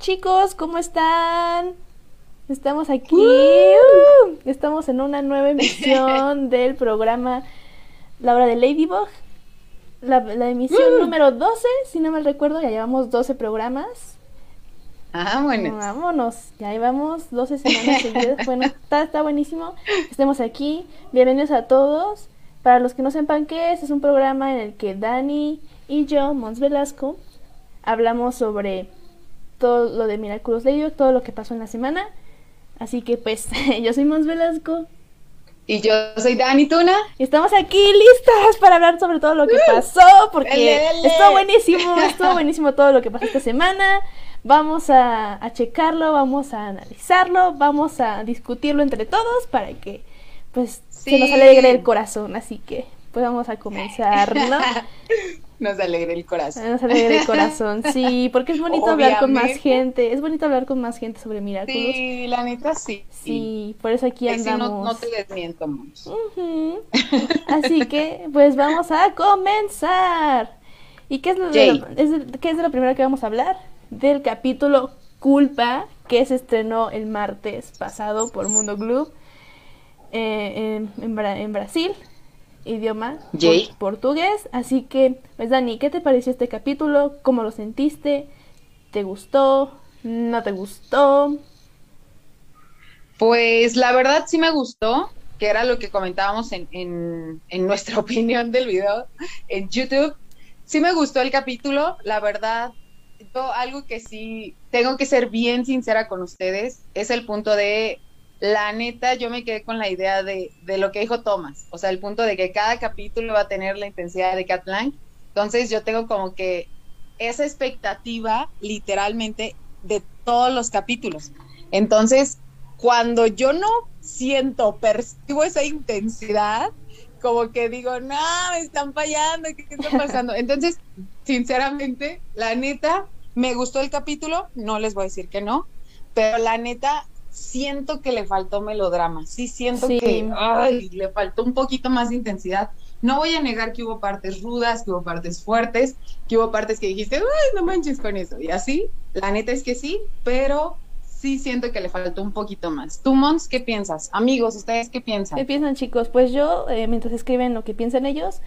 Chicos, ¿cómo están? Estamos aquí. Uh, estamos en una nueva emisión del programa La Hora de Ladybug. La, la emisión Uh. número 12, si no mal recuerdo, ya llevamos 12 programas. Ah, bueno. Vámonos, ya llevamos 12 semanas seguidas. Bueno, está, está buenísimo. Estemos aquí. Bienvenidos a todos. Para los que no sepan qué es, es un programa en el que Dani y yo, Mons Velasco, hablamos sobre todo lo de Miraculous Ladybug, todo lo que pasó en la semana. Así que pues, yo soy Mons Velasco Y yo soy Dani Tuna. y estamos aquí listas para hablar sobre todo lo que pasó, porque Dale, dale. estuvo buenísimo, estuvo buenísimo todo lo que pasó esta semana. Vamos a, a checarlo, vamos a analizarlo, vamos a discutirlo entre todos para que pues se nos Sí. alegre el corazón. Así que pues vamos a comenzar, ¿no? Nos alegra el corazón. nos alegre el corazón, sí, porque es bonito hablar con más gente, es bonito hablar con más gente sobre Miraculous. Sí, la neta sí. Sí, por eso aquí Ahí sí, andamos. no, no te desmiento. Así que, pues vamos a comenzar. ¿Y qué es, lo de lo, es de- qué es de lo primero que vamos a hablar? Del capítulo Culpa, que se estrenó el martes pasado por Mundo Club eh, en, en Bra- en Brasil, idioma portugués. Así que, pues Dani, ¿qué te pareció este capítulo? ¿Cómo lo sentiste? ¿Te gustó? ¿No te gustó? Pues la verdad sí me gustó, que era lo que comentábamos en, en, en nuestra opinión del video en YouTube. Sí me gustó el capítulo, la verdad. Yo algo que sí tengo que ser bien sincera con ustedes es el punto de, la neta, yo me quedé con la idea de, de lo que dijo Thomas, o sea, el punto de que cada capítulo va a tener la intensidad de Cat Blanc. Entonces yo tengo como que esa expectativa literalmente de todos los capítulos. Entonces, cuando yo no siento, percibo esa intensidad, como que digo, no, me están fallando, ¿qué, qué está pasando? Entonces, sinceramente, la neta, me gustó el capítulo, no les voy a decir que no, pero la neta, siento que le faltó melodrama, sí siento Sí. que ay, le faltó un poquito más de intensidad. No voy a negar que hubo partes rudas, que hubo partes fuertes, que hubo partes que dijiste, ay, no manches con eso, y así, la neta es que sí, pero sí siento que le faltó un poquito más. ¿Tú, Mons, qué piensas? Amigos, ¿ustedes qué piensan? ¿Qué piensan chicos? Pues yo, eh, mientras escriben lo que piensan ellos,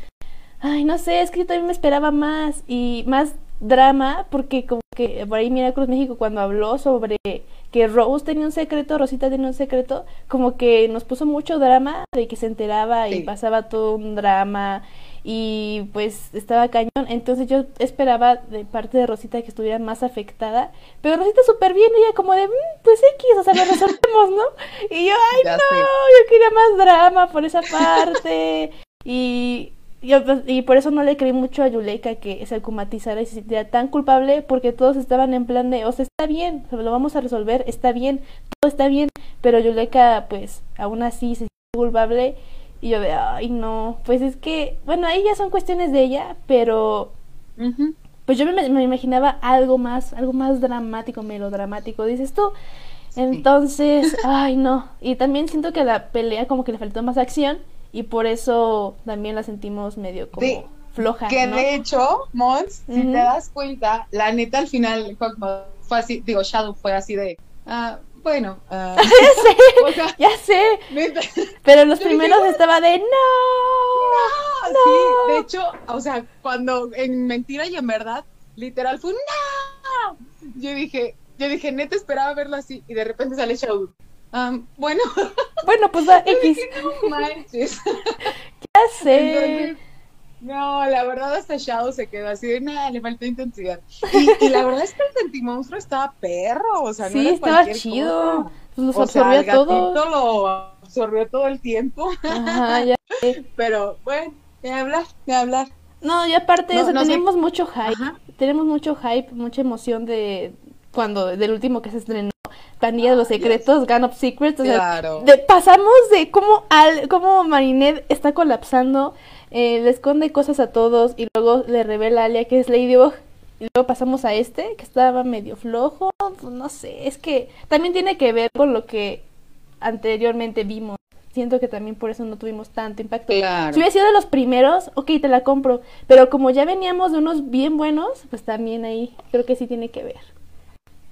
ay, no sé, es que yo también me esperaba más y más drama, porque como que por ahí Miraculous México cuando habló sobre que Rose tenía un secreto, Rosita tenía un secreto, como que nos puso mucho drama de que se enteraba y pasaba todo un drama y pues estaba cañón, entonces yo esperaba de parte de Rosita que estuviera más afectada, pero Rosita súper bien, ella como de, "Mm, pues X, o sea, lo resolvemos, ¿no? Y yo, ay, Ya no, yo quería más drama por esa parte. y, yo, pues, y por eso no le creí mucho a Yuleika que se alcumatizara y se sintiera tan culpable porque todos estaban en plan de, o sea, está bien, lo vamos a resolver, está bien, todo está bien. Pero Yuleika, pues, aún así se siente culpable. Y yo de, ay, no, pues es que, bueno, ahí ya son cuestiones de ella, pero pues yo me, me imaginaba algo más, algo más dramático, melodramático, dices tú. Entonces, ay no. Y también siento que a la pelea como que le faltó más acción y por eso también la sentimos medio como Sí, floja, Que ¿no? de hecho, Mons, si te das cuenta, la neta al final fue así, digo, Shadow fue así de, ah, bueno, ah, o sea, Ya sé, neta, pero los Yo dije, primeros estaba de no. No. sí, de hecho, o sea, cuando en mentira y en verdad, literal fue no. Yo dije, yo dije, neta esperaba verlo así y de repente sale Shadow. Ah, bueno, Bueno, pues va X. no manches. Sé. Entonces, no, la verdad hasta Shadow se quedó así de nada, le faltó intensidad. Y, y la verdad es que el sentimonstruo estaba perro, o sea, no Sí, era estaba cualquier chido. cosa. Pues los O sea, el gatito todo. lo absorbió todo el tiempo, Ajá, ya sé. pero bueno, de hablar, de hablar. No, y aparte No, eso, no sé. tenemos mucho hype. Ajá. Tenemos mucho hype, mucha emoción de cuando, del último que se estrenó, Pandilla de los Ah. Secretos, Gun of Secrets. O sea, Claro. de- pasamos de cómo, al, cómo Marinette está colapsando, eh, le esconde cosas a todos y luego le revela a Alia que es Ladybug. Y luego pasamos a este, que estaba medio flojo. pues, no sé, es que también tiene que ver con lo que anteriormente vimos. Siento que también por eso no tuvimos tanto impacto. Claro. Si hubiera sido de los primeros, ok, te la compro. Pero como ya veníamos de unos bien buenos, pues también ahí creo que sí tiene que ver.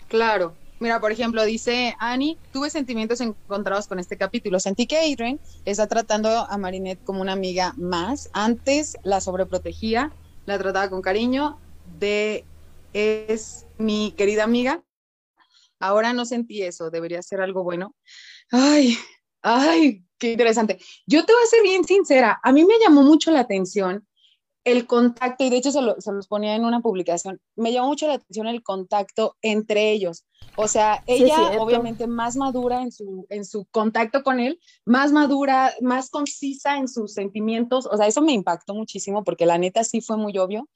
Claro. Mira, por ejemplo, dice Annie, tuve sentimientos encontrados con este capítulo. Sentí que Adrian está tratando a Marinette como una amiga más. Antes la sobreprotegía, la trataba con cariño, de es mi querida amiga. Ahora no sentí eso, debería ser algo bueno. Ay, ay, qué interesante. Yo te voy a ser bien sincera, a mí me llamó mucho la atención el contacto, y de hecho se, los ponía en una publicación, me llamó mucho la atención el contacto entre ellos. O sea, ella obviamente más madura en su, en su contacto con él, más madura, más concisa en sus sentimientos. O sea, eso me impactó muchísimo porque la neta sí fue muy obvio,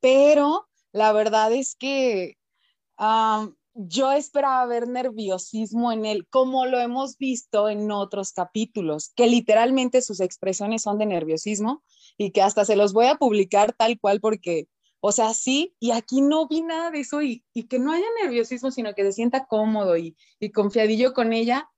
pero la verdad es que yo esperaba ver nerviosismo en él, como lo hemos visto en otros capítulos, que literalmente sus expresiones son de nerviosismo y que hasta se los voy a publicar tal cual porque, o sea, sí, y aquí no vi nada de eso y, que no haya nerviosismo, sino que se sienta cómodo y, y confiadillo con ella,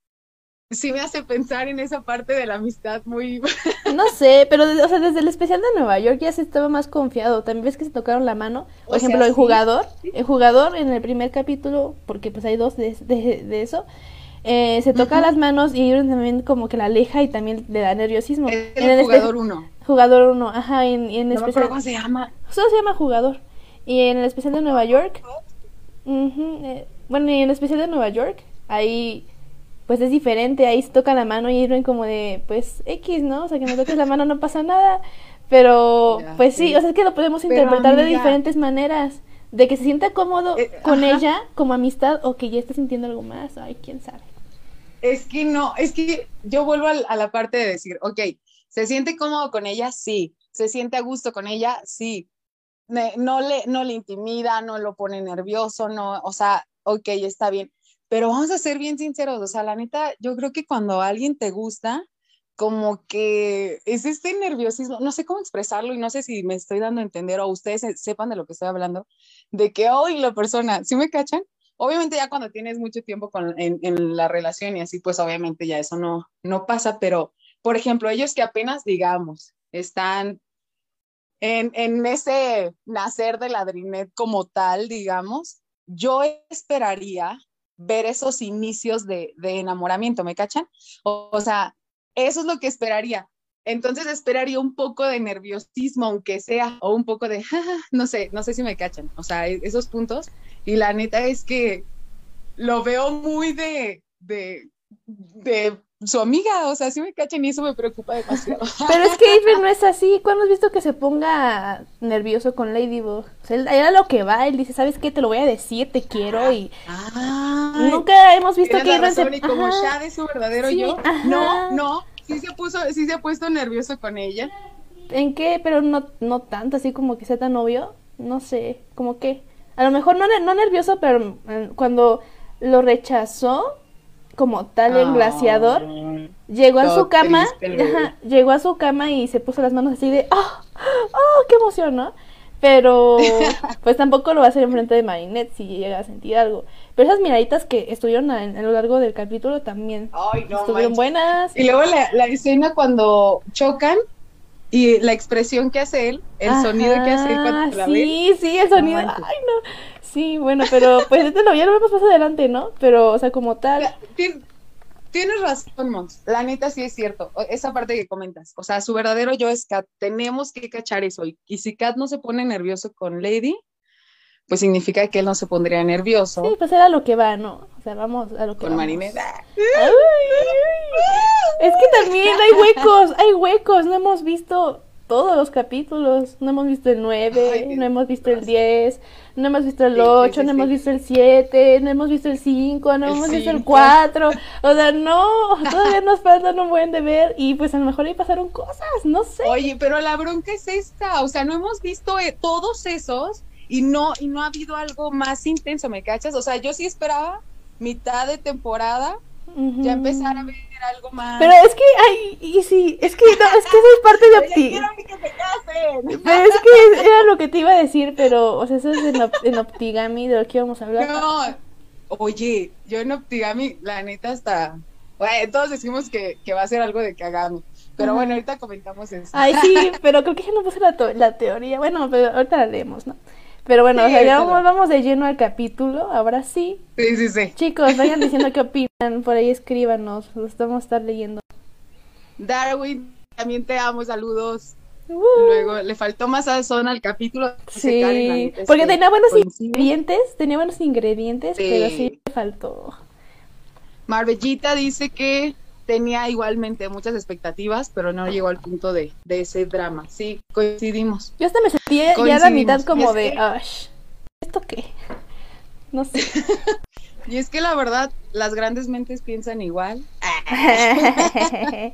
sí me hace pensar en esa parte de la amistad muy... No sé, pero o sea, desde el especial de Nueva York ya se estaba más confiado. También ves que se tocaron la mano. Por ejemplo, el jugador, el jugador en el primer capítulo, porque pues hay dos de, eso, eh, se toca las manos y también como que la aleja y también le da nerviosismo. Es el, jugador uno. Jugador uno, ajá, en, en no especial... ¿Cómo se llama? Solo se llama jugador. Y en el especial de Nueva York... Eh, bueno, y en el especial de Nueva York, ahí pues es diferente, ahí se toca la mano y irme como de, pues X, ¿no? O sea, que me toques la mano no pasa nada, pero pues sí, o sea, es que lo podemos interpretar de diferentes maneras, de que se sienta cómodo eh, con ella como amistad o que ya esté sintiendo algo más, ay, quién sabe. Es que no, es que yo vuelvo a, la parte de decir, ok, ¿se siente cómodo con ella? Sí. ¿Se siente a gusto con ella? Sí. no, le, no le intimida, no lo pone nervioso, no, o sea, ok, está bien pero vamos a ser bien sinceros, o sea, la neta, yo creo que cuando alguien te gusta, como que es este nerviosismo, no sé cómo expresarlo y no sé si me estoy dando a entender o ustedes sepan de lo que estoy hablando, de que hoy la persona, ¿sí me cachan? Obviamente ya cuando tienes mucho tiempo con, en, en, la relación y así, pues obviamente ya eso no, no pasa, pero por ejemplo, ellos que apenas, digamos, están en, en ese nacer de ladrinet como tal, digamos, yo esperaría ver esos inicios de, enamoramiento, ¿me cachan? O, sea, eso es lo que esperaría. Entonces esperaría un poco de nerviosismo, aunque sea, o un poco de, no sé, no sé si me cachan, o sea, e, esos puntos. Y la neta es que lo veo muy de, de, de su amiga, o sea, sí me cachan y eso me preocupa demasiado. Pero es que Avery no es así. ¿Cuándo has visto que se ponga nervioso con Ladybug? O sea, él era lo que va, él dice, ¿sabes qué? Te lo voy a decir, te quiero y... Nunca hemos visto que Avery se... Y como Shad es su verdadero yo, no, no, sí se puso, sí se ha puesto nervioso con ella. ¿En qué? Pero no, no tanto, así como que sea tan obvio. No sé, como que... A lo mejor no, no nervioso, pero eh, cuando lo rechazó como tal el glaciador, llegó a su cama, llegó a su cama y se puso las manos así de, ¡oh! ¡oh! ¡qué emoción, ¿no? Pero pues tampoco lo va a hacer enfrente de Marinette si llega a sentir algo. Pero esas miraditas que estuvieron a, lo largo del capítulo también estuvieron buenas. Y luego la, escena cuando chocan y la expresión que hace él, el sonido que hace él cuando la Sí, sí, el sonido. Ay, no. Sí, bueno, pero pues este lo, ya lo vemos más adelante, ¿no? Pero, o sea, como tal. Tienes razón, Mons. La neta sí es cierto. Esa parte que comentas. O sea, su verdadero yo es Kat. Tenemos que cachar eso. Y, si Kat no se pone nervioso con Lady, pues significa que él no se pondría nervioso. Sí, pues era lo que va, ¿no? O sea, vamos a lo que Con Marinette. Es que también hay huecos, hay huecos. No hemos visto todos los capítulos. No hemos visto el 9, no hemos visto el 10, no hemos visto el 8, no hemos visto el 7, no hemos visto el 5, no hemos visto el 4. O sea, no, todavía nos faltan un buen de ver y pues a lo mejor ahí pasaron cosas, no sé. Oye, pero la bronca es esta, o sea, no hemos visto eh, todos esos y no, y no ha habido algo más intenso, ¿me cachas? O sea, yo sí esperaba mitad de temporada ya empezar a ver algo más. Pero es que, ay, y sí, es que, no, es que eso es parte de optimismo. Pero es que era lo que te iba a decir, pero, o sea, eso es en, en Optigami, de lo que íbamos a hablar. No, oye, yo en Optigami, la neta, hasta, bueno, todos decimos que, que va a ser algo de Kagami. Pero bueno, ahorita comentamos eso. Ay, sí, pero creo que ya no puse la, la teoría. Bueno, pero ahorita la leemos, ¿no? Pero bueno, o sea, Sí, ya vamos, vamos de lleno al capítulo, ahora sí. Sí, sí, sí. Chicos, vayan diciendo qué opinan, por ahí escríbanos, los vamos a estar leyendo. Darwin, también te amo, saludos. Uh, Luego le faltó más sazón al capítulo. Karen, sí, es porque que tenía buenos ingredientes, tenía buenos ingredientes, Sí. pero sí le faltó. Marbellita dice que tenía igualmente muchas expectativas, pero no llegó al punto de, de ese drama. Sí, coincidimos. Yo hasta me sentí ya a la mitad como es de, que- "Ash, ¿esto qué? No sé. Y es que la verdad, las grandes mentes piensan igual.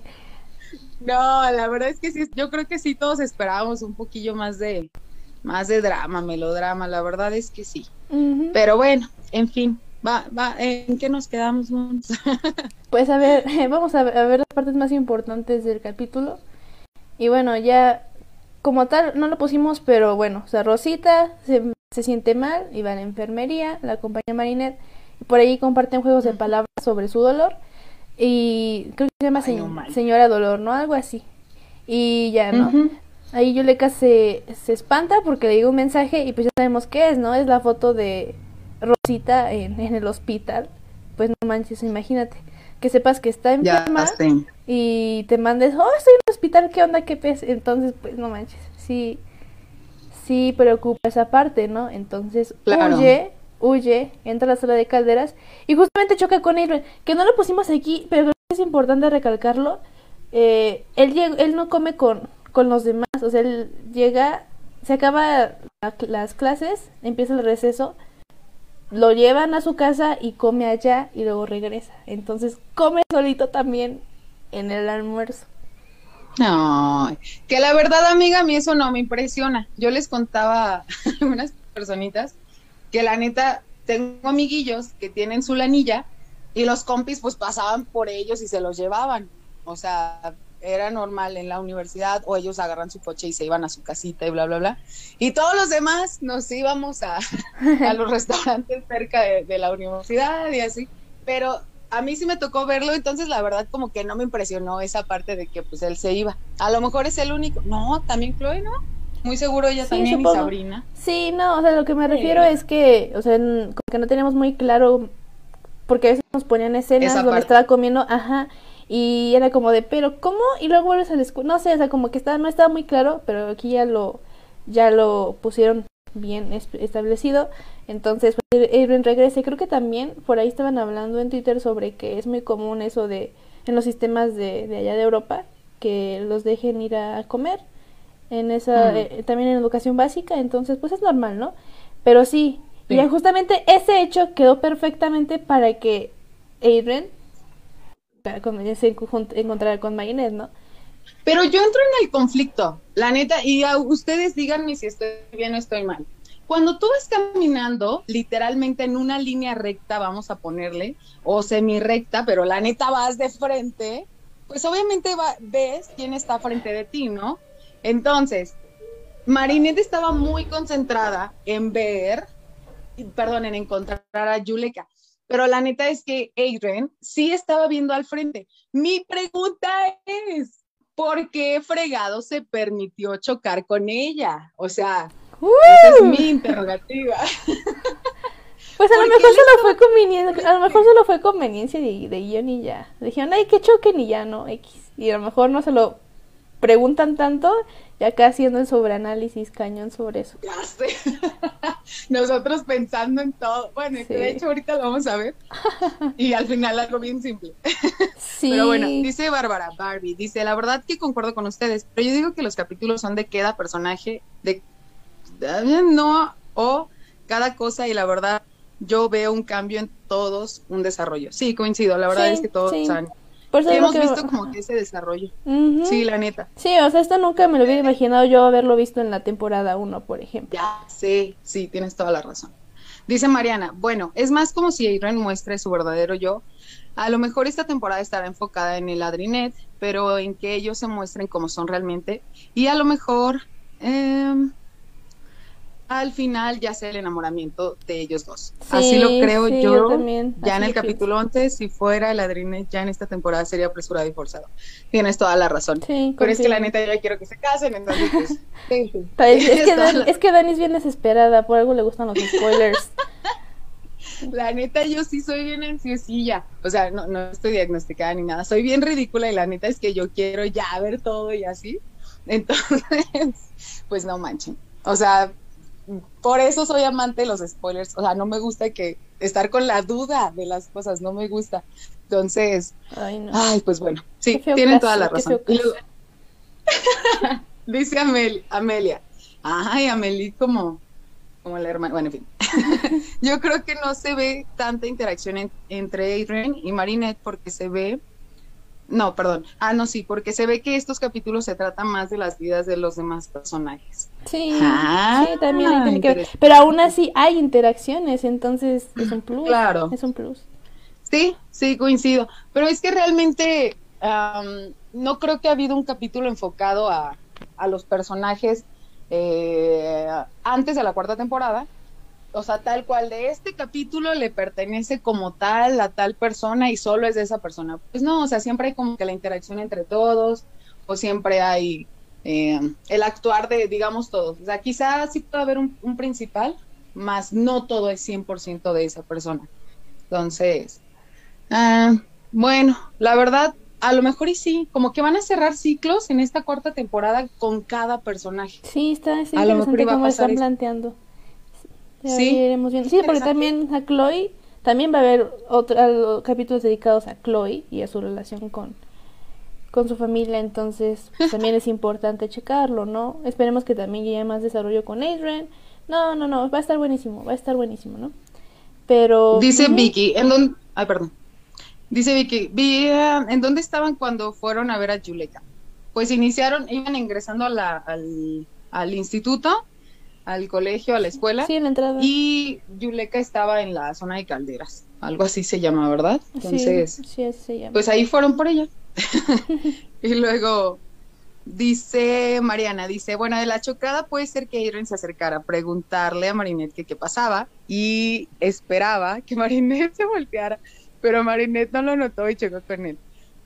No, la verdad es que sí, yo creo que sí todos esperábamos un poquillo más de más de drama, melodrama, la verdad es que sí. Pero bueno, en fin, va, va, ¿en qué nos quedamos? Pues a ver, vamos a ver, a ver las partes más importantes del capítulo. Y bueno, ya como tal no lo pusimos, pero bueno, o sea, Rosita se, se siente mal y va a la enfermería, la acompaña Marinette y por ahí comparten juegos de palabras sobre su dolor y creo que se llama Ay, se- no manches. señora dolor, ¿no? Algo así. Y ya, ¿no? Ujú. Ahí Yuleka se, se espanta porque le digo un mensaje y pues ya sabemos qué es, ¿no? Es la foto de Rosita en, en el hospital. Pues no manches, imagínate. Que sepas que está Ya enferma y te mandes, oh, estoy en el hospital, ¿qué onda? ¿Qué pez? Entonces, pues no manches. Sí, sí preocupa esa parte, ¿no? Entonces Claro. huye, huye, entra a la sala de calderas y justamente choca con Adrian, que no lo pusimos aquí, pero creo que es importante recalcarlo. Eh, él, él no come con, con los demás, o sea, él llega, se acaba la- las clases, empieza el receso, lo llevan a su casa y come allá y luego regresa. Entonces come solito también en el almuerzo. Ay, que la verdad, amiga, a mí eso no me impresiona. Yo les contaba a unas personitas que la neta, tengo amiguillos que tienen su lanilla y los compis pues pasaban por ellos y se los llevaban. O sea, era normal en la universidad o ellos agarran su coche y se iban a su casita y bla, bla, bla. Y todos los demás nos íbamos a, a los restaurantes cerca de, de la universidad y así. Pero a mí sí me tocó verlo, entonces la verdad como que no me impresionó esa parte de que pues él se iba. A lo mejor es el único. No, también Chloe, ¿no? Muy seguro ella Sí, también supongo. y Sabrina. Sí, no, o sea, lo que me Sí. refiero es que, o sea, como que no teníamos muy claro, porque a veces nos ponían escenas donde estaba comiendo, ajá, y era como de, pero ¿cómo? Y luego vuelves a la escuela, no sé, o sea, como que estaba, no estaba muy claro, pero aquí ya lo, ya lo pusieron bien es- establecido, entonces pues, Adrian regresa, y creo que también por ahí estaban hablando en Twitter sobre que es muy común eso de, en los sistemas de, de allá de Europa, que los dejen ir a comer, en esa Mm. eh, también en educación básica, entonces pues es normal, ¿no? Pero sí, Sí. y justamente ese hecho quedó perfectamente para que Adrian para con- se encon- encontrara con Marinette, ¿no? Pero yo entro en el conflicto, la neta, y a ustedes díganme si estoy bien o estoy mal. Cuando tú vas caminando, literalmente en una línea recta, vamos a ponerle, o semi-recta, pero la neta vas de frente, pues obviamente ves quién está frente de ti, ¿no? Entonces, Marinette estaba muy concentrada en ver, perdón, en encontrar a Yuleka, pero la neta es que Adrian sí estaba viendo al frente. Mi pregunta es, ¿por qué fregado se permitió chocar con ella? O sea, esa es mi interrogativa. Pues a lo ¿Por qué mejor le solo fue conveniencia, a lo mejor solo fue conveniencia de, de guion y ya. Dijeron, ay, que choquen y ya, no, X. Y a lo mejor no se lo preguntan tanto, ya acá haciendo el sobreanálisis cañón sobre eso. Ya sé. Nosotros pensando en todo. Bueno, Sí. de hecho ahorita lo vamos a ver. Y al final algo bien simple. Sí. Pero bueno, dice Bárbara, Barbie, dice, la verdad que concuerdo con ustedes, pero yo digo que los capítulos son de cada personaje, de no, o cada cosa, y la verdad, yo veo un cambio en todos, un desarrollo. Sí, coincido, la verdad Sí, es que todos sí. han- Por eso sí hemos que- visto como que ese desarrollo. Sí, la neta. Sí, o sea, esto nunca me lo hubiera imaginado yo haberlo visto en la temporada 1, por ejemplo. Ya sé, sí, tienes toda la razón. Dice Mariana, bueno, es más como si Adrian muestre su verdadero yo. A lo mejor esta temporada estará enfocada en el Adrinet, pero en que ellos se muestren como son realmente. Y a lo mejor, em, al final ya sea el enamoramiento de ellos dos. Así lo creo yo. Ya en el capítulo 11, si fuera el Adrine, ya en esta temporada sería apresurado y forzado. Tienes toda la razón. Pero es que la neta yo ya quiero que se casen, entonces pues, es, que es que Dani es bien desesperada, por algo le gustan los spoilers. La neta, yo sí soy bien ansiosilla. O sea, no, no estoy diagnosticada ni nada. Soy bien ridícula y la neta es que yo quiero ya ver todo y así. Entonces, pues no manchen. O sea, por eso soy amante de los spoilers. O sea, no me gusta que estar con la duda de las cosas, no me gusta. Entonces, ay, no. ay pues bueno, sí, tienen toda la razón. Dice Amelia. Ay, Amelie como como la hermana, bueno, en fin. Yo creo que no se ve tanta interacción entre Adrian y Marinette porque se ve, no, perdón, ah, no, sí, porque se ve que estos capítulos se tratan más de las vidas de los demás personajes. Sí, ah, sí, también tiene que ver. Pero aún así hay interacciones, entonces es un plus. Claro. Es un plus. Sí, sí, coincido. Pero es que realmente no creo que ha habido un capítulo enfocado a, a los personajes eh, antes de la cuarta temporada. O sea, tal cual de este capítulo le pertenece como tal a tal persona y solo es de esa persona. Pues no, o sea, siempre hay como que la interacción entre todos o siempre hay eh, el actuar de, digamos, todos. O sea, quizás sí puede haber un, principal, más no todo es 100% de esa persona. Entonces, ah, bueno, la verdad, a lo mejor y sí, como que van a cerrar ciclos en esta cuarta temporada con cada personaje. Sí, está, es interesante cómo están planteando. Sí, sí porque también a Chloe, también va a haber otros capítulos dedicados a Chloe y a su relación con, con su familia, entonces pues, también es importante checarlo, ¿no? Esperemos que también llegue más desarrollo con Adrian. No, no, no, va a estar buenísimo, va a estar buenísimo, ¿no? Pero... Dice Vicky, en dónde... Ay, perdón. Dice Vicky, vi, ¿en dónde estaban cuando fueron a ver a Yuleka? Pues iniciaron, iban ingresando a la, al, al, instituto, al colegio, a la escuela. Sí, en la entrada. Y Yuleka estaba en la zona de calderas, algo así se llama, ¿verdad? Entonces, sí, sí se llama. Pues ahí fueron por ella. y luego dice Mariana, dice, bueno, de la chocada puede ser que Irene se acercara a preguntarle a Marinette que qué pasaba y esperaba que Marinette se volteara pero Marinette no lo notó y chocó con él.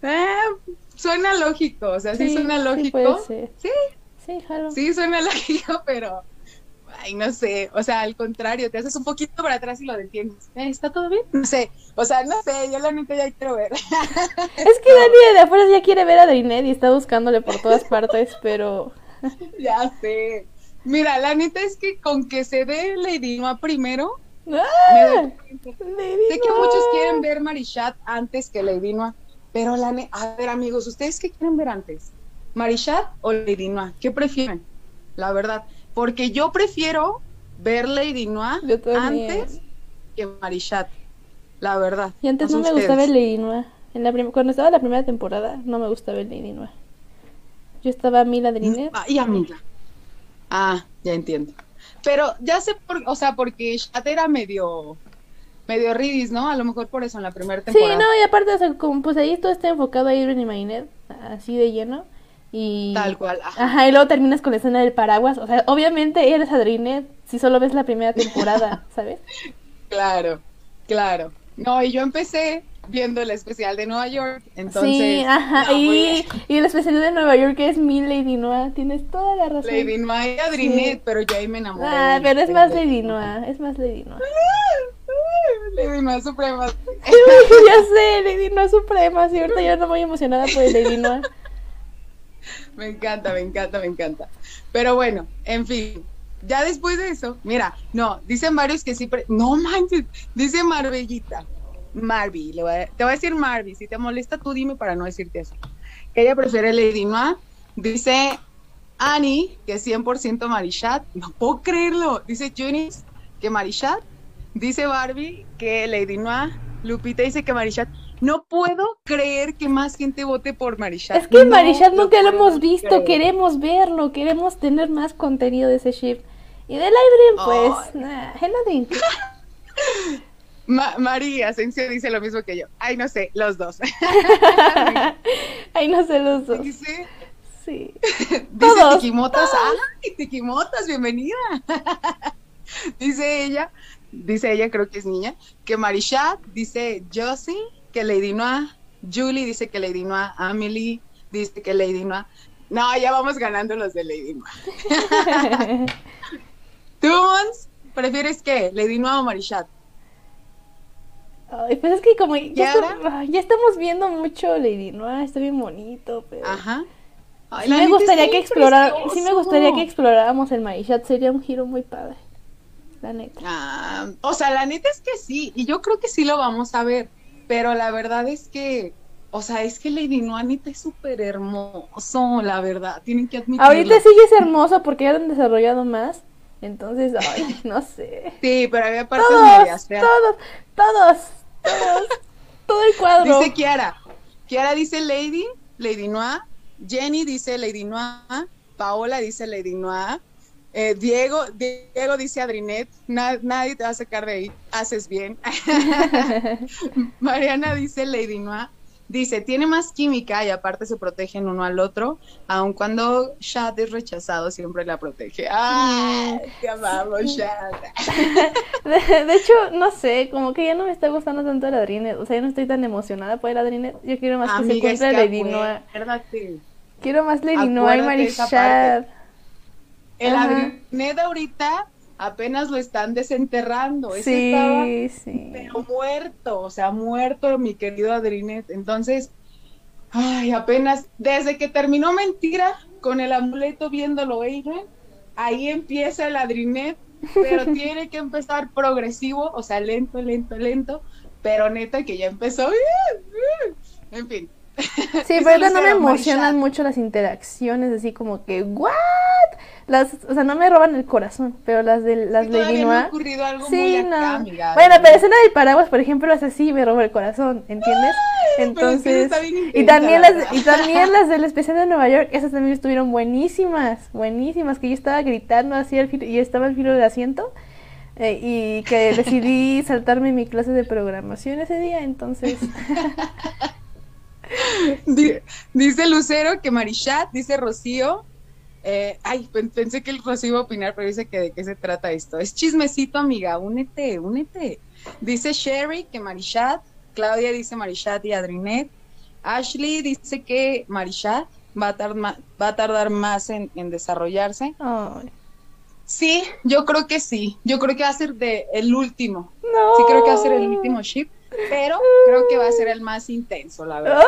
Ah, suena lógico, o sea, sí, suena lógico. Sí, sí, sí, jalo. sí, suena lógico, pero ay, no sé, o sea, al contrario, te haces un poquito para atrás y lo detienes. ¿Eh, ¿Está todo bien? No sé, o sea, no sé, yo la neta ya quiero ver. es que Dani de afuera ya quiere ver a Drinette y está buscándole por todas partes, pero... ya sé. Mira, la neta es que con que se dé Lady Noa primero, ¡Ah! sé que muchos quieren ver Marichat antes que Lady Noir, pero la a ver amigos, ¿ustedes qué quieren ver antes? ¿Marichat o Lady Noir? ¿Qué prefieren? La verdad, porque yo prefiero ver Lady Noir antes que Marichat, la verdad. Y antes no, me gustaba ver Lady Noir. En la cuando estaba la primera temporada, no me gustaba ver Lady Noir. Yo estaba a Mila de Ah, y. Ah, ya entiendo. Pero ya sé, por, o sea, porque Chat era medio medio ridis, ¿no? A lo mejor por eso en la primera temporada. Sí, no, y aparte, o sea, como, pues ahí todo está enfocado a Irene y Maynard, así de lleno. Y... Tal cual. Ajá. y luego terminas con la escena del paraguas. O sea, obviamente eres Adrinet si solo ves la primera temporada, ¿sabes? Claro, claro. No, y yo empecé viendo el especial de Nueva York, entonces... Sí, ajá, y, y, el especial de Nueva York es mi Lady Noah, tienes toda la razón. Lady Noah y Adrinet, pero yo ahí me enamoré. Ah, pero es más Lady Noah, es más Lady Noah. Lady Noah Suprema. ya sé, Lady Noah Suprema, sí, ahorita yo no muy emocionada por Lady Noah. Me encanta, me encanta, me encanta. Pero bueno, en fin, ya después de eso, mira, no, dicen varios que sí, no manches, dice Marbellita, Marby, te voy a decir Marby, si te molesta tú dime para no decirte eso. ella prefiere Lady Noir, dice Annie, que es 100% Marichat, no puedo creerlo, dice Junis, que Marichat, dice Barbie, que Lady Noir, Lupita dice que Marichat, no puedo creer que más gente vote por Marichat. Es que Marichat nunca lo hemos visto, queremos verlo, queremos tener más contenido de ese ship. Y de Adrian, pues, nah, María Asensio dice lo mismo que yo. Ay, no sé, los dos. Ay, no sé, los dos. Dice, Sí. Dice Todos, Tikimotas, ¡ay, Tikimotas, bienvenida! dice ella, dice ella, creo que es niña, que Marishat dice Josie, que Lady Noah, Julie dice que Lady Noah, Amelie dice que Lady Noah. No, ya vamos ganando los de Lady Noah. ¿Tú, Mons, prefieres qué? ¿Lady Noah o Marishat? Ay, pues es que como ¿Y ya, está- estamos viendo mucho Lady Noah, está bien bonito, pero Ajá. Ay, sí me gustaría que bien explorara, sí me precioso. gustaría que exploráramos el Marishat, sería un giro muy padre. La neta. Ah, o sea, la neta es que sí, y yo creo que sí lo vamos a ver, pero la verdad es que, o sea, es que Lady Noah neta es súper hermoso, la verdad, tienen que admitirlo. Ahorita sí es hermoso porque ya lo han desarrollado más. Entonces, ay, no sé. Sí, pero había partes Todos, medias feas. todos, todos, todos, todo el cuadro. Dice Kiara. Kiara dice Lady, Lady Noah. Jenny dice Lady Noah. Paola dice Lady Noah. Eh, Diego, Diego dice Adrinet. Na- nadie te va a sacar de ahí. Haces bien. Mariana dice Lady Noah. Dice, tiene más química y aparte se protegen uno al otro, aun cuando Shad es rechazado, siempre la protege. ¡Ay! Te amamos, Shad. De, de hecho, no sé, como que ya no me está gustando tanto el Adrinet. O sea, ya no estoy tan emocionada por el Adrinet. Yo quiero más que se Amiga, es que Lady acuérdate. Quiero más Lady Noah y Marishad. El. Adrinet ahorita apenas lo están desenterrando. Ese estaba sí. pero muerto, o sea, muerto mi querido Adrinet. Entonces, ay, apenas, desde que terminó Mentira con el amuleto viéndolo Adrian, ahí empieza el Adrinet, pero tiene que empezar progresivo, o sea, lento, lento, lento, pero neta que ya empezó. En fin. Sí, pero no me emocionan mucho las interacciones, así como que, ¿what? Las, o sea, no me roban el corazón, pero las de las Sí, Lady todavía no ha Noah. ocurrido algo Sí, muy acá, no. amiga. Bueno, pero escena del paraguas, por ejemplo, es así, me roba el corazón, ¿entiendes? pero es que Entonces, está bien y también la las, y también las del especial de Nueva York, esas también estuvieron buenísimas, buenísimas, que yo estaba gritando así al filo, y estaba al filo del asiento, eh, y que decidí saltarme mi clase de programación ese día, entonces, Dice Lucero que Marichat, dice Rocío. eh, ay, pen- pensé que el Rocío iba a opinar, pero dice que de qué se trata esto. Es chismecito, amiga, únete, únete. Dice Sherry que Marichat. Claudia dice Marichat y Adrinet. Ashley dice que Marichat va a, va a tardar más en, en desarrollarse. Sí, yo creo que sí. Yo creo que va a ser de el último. no. Sí, creo que va a ser el último ship, pero creo que va a ser el más intenso, la verdad.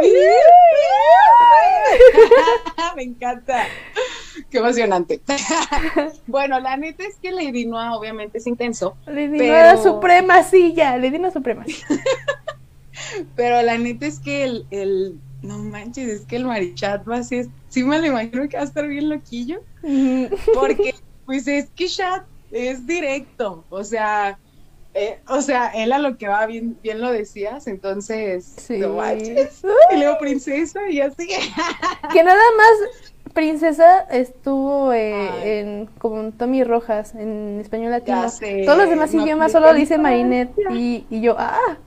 Me encanta. Qué emocionante. bueno, la neta es que Lady Noah obviamente es intenso, Lady Pero- Noah supremacía, Lady Noah supremacía. pero la neta es que el, el- no manches, es que el Marichat va a ser, sí me lo imagino que va a estar bien loquillo, porque pues es que Chat es directo, o sea, eh, o sea, él a lo que va bien, bien lo decías, entonces, Sí. no manches, y luego princesa y así. Que nada más Princesa estuvo eh, en como Tommy Rojas en español latino. Sé, Todos los demás idiomas solo dice Marinette y, y yo, ah,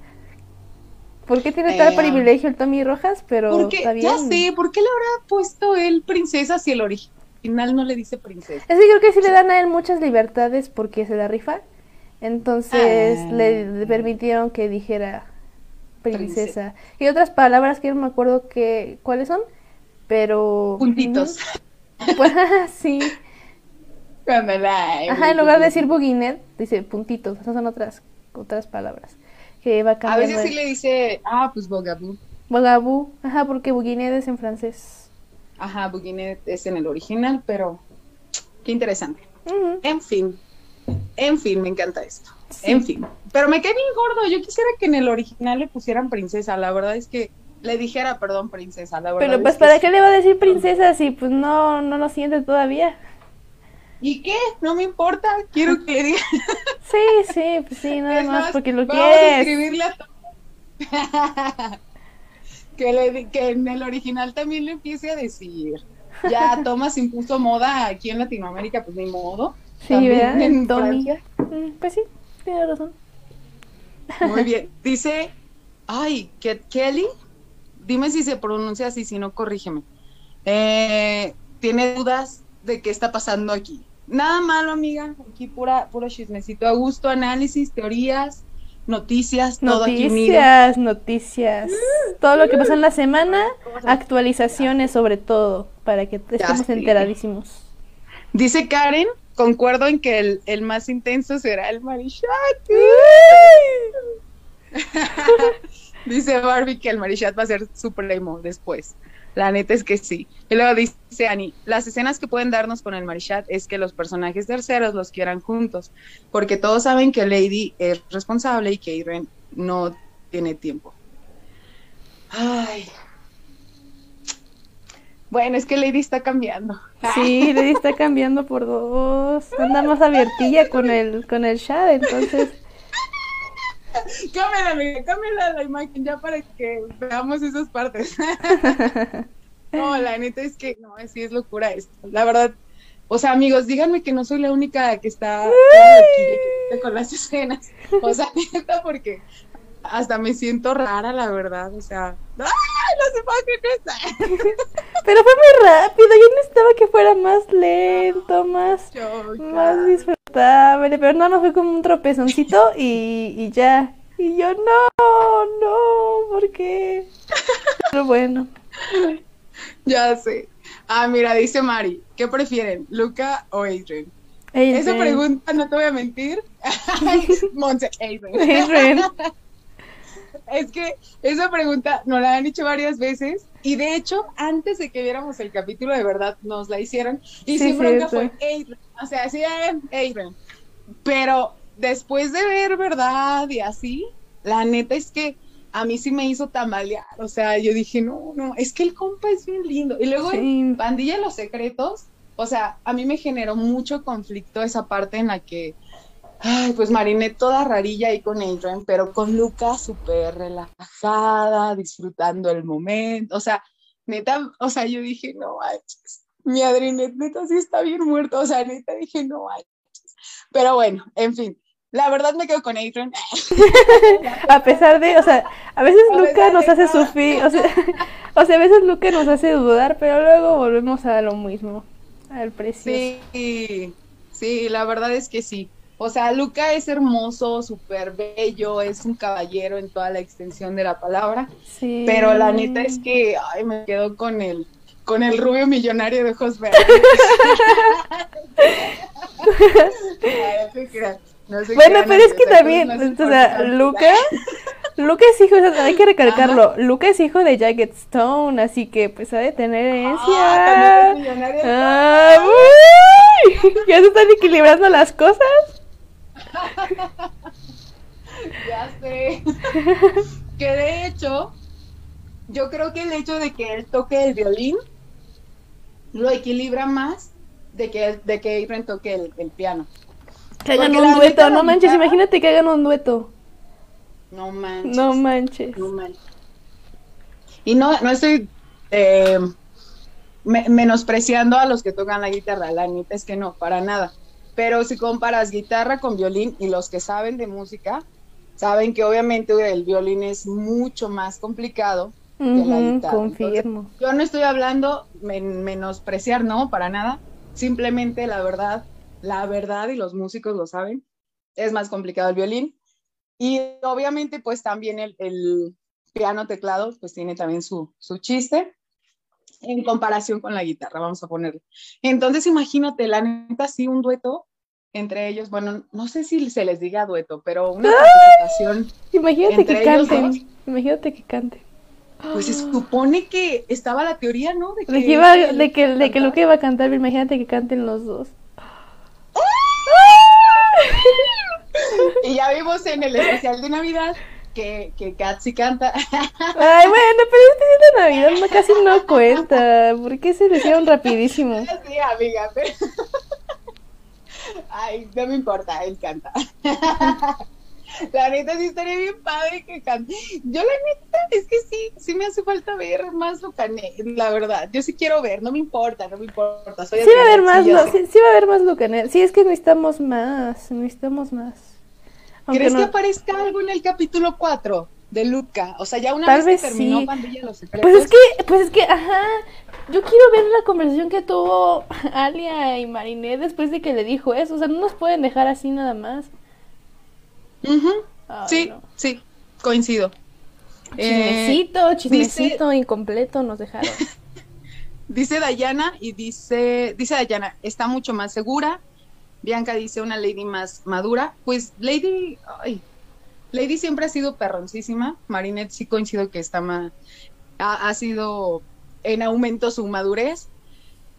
¿por qué tiene tal privilegio el Tommy Rojas? Pero Porque, está bien. ya sé, ¿por qué le habrá puesto él princesa si el original no le dice princesa? Es que creo que sí le dan a él muchas libertades porque se la rifa. Entonces Ah. le, permitieron que dijera princesa. Y otras palabras que no me acuerdo que, cuáles son, pero... Puntitos. Pues sí. Ajá, en lugar de decir buginet, dice puntitos. Esas son otras, otras palabras. Que va A cambiando. veces sí le dice, ah, pues bogaboo. Bogaboo. Ajá, porque buginet es en francés. Ajá, Buginet es en el original, pero qué interesante. En fin, en fin, me encanta esto. Sí. En fin, pero me quedé bien gordo. Yo quisiera que en el original le pusieran princesa. La verdad es que le dijera, perdón, princesa. La verdad Pero pues, ¿para qué le va a decir princesa si pues no, no lo siente todavía? ¿Y qué? No me importa. Quiero que le diga. Sí, sí, pues sí, nada más más, porque lo vamos a quieres. escribirle a to- que, le, que en el original también le empiece a decir. Ya Thomas impuso moda aquí en Latinoamérica, pues ni modo. Sí, También ¿verdad? en. Francia. Mm, Pues sí, tiene razón. Muy bien. Dice, ay, que Kelly, dime si se pronuncia así, si no, corrígeme. eh, tiene dudas de qué está pasando aquí. Nada malo, amiga. Aquí pura, puro chismecito a gusto, análisis, teorías, noticias, todo aquí unido. Noticias, noticias. Todo lo que pasó en la semana, actualizaciones sobre todo, para que estemos enteradísimos. Dice Karen, concuerdo en que el, el más intenso será el Marishat. Dice Barbie que el Marishat va a ser supremo después. La neta es que sí. Y luego dice Annie, las escenas que pueden darnos con el Marishat es que los personajes terceros los quieran juntos, porque todos saben que Lady es responsable y que Irene no tiene tiempo. Ay. Bueno, es que Lady está cambiando. Sí, Lady está cambiando por dos. Anda más abiertilla con el, con el chat, entonces. Cámbiala, amiga, cámbiala la imagen ya para que veamos esas partes. no, la neta es que no, sí es locura esto. La verdad, o sea, amigos, díganme que no soy la única que está aquí con las escenas. O sea, neta, porque hasta me siento rara, la verdad. O sea, ¡ay, las imágenes! Pero fue muy rápido, yo necesitaba que fuera más lento, más, más disfrutable, pero no, no fue como un tropezoncito y, y ya. Y yo, no, no, ¿por qué? Pero bueno. Ya sé. Ah, mira, dice Mari, ¿qué prefieren, Luca o Adrian? Esa Adrian. pregunta, no te voy a mentir. Monse, Adrian. Adrian. Es que esa pregunta nos la han hecho varias veces y de hecho antes de que viéramos el capítulo de verdad nos la hicieron y Sí, sin bronca fue. Adrian, o sea, así Adrian. Pero después de ver verdad y así, la neta es que a mí sí me hizo tambalear, o sea, yo dije, no, no, es que el compa es bien lindo. Y luego en Sí. Pandilla de los Secretos, o sea, a mí me generó mucho conflicto esa parte en la que Ay, pues Marinette toda rarilla ahí con Adrian, pero con Luca súper relajada, disfrutando el momento. O sea, neta, o sea, yo dije, no manches, mi Adrinet neta sí está bien muerto. O sea, neta dije, no manches. Pero bueno, en fin, la verdad me quedo con Adrian. A pesar de, o sea, a veces A Luca nos hace sufrir, o sea, o sea, a veces Luca nos hace dudar, pero luego volvemos a lo mismo, al precioso. Sí, sí, la verdad es que sí. O sea, Luca es hermoso, súper bello, es un caballero en toda la extensión de la palabra. Sí. Pero la neta es que ay, me quedo con el con el rubio millonario de ojos verdes. No se Bueno, pero es que también, o sea, Luca, Luca es hijo, o sea, hay que recalcarlo, Luca es hijo de Jagged Stone, así que pues ha de tener Ah, también es herencia. millonario. Ah, uy, ya se están equilibrando las cosas. Ya sé. que de hecho, yo creo que el hecho de que él toque el violín lo equilibra más de que, de que toque el, el piano. Que hagan Porque un dueto, no manches, guitarra- imagínate que hagan un dueto. No manches. No manches. No manches. Y no, no estoy eh, me- menospreciando a los que tocan la guitarra, la neta es que no, para nada. Pero si comparas guitarra con violín y los que saben de música, saben que obviamente el violín es mucho más complicado que la guitarra. confirmo. Entonces, yo no estoy hablando men- menospreciar, no, para nada. Simplemente la verdad, la verdad, y los músicos lo saben, es más complicado el violín. Y obviamente, pues también el, el piano teclado, pues tiene también su, su chiste en comparación con la guitarra, vamos a ponerlo. Entonces, imagínate, la neta, sí, un dueto entre ellos, bueno, no sé si se les diga dueto, pero una participación, Imagínate entre que ellos canten. dos. Imagínate que canten. pues se supone que estaba la teoría, ¿no? De que, iba, de que, de que Luca iba a cantar, imagínate que canten los dos. Y ya vimos en el especial de Navidad que, que Katsi canta. Ay, bueno, pero este día de Navidad no, casi no cuenta. ¿Por qué se hicieron rapidísimo? Sí, amiga, pero... Ay, no me importa, él canta. La neta sí estaría bien padre que cante. Yo la neta es que sí, sí me hace falta ver más Lucanet, la verdad. Yo sí quiero ver, no me importa, no me importa. Soy Sí va a haber más, sí, sí, sí va a haber más Lucanet. Sí, es que necesitamos más, necesitamos más. ¿Crees no- que aparezca algo en el capítulo 4? de Luca. O sea, ya una Tal vez vez que terminó sí. Pandilla los Secretos. Pues es que, pues es que, ajá. Yo quiero ver la conversación que tuvo Alia y Marinette después de que le dijo eso. O sea, no nos pueden dejar así nada más. Ujú. Ay, sí, no. sí, coincido. Eh, Chismecito, chismecito incompleto nos dejaron. Dice Dayana y dice, dice Dayana, está mucho más segura. Bianca dice una lady más madura. Pues Lady, ay, Lady siempre ha sido perroncísima. Marinette sí coincido que está más, ha, ha sido en aumento su madurez.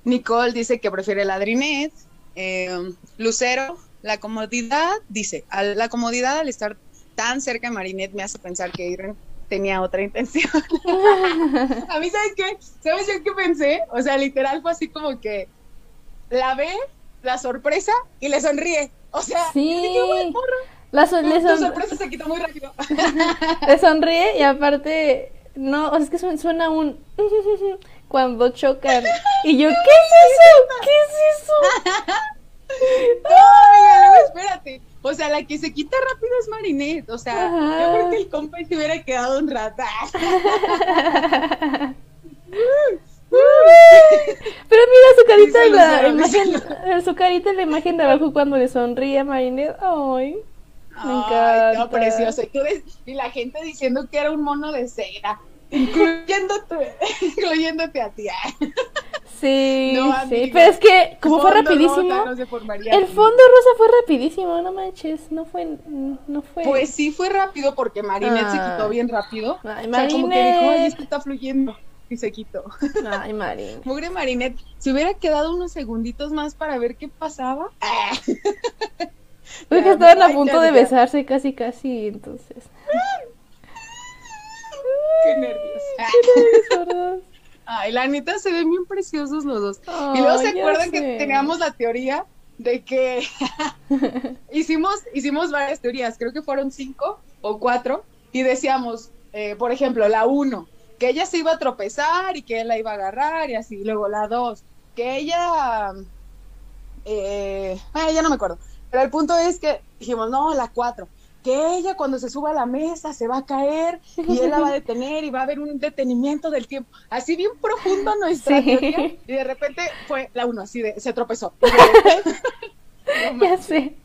Nicole dice que prefiere la Drinette. Eh, Lucero, la comodidad, dice, a la comodidad al estar tan cerca de Marinette me hace pensar que Irene tenía otra intención. A mí, ¿sabes qué? ¿Sabes yo qué pensé? O sea, literal fue así como que la ve, la sorpresa y le sonríe. O sea, Sí. yo dije, "Güey, morra, La son- tu sorpresa se quitó muy rápido. le sonríe y aparte, no, o sea, es que su- suena un cuando chocan. Y yo, ¿qué es eso? ¿Qué es eso? No, luego espérate. O sea, la que se quita rápido es Marinette. O sea, Ajá. yo creo que el compa se hubiera quedado un rato. Pero mira su carita, en la imagen, su carita en la imagen de abajo cuando le sonríe a Marinette. Ay, me Ay, encanta. no, precioso. Y, la gente diciendo que era un mono de cera, incluyéndote, incluyéndote a ti. Sí, No, sí, amiga. pero es que como fue rapidísimo, rosa, no se formaría el fondo rosa fue rapidísimo, no manches, no fue, no fue. Pues sí fue rápido porque Marinette se Ah. quitó bien rápido. Ay, o sea, como que dijo, ay, Marinette. esto está fluyendo. Y se quitó. Ay, Marín. Mugre Marinette, se hubiera quedado unos segunditos más para ver qué pasaba. Ah. Porque Ya, estaban a punto de besarse casi, casi, entonces. Qué nervios. Sordos. Ay, la neta se ven bien preciosos los dos. y luego se acuerdan que teníamos la teoría de que hicimos, hicimos varias teorías, creo que fueron cinco o cuatro, y decíamos, eh, por ejemplo, la uno, que ella se iba a tropezar y que él la iba a agarrar y así, luego la dos, que ella, eh, ay, ya no me acuerdo, pero el punto es que dijimos, no, la cuatro, que ella cuando se suba a la mesa se va a caer y él la va a detener y va a haber un detenimiento del tiempo, así bien profundo nuestra Sí. teoría, y de repente fue la uno, así de, se tropezó. No Ya sé.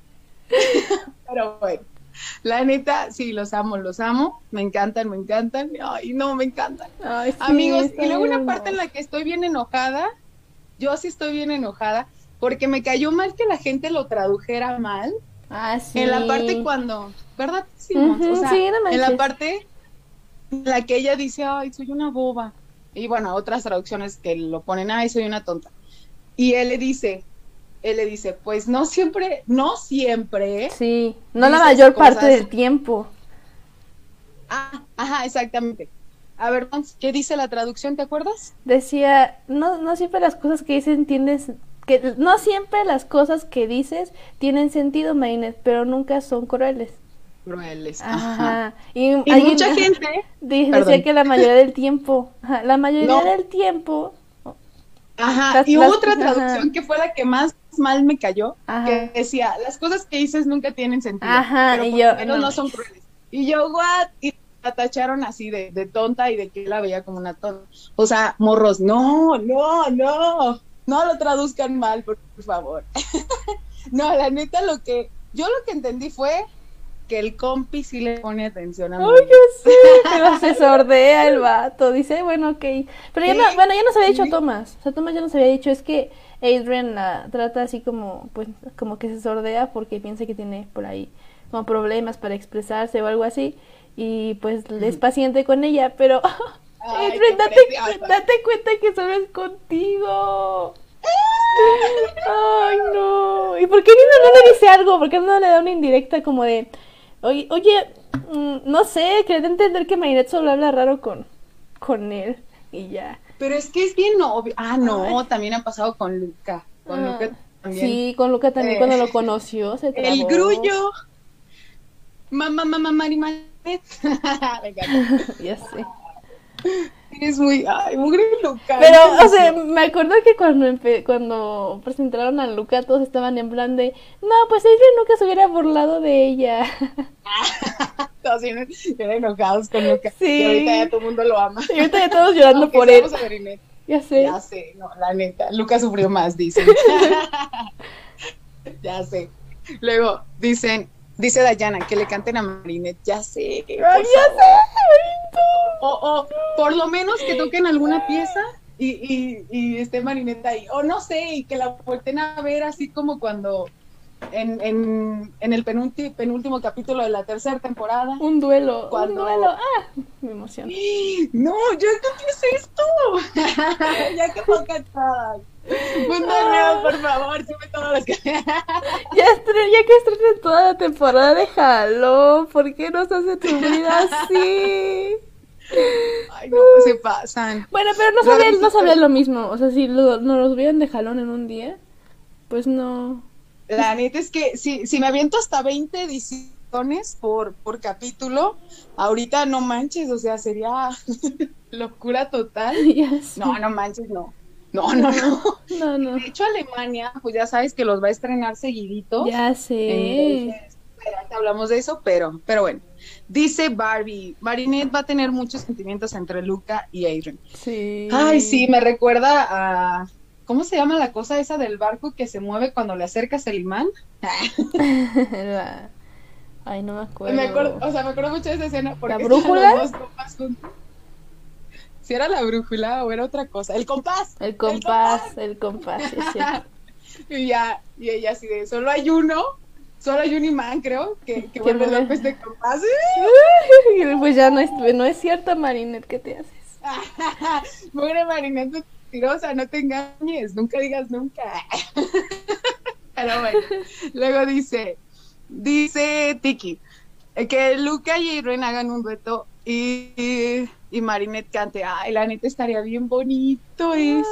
pero bueno, la neta, sí, los amo, los amo. Me encantan, me encantan. Ay, no, me encantan. Ay, sí, Amigos, y luego una parte en la que estoy bien enojada, yo sí estoy bien enojada, porque me cayó mal que la gente lo tradujera mal. Ah, sí. En la parte cuando, ¿verdad? Sí, o sea, sí, no en la parte en la que ella dice, ay, soy una boba. Y bueno, otras traducciones que lo ponen, ay, soy una tonta. Y él le dice, él le dice, pues no siempre, no siempre, Sí, no la mayor parte del tiempo. Ah, ajá, exactamente. A ver, ¿qué dice la traducción? ¿Te acuerdas? Decía, no, no siempre las cosas que dicen tienes, que no siempre las cosas que dices tienen sentido, Mainet, pero nunca son crueles. Crueles. Ajá. Y, Y hay mucha una- gente, decía que la mayoría del tiempo, ajá, la mayoría No. del tiempo, ajá, Las- y hubo las- otra ajá. traducción que fue la que más mal me cayó, Ajá. que decía, las cosas que dices nunca tienen sentido, Ajá, pero y por yo, lo menos no no son crueles. Y yo, what? Y la tacharon así de, de tonta y de que la veía como una tonta. O sea, morros, no, no, no, no lo traduzcan mal, por, por favor. no, la neta, lo que, yo lo que entendí fue que el compi sí le pone atención a Ay, María. yo sé, pero se sordea el vato. Dice, bueno, ok. Pero ya no, bueno, ya nos había dicho. Tomás. O sea, Tomás ya nos había dicho, es que Adrian la trata así como, pues, como que se sordea porque piensa que tiene por ahí como problemas para expresarse o algo así. Y pues es paciente con ella, pero Ay, Adrian, date, date cuenta que solo es contigo. Ay, no. ¿Y por qué Nina no le dice algo? ¿Por qué no le da una indirecta como de, oye, oye mm, no sé, que de entender que Marinette solo habla raro con, con él y ya. Pero es que es bien obvio. Ah, no, también ha pasado con Luca. Con Ah, Luca también. Sí, con Luca también Eh, cuando lo conoció se trabó. El grullo. Mamá, mamá, encanta. ya sé. Es muy, ay, mugre Luca. Pero, o sea, me acuerdo que cuando empe- cuando presentaron a Luca todos estaban en plan de, no, pues Adrian nunca se hubiera burlado de ella. Todos bien enojados con Luca. Sí. Y ahorita ya todo el mundo lo ama. Y ahorita ya todos llorando Aunque por él. Ya sé. Ya sé, no, la neta. Luca sufrió más, dicen. ya sé. Luego dicen, dice Dayana, que le canten a Marinette. Ya sé. Ay, ya sé. O, o por lo menos que toquen alguna pieza y, y, y esté Marinette ahí. O no sé, y que la vuelten a ver así como cuando en, en, en el penúltimo, penúltimo capítulo de la tercera temporada. Un duelo. Cuando- Un duelo. Ah, me emociona. No, ya que es esto. ya que toca todas. Mándame, por favor, sube todas las que. Ya, estre- ya que estrenen toda la temporada, déjalo. ¿Por qué nos hace sufrir así? Ay, no, se pasan. Bueno, pero no sabría, no sabría lo mismo. O sea, si lo, nos los hubieran de jalón en un día, pues no. La neta es que si, si me aviento hasta 20 ediciones por, por capítulo, ahorita no manches, o sea, sería locura total. No, no manches, no. No, no, no. No, no. De hecho, Alemania, pues ya sabes que los va a estrenar seguidito. Ya sé. Entonces, hablamos de eso, pero, pero bueno. Dice Barbie, Marinette va a tener muchos sentimientos entre Luca y Adrian. Sí. Ay, sí, me recuerda a... ¿Cómo se llama la cosa esa del barco que se mueve cuando le acercas el imán? Ay, no me acuerdo. Me acuerdo, o sea, me acuerdo mucho de esa escena porque ¿La brújula? los dos juntos. Si era la brújula o era otra cosa, el compás. El compás, el compás, sí. Y ya, y ella así de, solo hay uno, solo hay un imán, creo, que, que vuelve mueve. loco este compás. pues ya no es, no es cierto, Marinette, ¿qué te haces? Pobre Marinette mentirosa, no te engañes, nunca digas nunca. Pero bueno, luego dice, dice Tiki, eh, que Luca y Irene hagan un dueto y, y Marinette cante. Ay, la neta estaría bien bonito eso.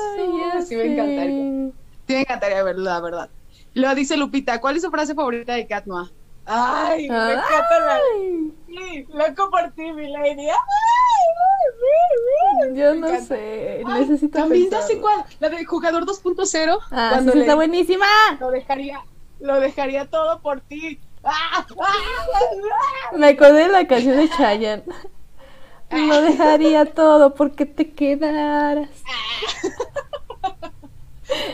Ay, sí me sé. encantaría. Sí me encantaría verlo, la verdad. Luego dice Lupita, ¿cuál es su frase favorita de Katma? Ay, me encanta la... Ay, Sí, loco por ti, mi lady. Ay, yo Me no encanta. sé, Ay, necesito También ya sé cuál, la de jugador 2.0. Ah, cuando sí, le- está buenísima. lo dejaría, lo dejaría todo por ti. ¡Ah! ¡Ah! ¡Ah! Me acordé de la canción de Chayanne. Lo dejaría todo porque te quedaras.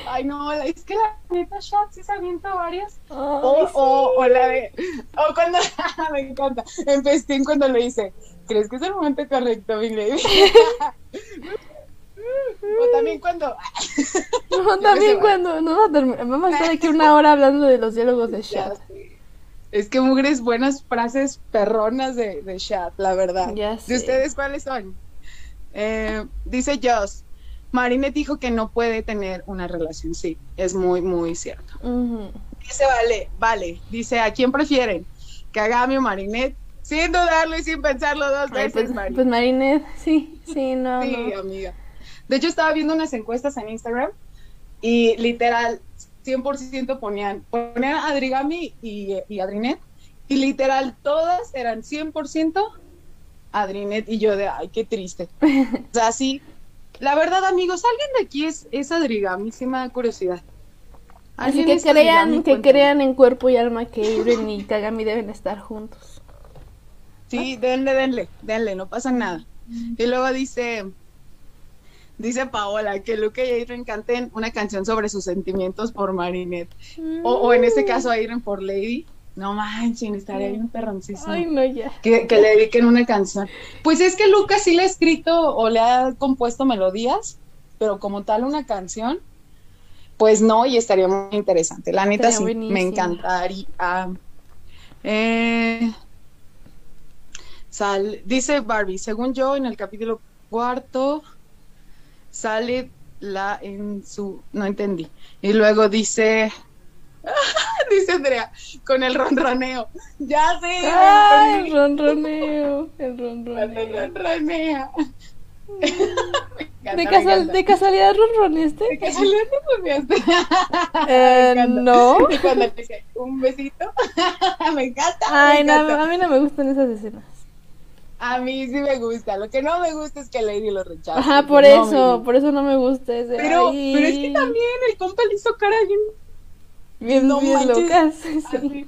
Ay, no, es que la neta Shat sí se avienta varias. Ay, O, sí. o, o la de, o cuando, me encanta, en Festín cuando le dice, ¿crees que es el momento correcto, mi lady? o también cuando, No, también cuando no vamos a estar aquí una hora hablando de los diálogos de Shad. Es que mugres buenas frases perronas de, de chat, la verdad. Ya ¿De ustedes cuáles son? Eh, dice Joss, Marinette dijo que no puede tener una relación. Sí, es muy, muy cierto. Dice Vale, Vale, dice, ¿a quién prefieren? ¿Que a Gami o Marinette? Sin dudarlo y sin pensarlo dos Ay, veces, pues, Mari. pues Marinette, sí, sí, no, Sí, no. amiga. De hecho, estaba viendo unas encuestas en Instagram y literal, 100% ponían, ponían a Adrigami y, y Adrinet y literal todas eran 100% Adrinet y yo de, ay, qué triste. O sea, sí. La verdad, amigos, alguien de aquí es, es Adrigami, sí me da curiosidad. Así ¿Alguien que crean, que crean en cuerpo y alma que Iren y Kagami deben estar juntos. Sí, denle, denle, denle, no pasa nada. Y luego dice, dice Paola que Luke y Adrian canten una canción sobre sus sentimientos por Marinette. O, o en este caso Adrian por Lady. No manchen, estaría bien perroncísimo. Ay, no, ya. Que, que le dediquen una canción. Pues es que Lucas sí le ha escrito o le ha compuesto melodías, pero como tal una canción, pues no, y estaría muy interesante. La neta Estaría sí, me encantaría. Eh, sal, dice Barbie, según yo, en el capítulo cuarto sale la en su. No entendí. Y luego dice. dice Andrea, con el ronroneo. Ya sé. Ay, el ronroneo, el ronroneo. ronronea. Encanta, ¿De, casual. ¿De casualidad ronroneaste? ¿De casualidad ronroneaste? Eh, no. Y cuando dice un besito, me encanta. Ay, me no, encanta. a mí no me gustan esas escenas. A mí sí me gusta. Lo que no me gusta es que Lady lo rechace. Ajá, por No eso, por eso no me gusta ese. Pero, ay, pero es que también el compa le hizo cara bien, bien, no bien manches, locas. así,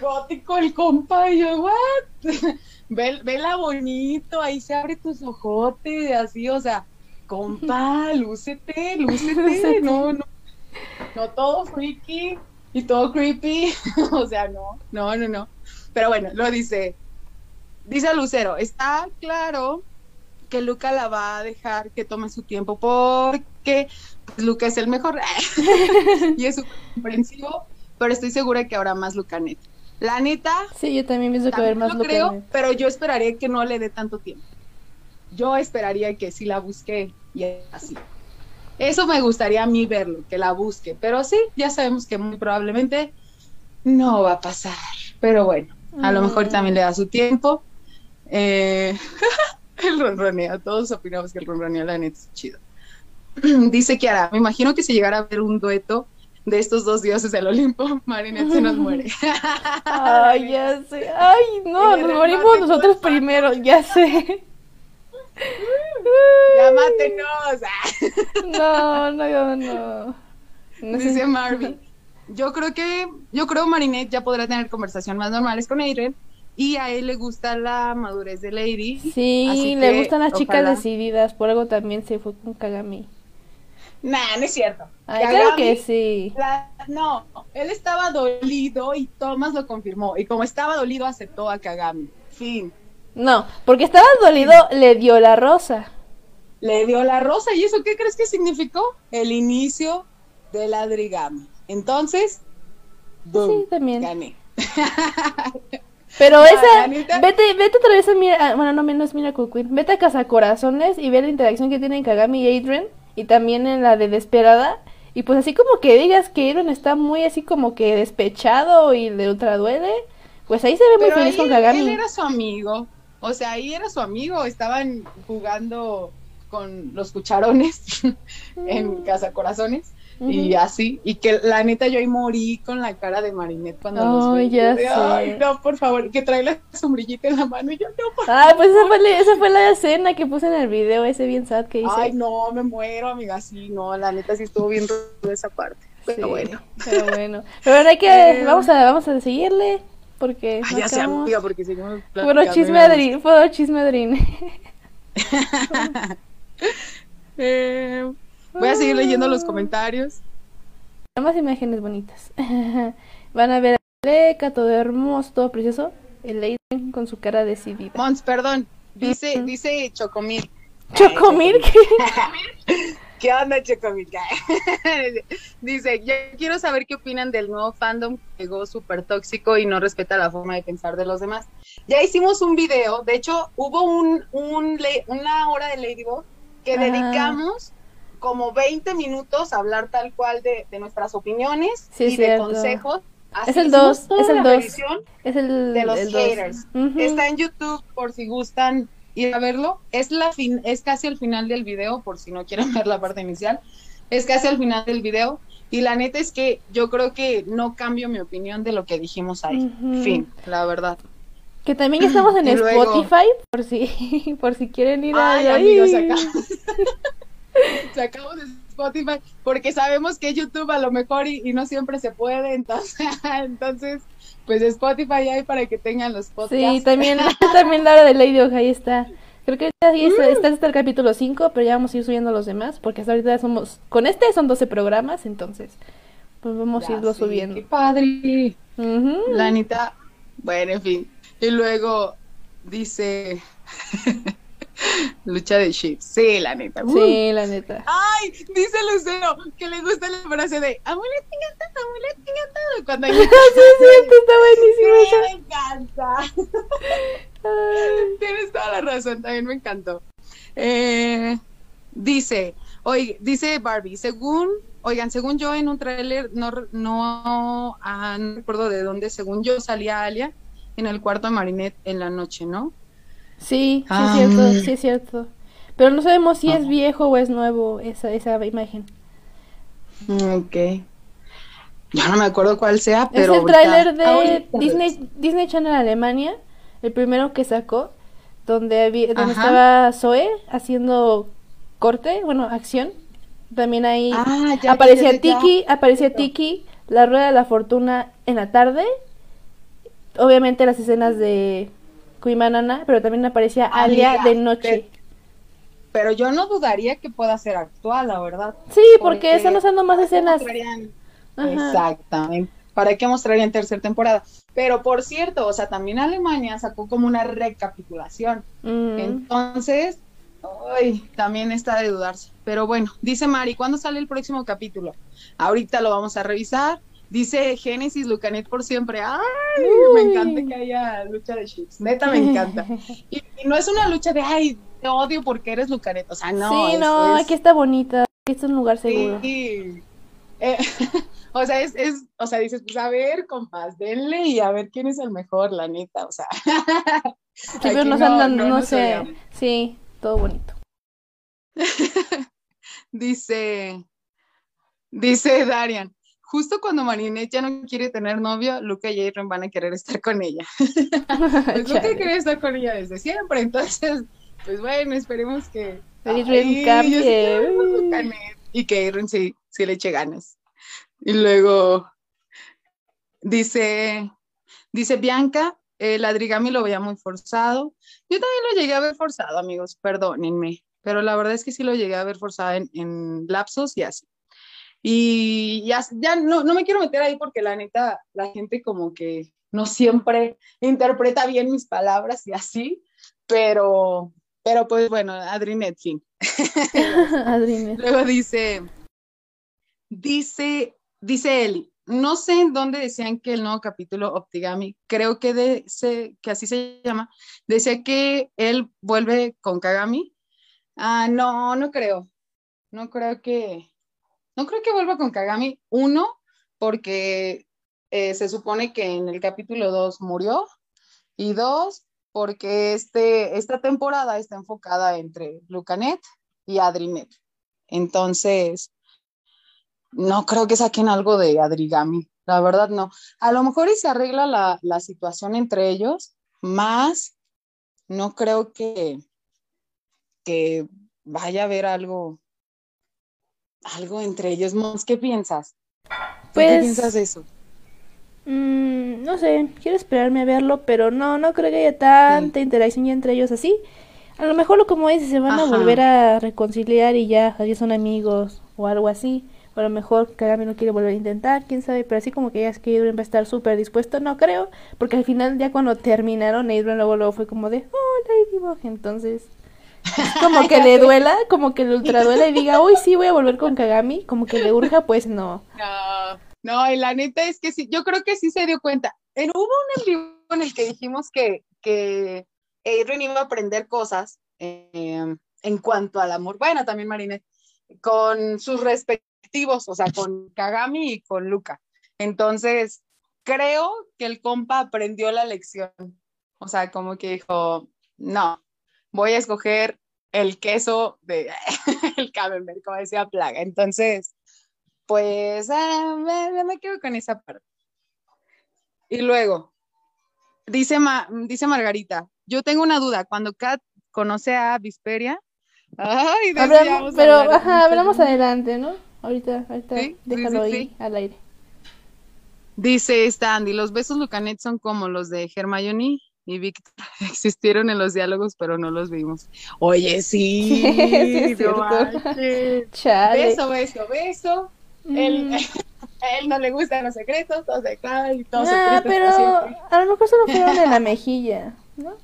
gótico el compa. Y yo, ¿what? Ve, vela bonito, ahí se abre tus ojotes, así, o sea, compa, lúcete, lúcete. Lúcete. No, no. No todo freaky y todo creepy. o sea, no, no, no, no. Pero bueno, lo dice. Dice Lucero, está claro que Luca la va a dejar que tome su tiempo porque pues, Luca es el mejor y es súper comprensivo, pero estoy segura que habrá más Lucanet. La neta, Sí, yo también pienso que también más lo creo, Lucanet. pero yo esperaría que no le dé tanto tiempo. Yo esperaría que si la busque y así. Eso me gustaría a mí verlo, que la busque, pero sí, ya sabemos que muy probablemente no va a pasar. Pero bueno, a lo mejor Mm. también le da su tiempo. Eh, el ronroneo, todos opinamos que el ronroneo la neta es chido. Dice Kiara, me imagino que si llegara a ver un dueto de estos dos dioses del Olimpo, Marinette se nos muere. Ay, ya sé. Ay, no, nos morimos nosotros primero, ya sé. ya mátenos. No, no, no, no. No sé. Dice Marvin. Yo creo que, yo creo Marinette ya podrá tener conversación más normales con Adrian y a él le gusta la madurez de Lady. Sí, así le que gustan las chicas decididas, por algo también se fue con Kagami. Nah, no es cierto. Ay, claro que sí. la- no, él estaba dolido y Thomas lo confirmó. Y como estaba dolido, aceptó a Kagami. Fin. No, porque estaba dolido, le dio la rosa. Le dio la rosa. ¿Y eso qué crees que significó? El inicio de la Drigami. Entonces, boom, Sí, también. gané. Pero No, esa, vete, vete otra vez a Mira, bueno, no, no es Miracle Queen, vete a Cazacorazones y ve la interacción que tienen Kagami y Adrian, y también en la de Desperada, y pues así como que digas que Adrian está muy así como que despechado y le ultra duele, pues ahí se ve muy Pero feliz ahí con Kagami. él era su amigo. O sea, ahí era su amigo. Estaban jugando con los cucharones en Casa Corazones y Ujú. así. Y que la neta yo ahí morí con la cara de Marinette cuando los Ay, vi. ya de, sé. Ay, no, por favor, que trae la sombrillita en la mano. Y yo, no, por Ay, pues esa fue, la, esa fue la escena que puse en el video, ese bien sad que hice. Ay, no, me muero, amiga. Sí, no, la neta sí estuvo bien rudo esa parte. Pero Sí, bueno. Pero bueno. Pero bueno, hay que, Eh, vamos a, vamos a seguirle, porque Ay, ya se acabamos. amiga, porque seguimos y chisme adrin, chisme adrin. Eh, voy a seguir leyendo los comentarios. Más imágenes bonitas. Van a ver a Leca, todo hermoso, todo precioso. El Aiden con su cara decidida. Mons, perdón. Dice, dice Chocomil. Chocomil, ¿Qué onda, Chocomil? Dice, yo quiero saber qué opinan del nuevo fandom que llegó súper tóxico y no respeta la forma de pensar de los demás. Ya hicimos un video, de hecho, hubo un, una hora de Ladybug que Ajá. dedicamos como 20 minutos a hablar tal cual de, de nuestras opiniones Sí, y de consejos. Así Es el hicimos dos, toda es el la dos. revisión es el de los el haters. Está en YouTube por si gustan ir a verlo. Es la fin, es casi al final del video, por si no quieren ver la parte inicial. Es casi al final del video. Y la neta es que yo creo que no cambio mi opinión de lo que dijimos ahí. Fin, la verdad. Que también estamos en luego- Spotify, por si, por si quieren ir a ahí. amigos, sacamos, Spotify porque sabemos que YouTube a lo mejor y, y no siempre se puede. Entonces, entonces pues Spotify hay para que tengan los podcasts. Sí, también, también la hora de Lady Oja, ahí está. Creo que sí está, está hasta el capítulo 5, pero ya vamos a ir subiendo los demás, porque hasta ahorita somos, con este son 12 programas, entonces, pues vamos a Ya irlo subiendo. Qué padre. Ujú. La Anita, bueno, en fin. Y luego dice lucha de chips. Sí, la neta. Uh. Sí, la neta. Ay, dice Lucero que le gusta la frase de amuleto encantado, amuleto encantado. Cuando hay Sí, cierto, está buenísimo eso. me encanta. Tienes toda la razón, también me encantó. Eh, dice, oye, dice Barbie, según, oigan, según yo en un tráiler, no, no, ah, no recuerdo de dónde, según yo salía Alia en el cuarto de Marinette en la noche, ¿no? Sí, sí Ah. es cierto, sí es cierto. Pero no sabemos si es Ah. viejo o es nuevo esa, esa imagen. Ok. Ya no me acuerdo cuál sea, Es pero el ahorita- tráiler de ahorita Disney, Disney Channel Alemania, el primero que sacó, donde, donde estaba Zoe haciendo corte, bueno, acción. También ahí ah, aparecía Tiki, aparecía Tiki, la rueda de la fortuna en la tarde. Obviamente las escenas de Kuimanana, pero también aparecía Alia de noche. Pero, yo no dudaría que pueda ser actual, la verdad. Sí, porque, están usando más escenas. Exactamente. ¿Para qué mostrarían tercera temporada? Pero por cierto, o sea, también Alemania sacó como una recapitulación. Mm. Entonces, Ay, también está de dudarse. Pero bueno, dice Mari, ¿cuándo sale el próximo capítulo? Ahorita lo vamos a revisar. Dice Génesis Lucanet por siempre. Ay, me encanta que haya lucha de chips. Neta, me encanta. Y, no es una lucha de, ay, te odio porque eres Lucanet. O sea, no. Sí, no, aquí está bonita. Aquí está un lugar seguro. Sí. Eh, o sea, es, es, o sea, dices, pues a ver, compás, denle y a ver quién es el mejor, la neta. O sea. Sí, pero nos andan, no, sé. Sí, todo bonito. dice, dice Darian, justo cuando Marinette ya no quiere tener novio, Luca y Aaron van a querer estar con ella. pues Luca quería estar con ella desde siempre, entonces, pues bueno, esperemos que Aaron cambie. y que Aaron sí, sí le eche ganas. Y luego dice, dice Bianca, el adrigami lo veía muy forzado. Yo también lo llegué a ver forzado, amigos, perdónenme, pero la verdad es que sí lo llegué a ver forzado en, lapsos y así. Y ya, ya no, no me quiero meter ahí porque la neta, la gente como que no siempre interpreta bien mis palabras y así, pero, pero pues bueno, Adrinet, fin. Adrinet. Luego dice, dice, dice Eli, no sé en dónde decían que el nuevo capítulo Optigami, creo que, de, que así se llama, decía que él vuelve con Kagami. Ah, no, no creo. No creo que, no creo que vuelva con Kagami. Uno, porque eh, se supone que en el capítulo 2 murió. Y dos, porque este, esta temporada está enfocada entre Lucanet y Adrinet. Entonces, no creo que saquen algo de Adrigami, la verdad no. A lo mejor y se arregla la, situación entre ellos, más no creo que, que vaya a haber algo, algo entre ellos. ¿Qué piensas? ¿Qué pues, piensas de eso? Mm, no sé, quiero esperarme a verlo, pero no, no creo que haya tanta interacción entre ellos así. A lo mejor, lo como dices, se van a volver a reconciliar y ya, ya son amigos o algo así a lo mejor Kagami no quiere volver a intentar, quién sabe, pero así como que ya es que Adrian va a estar súper dispuesto, no creo, porque al final ya cuando terminaron, Adrian luego, luego fue como de, oh, Ladybug, entonces como que le duela, como que le ultra duela y diga, uy, sí, voy a volver con Kagami, como que le urja, pues no. No, no, y la neta es que sí, yo creo que sí se dio cuenta. En, hubo un en en el que dijimos que, que Adrian iba a aprender cosas eh, en cuanto al amor, bueno, también Marinette, con sus respectivos o sea, con Kagami y con Luca. Entonces, creo que el compa aprendió la lección. O sea, como que dijo, no, voy a escoger el queso de el camembert, como decía Plaga. Entonces, pues eh, me, quedo con esa parte. Y luego, dice, dice Margarita, yo tengo una duda, cuando Kat conoce a Visperia, ay, pero ajá, hablamos adelante, ¿no? Ahorita, ahorita déjalo ahí al aire. Dice Standy, los besos Lucanet son como los de Hermione y Victor. Existieron en los diálogos, pero no los vimos. Oye, sí. sí Beso, beso, beso. Él, mm. a él no le gustan los secretos, todo se cae y todo ah, pero a lo mejor solo fueron en la mejilla, ¿no?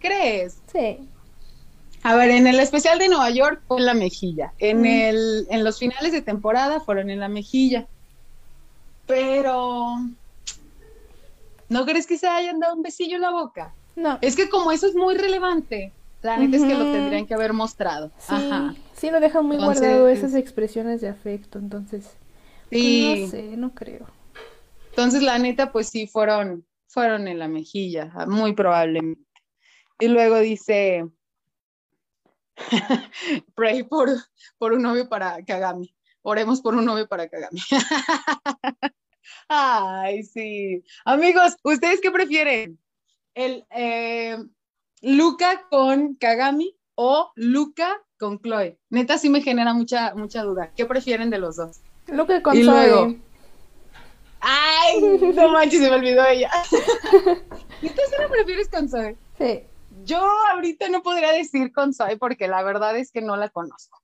¿Crees? Sí. A ver, en el especial de Nueva York fue en la mejilla. En, el, en los finales de temporada fueron en la mejilla. Pero. ¿No crees que se hayan dado un besillo en la boca? No. Es que como eso es muy relevante, la neta es que lo tendrían que haber mostrado. Sí, Ajá. sí lo dejan muy guardado esas expresiones de afecto, entonces. Pues, sí. no sé, no creo. Entonces, la neta, pues sí, fueron, fueron en la mejilla, muy probablemente. Y luego dice, Pray por, por un novio para Kagami. Oremos por un novio para Kagami. Ay, sí. Amigos, ¿ustedes qué prefieren? El, eh, Luca con Kagami o Luca con Chloe. Neta sí me genera mucha, mucha duda. ¿Qué prefieren de los dos? Luca con Y luego- Ay, no manches, se me olvidó ella. ¿Neta sí la prefieres con Zoe? Sí. Yo ahorita no podría decir con Zoe porque la verdad es que no la conozco.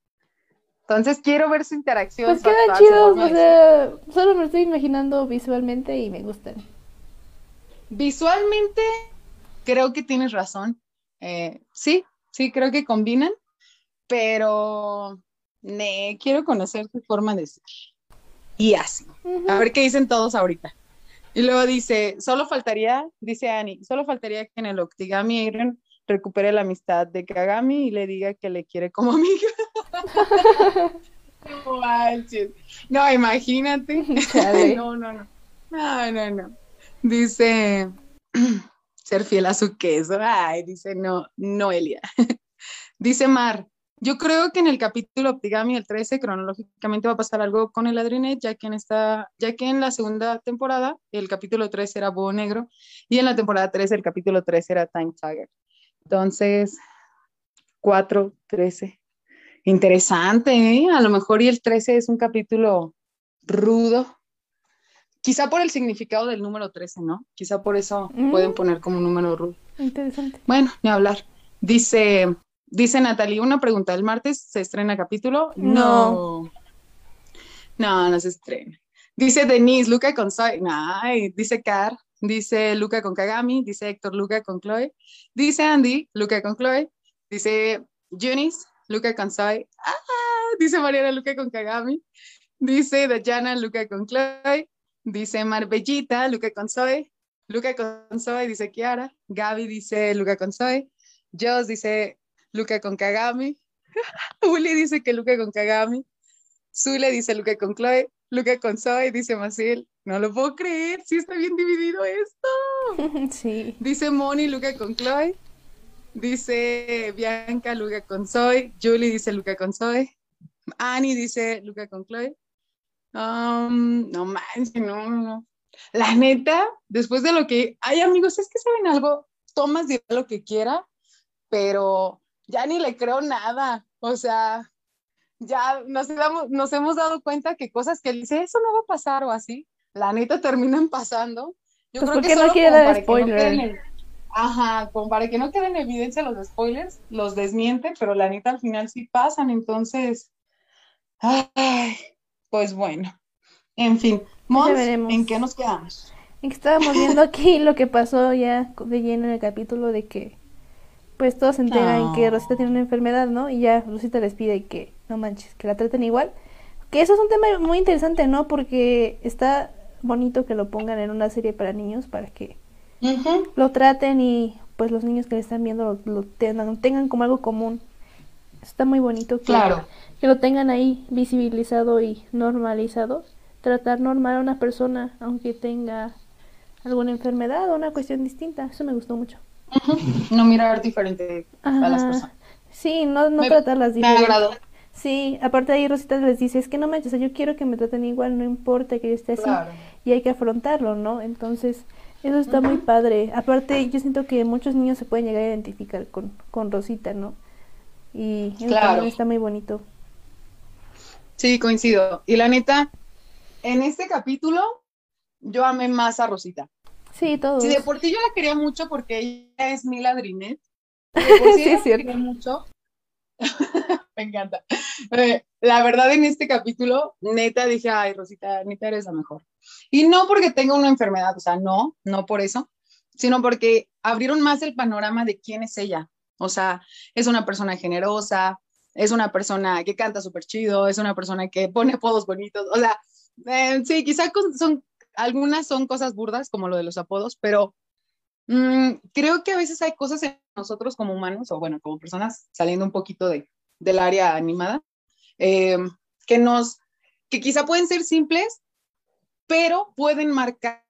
Entonces quiero ver su interacción. Pues quedan chidos, o sea, solo me estoy imaginando visualmente y me gustan. Visualmente, creo que tienes razón. Eh, sí, sí, creo que combinan, pero ne, quiero conocer tu forma de ser. Y así. A ver qué dicen todos ahorita. Y luego dice, solo faltaría, dice Annie, solo faltaría que en el Octigami Eren recupere la amistad de Kagami y le diga que le quiere como amiga. No imagínate. No, no, no. No, no, no. Dice ser fiel a su queso. Ay, dice no, Noelia. Dice Mar, yo creo que en el capítulo Optigami, el 13, cronológicamente va a pasar algo con el Adrinet, ya que en esta, ya que en la segunda temporada el capítulo 3 era Búho Negro y en la temporada 3 el capítulo 3 era Time Tiger. Entonces, 4, 13. Interesante, ¿eh? A lo mejor y el 13 es un capítulo rudo. Quizá por el significado del número 13, ¿no? Quizá por eso Mm. pueden poner como un número rudo. Interesante. Bueno, ni hablar. Dice, dice Natalie, una pregunta, ¿el martes se estrena capítulo? No. No, no se estrena. Dice Denise, Luca con Zoe. Ay, dice Car, dice Luca con Kagami, dice Héctor, Luca con Chloe. Dice Andy, Luca con Chloe. Dice Eunice, Luca con Zoe. Ah, dice Mariana, Luca con Kagami. Dice Dayana, Luca con Chloe. Dice Marbellita, Luca con Zoe. Luca con Zoe, dice Kiara. Gaby dice Luca con Zoe. Joss dice Luca con Kagami. Uli dice que Luca con Kagami. Zule dice Luca con Chloe. Luca con Zoe, dice Maciel. No lo puedo creer, sí está bien dividido esto. Sí. Dice Moni, Luca con Chloe. Dice Bianca, Luca con Zoe. Julie dice Luca con Zoe. Annie dice Luca con Chloe. Um, no manches, no, no, no. La neta, después de lo que. Ay, amigos, es que saben algo. Tomás dirá lo que quiera, pero ya ni le creo nada. O sea, ya nos, damos- nos hemos dado cuenta que cosas que él dice, eso no va a pasar o así, la neta terminan pasando. Yo Pues creo que no quiere dar no spoiler. queden en- Ajá, como para que no queden en evidencia los spoilers, los desmiente, pero la neta al final sí pasan, entonces, ay, pues bueno. En fin, Mons. ¿en qué nos quedamos? En que estábamos viendo aquí lo que pasó ya de lleno en el capítulo de que pues todos se enteran que No. Rosita tiene una enfermedad, ¿no? Y ya Rosita les pide que no manches, que la traten igual. Que eso es un tema muy interesante, ¿no? Porque está bonito que lo pongan en una serie para niños para que lo traten y pues los niños que le están viendo lo, lo tengan, tengan como algo común. Está muy bonito que, Claro. que lo tengan ahí visibilizado y normalizado. Tratar normal a una persona aunque tenga alguna enfermedad o una cuestión distinta. Eso me gustó mucho. No mirar diferente a las personas. Sí, no, no Me- tratarlas Me diferente. agradó. Sí, aparte de ahí Rosita les dice, es que no manches, o sea, yo quiero que me traten igual, no importa que yo esté así. Y hay que afrontarlo, ¿no? Entonces, eso está muy padre. Aparte, yo siento que muchos niños se pueden llegar a identificar con, con Rosita, ¿no? Y eso Claro. también está muy bonito. Sí, coincido. Y la neta, en este capítulo, yo amé más a Rosita. Sí, todos. Sí, de por sí yo la quería mucho porque ella es mi ladrinet. De por sí Sí, la cierto. quería mucho. Me encanta. Eh, la verdad, en este capítulo, neta, dije, ay, Rosita, neta, eres la mejor. Y no porque tenga una enfermedad, o sea, no, no por eso, sino porque abrieron más el panorama de quién es ella. O sea, es una persona generosa, es una persona que canta súper chido, es una persona que pone apodos bonitos. O sea, eh, sí, quizá son, algunas son cosas burdas, como lo de los apodos, pero mm, creo que a veces hay cosas en nosotros como humanos, o bueno, como personas, saliendo un poquito de, del área animada, eh, que nos, que quizá pueden ser simples, pero pueden marcar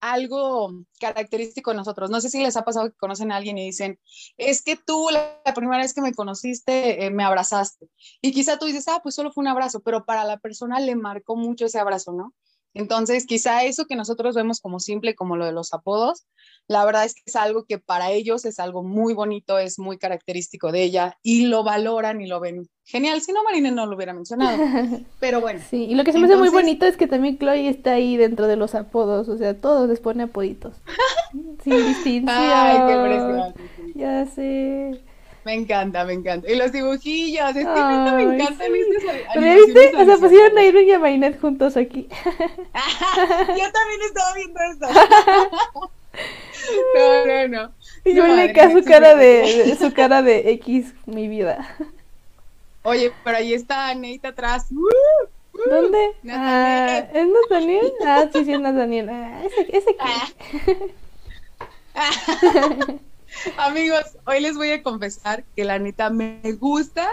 algo característico de nosotros. No sé si les ha pasado que conocen a alguien y dicen, es que tú la, la primera vez que me conociste eh, me abrazaste. Y quizá tú dices, ah, pues solo fue un abrazo, pero para la persona le marcó mucho ese abrazo, ¿no? Entonces, quizá eso que nosotros vemos como simple, como lo de los apodos, La verdad es que es algo que para ellos es algo muy bonito, es muy característico de ella y lo valoran y lo ven genial. Si no, Marina no lo hubiera mencionado. Pero bueno. Sí, y lo que se me hace muy bonito es que también Chloe está ahí dentro de los apodos, o sea, todos les pone apoditos. Sin distinción. Ay, qué precioso. Ya sé. Me encanta, me encanta. Y los dibujillos, es que neta me encantan estas ¿Me viste? O sea, pusieron a Irving y a Marinette juntos aquí. Yo también estaba viendo eso. No, no, no. Y yo le cae su cara de, su cara de X, mi vida. Oye, pero ahí está Neita atrás. ¿Dónde? Ah, ¿Es Nathaniel? Ah, sí, sí, es Nathaniel. Ah, ese, ese ah. Amigos, hoy les voy a confesar que la neta me gusta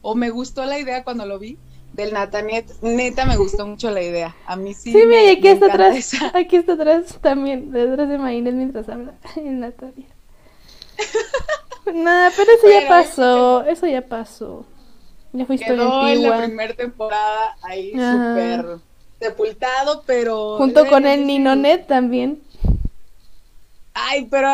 o me gustó la idea cuando lo vi del Nataniel. Neta me gustó mucho la idea. A mí sí. Sí, mira, aquí está atrás. Aquí está atrás también, detrás de Mainel mientras habla el Natalia. Nada, pero eso ya pasó, eso ya pasó. Ya fue historia en la primera temporada ahí súper sepultado, pero... Junto con el Ninonet también. Ay, pero.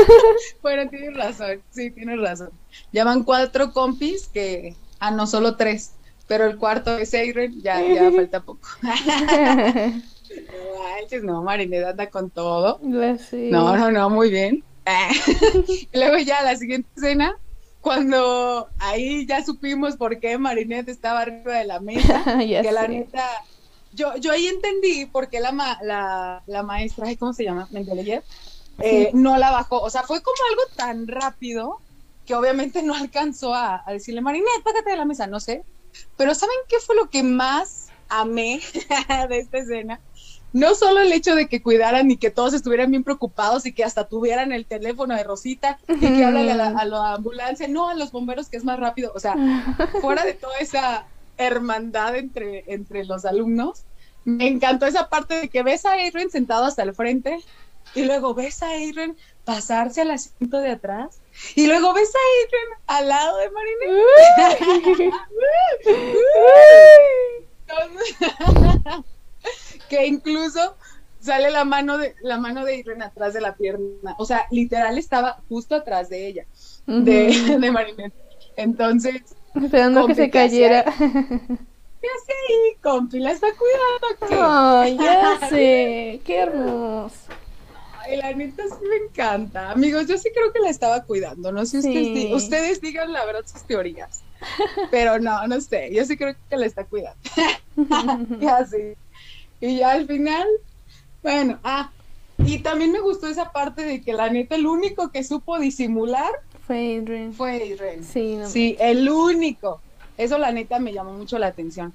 bueno, tienes razón. Sí, tienes razón. Llaman cuatro compis que. Ah, no, solo tres. Pero el cuarto es Eiren, ya, ya falta poco. no manches, no, Marinette anda con todo. No, no, no, muy bien. y luego ya la siguiente escena, cuando ahí ya supimos por qué Marinette estaba arriba de la mesa, que la neta, yo, yo ahí entendí por qué la, la, la maestra, ¿cómo se llama? Mendeleyev, eh, no la bajó. O sea, fue como algo tan rápido que obviamente no alcanzó a, decirle, Marinette, págate de la mesa, no sé. Pero ¿saben qué fue lo que más amé de esta escena? No solo el hecho de que cuidaran y que todos estuvieran bien preocupados y que hasta tuvieran el teléfono de Rosita y que hablan a la, a la ambulancia, no a los bomberos que es más rápido, o sea, fuera de toda esa hermandad entre, entre los alumnos, me encantó esa parte de que ves a Adrian sentado hasta el frente y luego ves a Adrian pasarse al asiento de atrás y luego ves a Adrian al lado de Marinette. que incluso sale la mano de la mano de Adrian atrás de la pierna, o sea, literal estaba justo atrás de ella, de, de Marinette. Entonces, esperando que se cayera. ¿Qué hace ahí, compi? La está cuidando. Ay, ya sé, qué hermoso. Ay, la neta sí me encanta. Amigos, yo sí creo que la estaba cuidando. No sé si ustedes, digan la verdad sus teorías. Pero no, no sé. Yo sí creo que la está cuidando. y así. Y ya al final, bueno, ah, y también me gustó esa parte de que la neta el único que supo disimular fue Adrian. Fue Adrian. Sí, sí, el único. Eso la neta me llamó mucho la atención.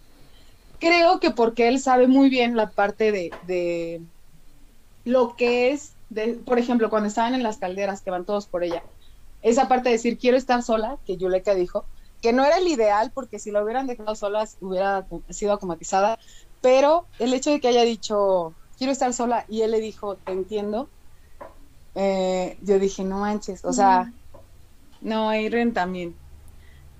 Creo que porque él sabe muy bien la parte de, de lo que es por ejemplo, cuando estaban en las calderas, que van todos por ella, esa parte de decir quiero estar sola, que Yuleka dijo, que no era el ideal, porque si la hubieran dejado solas hubiera sido acomatizada, pero el hecho de que haya dicho quiero estar sola y él le dijo te entiendo, eh, yo dije no manches, o sea, no, Irene también.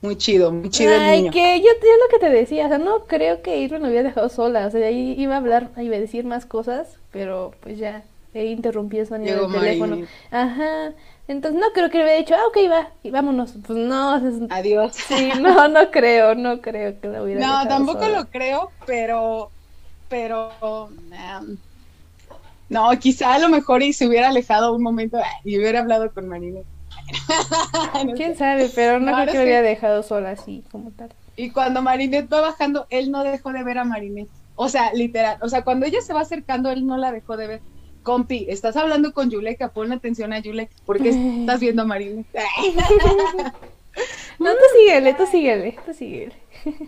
Muy chido, muy chido el niño. que yo, yo lo que te decía, o sea, no creo que Irene me hubiera dejado sola, o sea, ahí iba a hablar, iba a decir más cosas, pero pues ya, e interrumpí eso en el teléfono. Ajá. Entonces no creo que le hubiera dicho, ah, ok, va, y vámonos. Pues no. Adiós. Sí, no, no creo, no creo que lo hubiera No, tampoco lo creo, pero, pero, um, no, quizá a lo mejor y se hubiera alejado un momento y hubiera hablado con Marinette. Quién sabe, pero no, creo que lo hubiera dejado sola así, como tal. Y cuando Marinette va bajando, él no dejó de ver a Marinette. O sea, literal, o sea, cuando ella se va acercando, él no la dejó de ver compi, estás hablando con Yuleka, pon atención a Yuleka, porque estás viendo a Marilyn. no, tú síguele, tú síguele, tú síguele.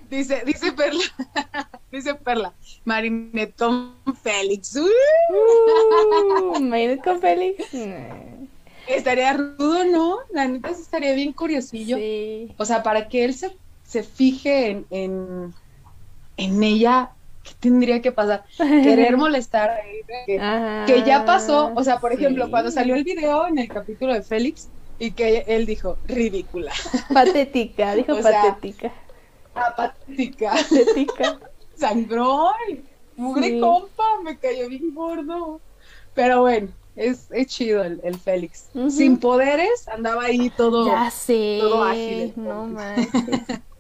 Dice, dice Perla, dice Perla, Marinette con Félix. Uh, Marinette con Félix. Estaría rudo, ¿no? La neta estaría bien curiosillo. Sí. O sea, para que él se, se fije en, en, en ella ¿qué tendría que pasar? Querer molestar que, que, ya pasó, o sea, por ejemplo, cuando salió el video en el capítulo de Félix y que él dijo, ridícula. Patética, dijo patética. Ah, patética. Patética. Sangrón, mugre compa, me cayó bien gordo. Pero bueno, es, es chido el, el Félix. Sin poderes, andaba ahí todo. Ya sé. todo ágil, No manches.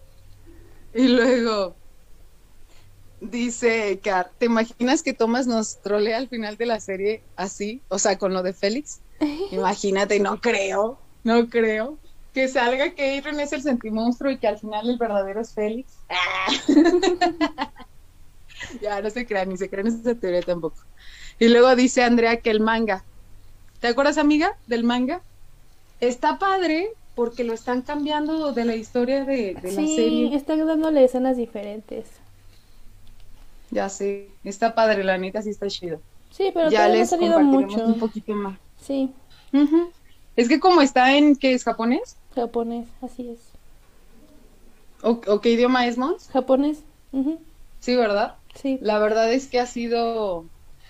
Y luego dice Car, ¿te imaginas que Thomas nos trolea al final de la serie así? O sea, con lo de Félix. Imagínate, no creo, no creo. Que salga que Adrian es el sentimonstruo y que al final el verdadero es Félix. Ah. ya, no se crean, ni se crean esa teoría tampoco. Y luego dice Andrea que el manga. ¿Te acuerdas, amiga, del manga? Está padre porque lo están cambiando de la historia de, de la Sí, serie. están dándole escenas diferentes. Ya sé, está padre, la neta sí está chido. Sí, pero ya no ha les salido mucho. un poquito más. Sí, Ujú. Es que como está en, ¿qué es? ¿Japonés? japonés, así es. ¿O, o qué idioma es, Mons? Japonés, ujú, Sí, ¿verdad? sí. La verdad es que ha sido,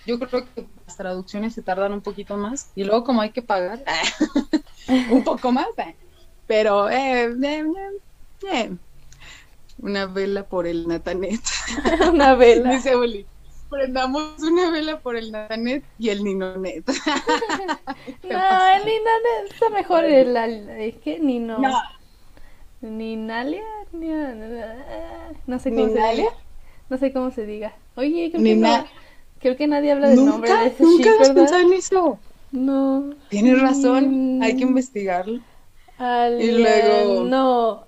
yo creo que las traducciones se tardan un poquito más y luego como hay que pagar, un poco más, eh. pero eh, eh, eh, eh. Una vela por el Natanet, Una vela. dice Uli. Prendamos una vela por el Natanet y el Ninonet. No, el Nina está mejor el al- es que Nino. No, Ninalia, Ni- no sé cómo se ¿Ninalia? diga. No sé cómo se diga. Oye, creo Nina- que no, creo que nadie habla del nombre nunca, de ese nunca has pensado en eso. No. Tienes razón, hay que Mm, investigarlo. Alia- luego- No.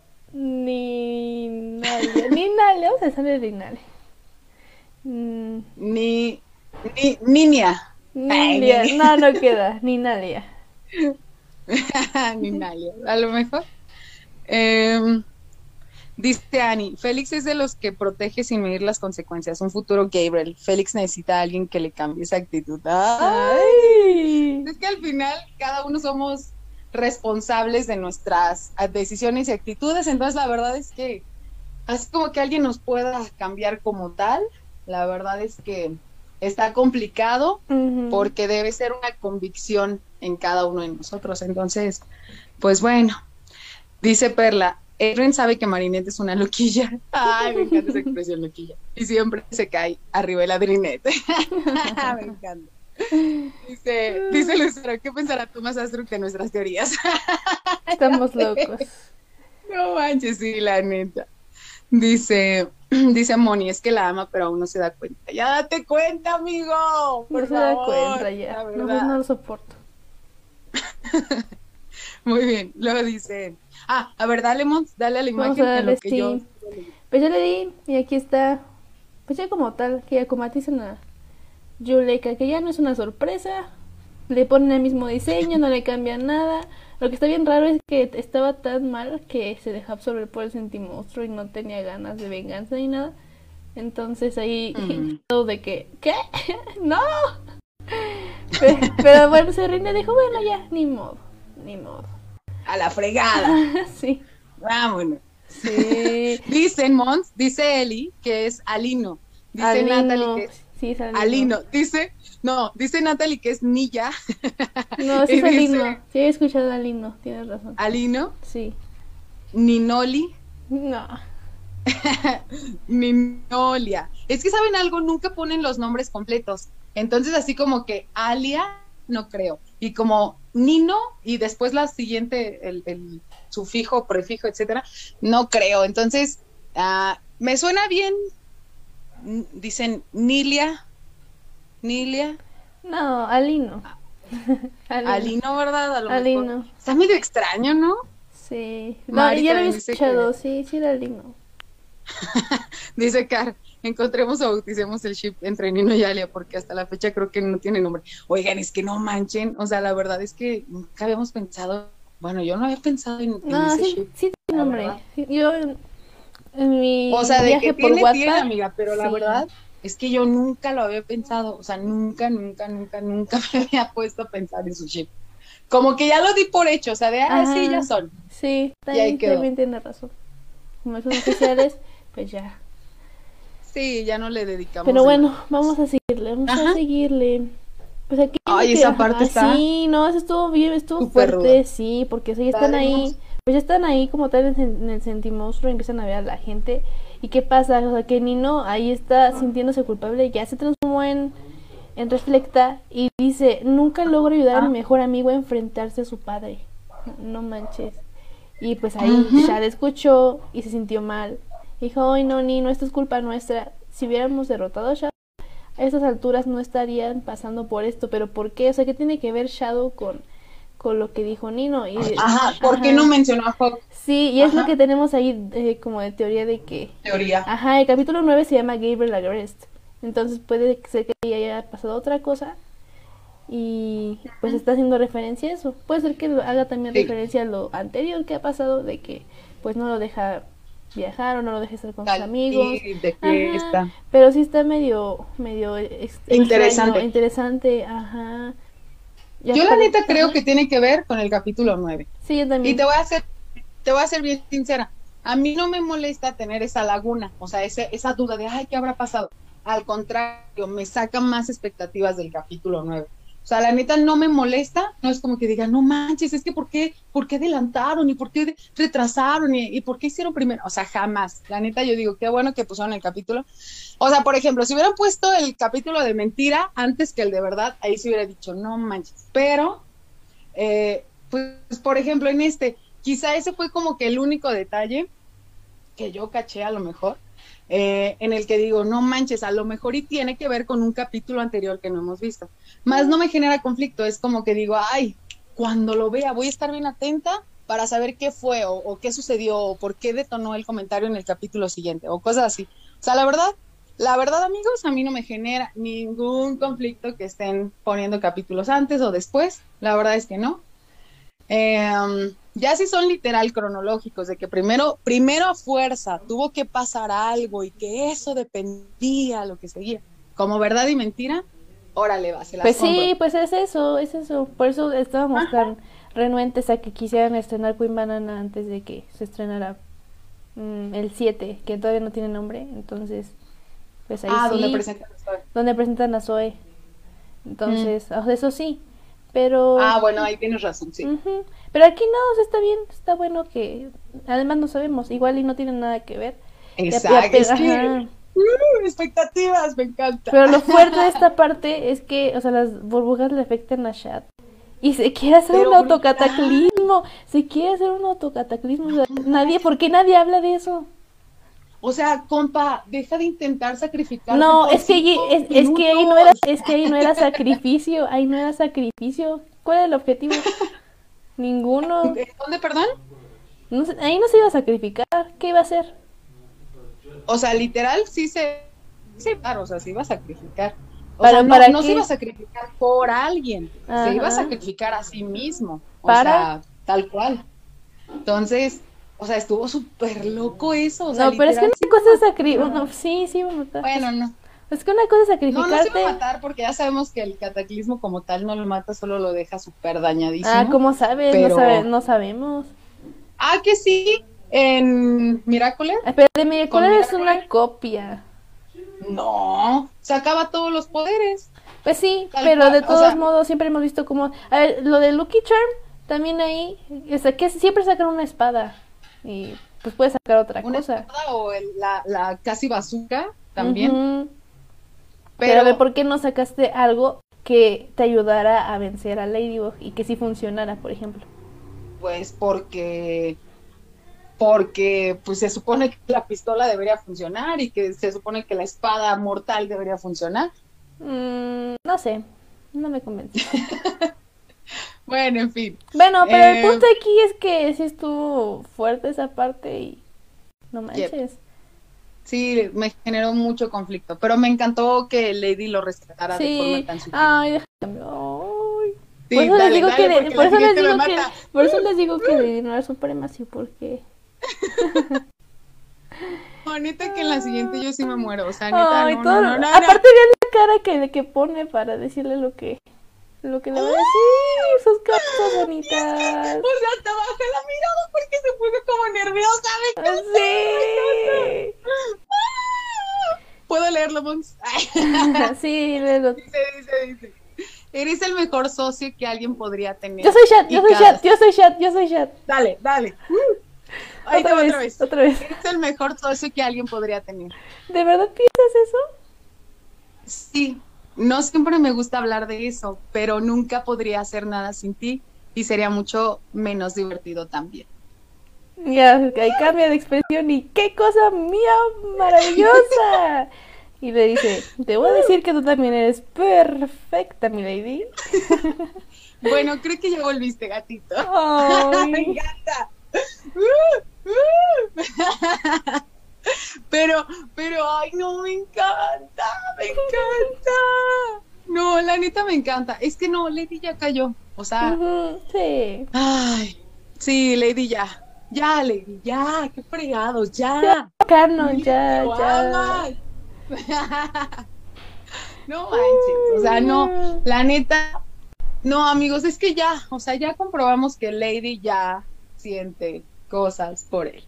Ninalia. Dejarle Ninalia. Mm, Ni, ni, niña. Ay, Nilia. ni- No, no queda. Ninalia. ni Nalia, a lo mejor. Em, dice Annie, Félix es de los que protege sin medir las consecuencias. Un futuro Gabriel. Félix necesita a alguien que le cambie esa actitud. Ay, es que al final cada uno somos responsables de nuestras decisiones y actitudes. Entonces la verdad es que así como que alguien nos pueda cambiar como tal, la verdad es que está complicado porque debe ser una convicción en cada uno de nosotros. Entonces, pues bueno, dice Perla, Adrian sabe que Marinette es una loquilla. Ay, me encanta esa expresión loquilla. Y siempre se cae arriba el Adrinette. me encanta. Dice, dice Lucero, ¿qué pensará Tomás Astruc de nuestras teorías? Estamos locos. no manches, sí, la neta. Dice, dice Moni, es que la ama, pero aún no se da cuenta. Ya date cuenta, amigo. Por no se da favor, cuenta ya. No, pues no lo soporto. Muy bien. Luego dice, ah, a ver, dale, Mons, dale a la Vamos imagen a lo que yo. Pues ya le di, y aquí está. Pues ya como tal, que acomatizan a Yuleka, que ya no es una sorpresa. Le ponen el mismo diseño, no le cambian nada. Lo que está bien raro es que estaba tan mal que se dejó absorber por el sentimonstruo y no tenía ganas de venganza ni nada. Entonces ahí Mm. todo de que, ¿qué? ¡No! Pe- Pero bueno, se rinde y dijo, bueno, ya, ni modo, ni modo. A la fregada. sí, Vámonos. sí. Dicen Mons, dice Eli, que es Alino. Dice Alino. Natalie que es Sí, es Alino. Alino. Dice, no, dice Natalie que es Nilla. No, Y es Alino. dice- Sí, he escuchado a Alino, tienes razón. Alino, Sí. Ninoli, No. Ninolia. Es que saben algo, nunca ponen los nombres completos. Entonces, así como que Alia, no creo. Y como Nino, y después la siguiente, el, el sufijo, prefijo, etcétera, no creo. Entonces, ah, me suena bien. N- Dicen Nilia, Nilia, No, Alino. Alino. Alino, ¿verdad? A lo mejor. Alino. Está medio extraño, ¿no? Sí. No, ya lo dice escuchado. Sí, sí era Alino. Dice Car, encontremos o bauticemos el ship entre Nino y Alia, porque hasta la fecha creo que no tiene nombre. Oigan, es que no manchen, o sea, la verdad es que nunca habíamos pensado, bueno, yo no había pensado en, en No, ese sí, ship. sí tiene nombre. verdad. Yo en, mi O sea, de viaje que por tiene, WhatsApp. tiene, amiga, pero la verdad es que yo nunca lo había pensado, o sea, nunca, nunca, nunca, nunca me había puesto a pensar en su ship. Como que ya lo di por hecho, o sea, de, ah, sí, ya son. Sí, también, también tiene razón. Como son oficiales, pues ya. Sí, ya no le dedicamos. Pero el- bueno, vamos a seguirle, vamos Ajá. a seguirle. Pues aquí. Ay, que- esa parte está Sí, no, eso estuvo bien, estuvo fuerte, ruda. sí, porque o sea, ya están ahí, pues ya están ahí como tal en, en el sentimonstruo, empiezan a ver a la gente. ¿Y qué pasa? O sea, que Nino ahí está sintiéndose culpable, ya se transformó en, en Reflecta y dice, nunca logro ayudar a mi Ah. mejor amigo a enfrentarse a su padre. No manches. Y pues ahí Ujú. Shad escuchó y se sintió mal. Dijo, ay no, ni no, esto es culpa nuestra. Si hubiéramos derrotado a Shadow, a estas alturas no estarían pasando por esto. Pero ¿por qué? O sea, ¿qué tiene que ver Shadow con, con lo que dijo Nino? Y, Ajá, ¿por qué no mencionó a Hawk? Sí, y es lo que tenemos ahí eh, como de teoría de que... Teoría. Ajá, el capítulo 9 se llama Gabriel Agrest. Entonces puede ser que ahí haya pasado otra cosa y pues está haciendo referencia a eso. Puede ser que haga también Sí. referencia a lo anterior que ha pasado de que pues no lo deja viajar o no lo deja estar con sus amigos. sí, de Ajá, fiesta. Pero sí está medio medio Interesante. extraño, interesante, ajá. Yo la neta creo que tiene que ver con el capítulo 9. Sí, yo también. Y te voy a hacer, te voy a ser bien sincera. A mí no me molesta tener esa laguna, o sea, ese, esa duda de, ay, ¿qué habrá pasado? Al contrario, me saca más expectativas del capítulo 9. O sea, la neta no me molesta, no es como que diga, no manches, es que ¿por qué, por qué adelantaron y por qué retrasaron y, y por qué hicieron primero? O sea, jamás. La neta yo digo, qué bueno que pusieron el capítulo. O sea, por ejemplo, si hubieran puesto el capítulo de mentira antes que el de verdad, ahí se hubiera dicho, no manches. Pero eh, pues, por ejemplo, en este, quizá ese fue como que el único detalle que yo caché a lo mejor, eh, en el que digo, no manches, a lo mejor y tiene que ver con un capítulo anterior que no hemos visto. Más no me genera conflicto, es como que digo, ay, cuando lo vea voy a estar bien atenta para saber qué fue o, qué sucedió o por qué detonó el comentario en el capítulo siguiente o cosas así. O sea, la verdad, la verdad, amigos, a mí no me genera ningún conflicto que estén poniendo capítulos antes o después. La verdad es que no. Eh, ya si son literal cronológicos, de que primero, primero a fuerza tuvo que pasar algo y que eso dependía lo que seguía, como verdad y mentira, órale, va, se las Pues sí, pues es eso, es eso. Por eso estábamos tan renuentes a que quisieran estrenar Queen Banana antes de que se estrenara mm, el 7, que todavía no tiene nombre. Entonces, pues ahí Ah, sí, donde presentan la historia. donde presentan a Zoe. Entonces, sea, eso sí. Pero. Ah, bueno, ahí tienes razón, sí. Ujú. Pero aquí no, o sea, está bien, está bueno que. Además, no sabemos, igual y no tienen nada que ver. Exacto, es que, uh, expectativas, me encanta. Pero lo fuerte de esta parte es que, o sea, las burbujas le afectan a Shad. Y se quiere hacer Pero un autocataclismo. Se quiere hacer un autocataclismo. o sea, nadie, ¿por qué nadie habla de eso? O sea, compa, deja de intentar sacrificar. No, es que, allí- es, es que ahí no era, es que ahí no era sacrificio, ahí no era sacrificio. ¿Cuál era el objetivo? Ninguno. ¿Dónde, perdón? No ahí no se iba a sacrificar. ¿Qué iba a hacer? O sea, literal, sí se. Sí, claro, o sea, se iba a sacrificar. O ¿Para- sea, no, para no se iba a sacrificar por alguien, se iba a sacrificar a sí mismo. O ¿Para? sea, tal cual. Entonces, o sea, estuvo súper loco eso. O sea, no, pero es que literal, una cosa es sacrificar. No, sí, sí iba a matar. Bueno, no. Es que una cosa es No, sacrificarte. no se iba a matar porque ya sabemos que el cataclismo como tal no lo mata, solo lo deja súper dañadísimo. ah, ¿cómo sabes? Pero- No, sabe- no sabemos. Ah, que sí, en Miraculous. Ah, Pero de Miracle es Miracle. una copia. No, sacaba todos los poderes. Pues sí, Tal pero cual, de o todos sea- modos siempre hemos visto como... A ver, lo de Lucky Charm, también ahí, o sea, que siempre sacan una espada. Y pues puedes sacar otra Una cosa. espada o el- la, la casi bazooka también. Ujú. Pero, ver, ¿por qué no sacaste algo que te ayudara a vencer a Ladybug y que sí funcionara, por ejemplo? Pues porque porque pues se supone que la pistola debería funcionar y que se supone que la espada mortal debería funcionar. Mm, no sé, no me convence. Bueno, en fin. Bueno, pero el Eh, punto aquí es que sí estuvo fuerte esa parte y no manches. Sí, me generó mucho conflicto, pero me encantó que Lady lo rescatara de Sí, forma tan sutil. ay, déjame. Ay. Sí, por eso dale, les digo dale, que, por eso les digo que, por eso les digo que era supremacia, porque No, neta que en la siguiente yo sí me muero, o sea, neta, ay, no, todo, no, no, no, no. aparte vean la cara que, que pone para decirle lo que lo que le va a decir, sus cosas bonitas. O sea, hasta bajé la mirada porque se puso como nerviosa. me encanta, me encanta. ¿Puedo leerlo, Mons? sí, luego. Dice, dice, dice. Eres el mejor socio que alguien podría tener. Yo soy chat, yo soy cada- chat, yo soy chat, yo soy chat. Dale, dale. Uh. Ahí te Otra vez, otra vez. otra vez. Eres el mejor socio que alguien podría tener. ¿De verdad piensas eso? Sí. No siempre me gusta hablar de eso, pero nunca podría hacer nada sin ti y sería mucho menos divertido también. Ya, ahí cambia de expresión y qué cosa mía maravillosa. Y le dice, te voy a decir que tú también eres perfecta, mi lady. Bueno, creo que ya volviste, gatito. Ay. me encanta. Pero, pero, ay, no, me encanta, me encanta. No, la neta me encanta. Es que no, Lady ya cayó. O sea, sí. ay, sí, Lady ya. Ya, Lady, ya, qué fregados, ya. Ya, Lo ya. amas. No manches, o sea, no, la neta, no, amigos, es que ya, o sea, ya comprobamos que Lady ya siente cosas por él.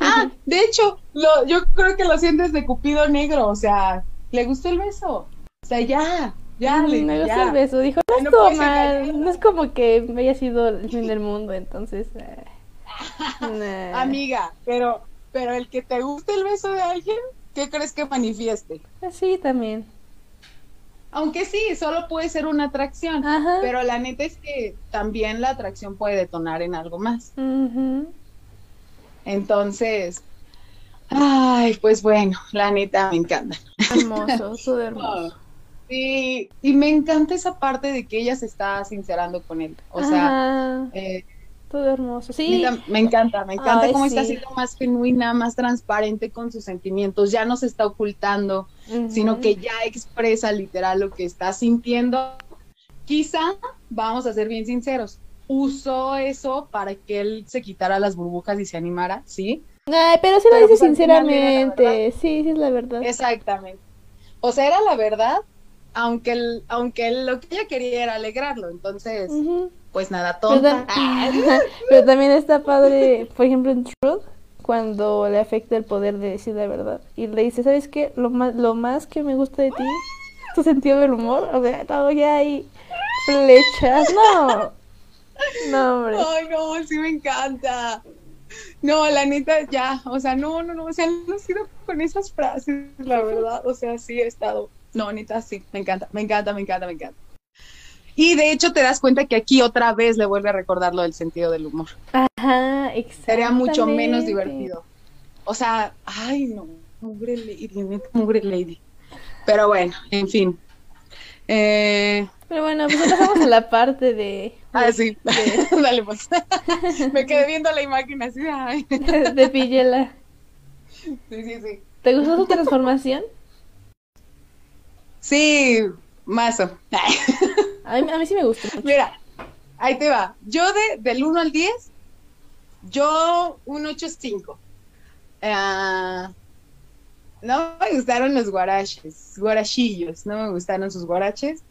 Ah, de hecho, lo, yo creo que lo sientes de Cupido negro, o sea, le gustó el beso. O sea, ya, ya, Lady, Me gustó ya. el beso. Dijo, no No estuvo mal. No es como que haya sido el fin del mundo, entonces. eh, nah. Amiga, pero, pero el que te guste el beso de alguien, ¿qué crees que manifieste? Sí, también. Aunque sí, solo puede ser una atracción. Ajá. Pero la neta es que también la atracción puede detonar en algo más. Entonces, ay, pues bueno, la neta me encanta. Hermoso, todo hermoso. Sí, y me encanta esa parte de que ella se está sincerando con él. O sea, eh, todo hermoso. Sí, me encanta, me encanta Ay, cómo está siendo más genuina, más transparente con sus sentimientos. Ya no se está ocultando, sino que ya expresa literal lo que está sintiendo. Quizá, vamos a ser bien sinceros, usó eso para que él se quitara las burbujas y se animara, ¿sí? Ay, pero sí lo dice pues, sinceramente. Sí, sí es la verdad. Exactamente. O sea, era la verdad, aunque, el- aunque lo que ella quería era alegrarlo. Entonces, pues nada, Pero, tam- pero también está padre, por ejemplo, en Truth, cuando le afecta el poder de decir la verdad. Y le dice, ¿sabes qué? Lo más, lo más que me gusta de ti, tu sentido del humor. O sea, todo ya hay flechas. No. No, hombre. Ay, no, sí me encanta. No, la neta, ya, o sea, no, no, no, o sea, no he sido con esas frases, la verdad, o sea, sí he estado, no, neta, sí, me encanta, me encanta, me encanta, me encanta. Y de hecho te das cuenta que aquí otra vez le vuelve a recordar lo del sentido del humor. Ajá, exacto. Sería mucho menos divertido. O sea, ay, no, mugre lady, mugre lady. Pero bueno, en fin. Eh, Pero bueno, pues pasamos a la parte de, ah, sí, de, dale pues. Me quedé viendo la imagen así, ay. de Pillela. Sí, sí, sí. ¿Te gustó su transformación? Sí, mazo. A mí, a mí sí me mucho. Mira, ahí te va. Yo de, del 1 al 10, yo un 8.5. Ah, no me gustaron los guaraches, guarachillos, no me gustaron sus guaraches.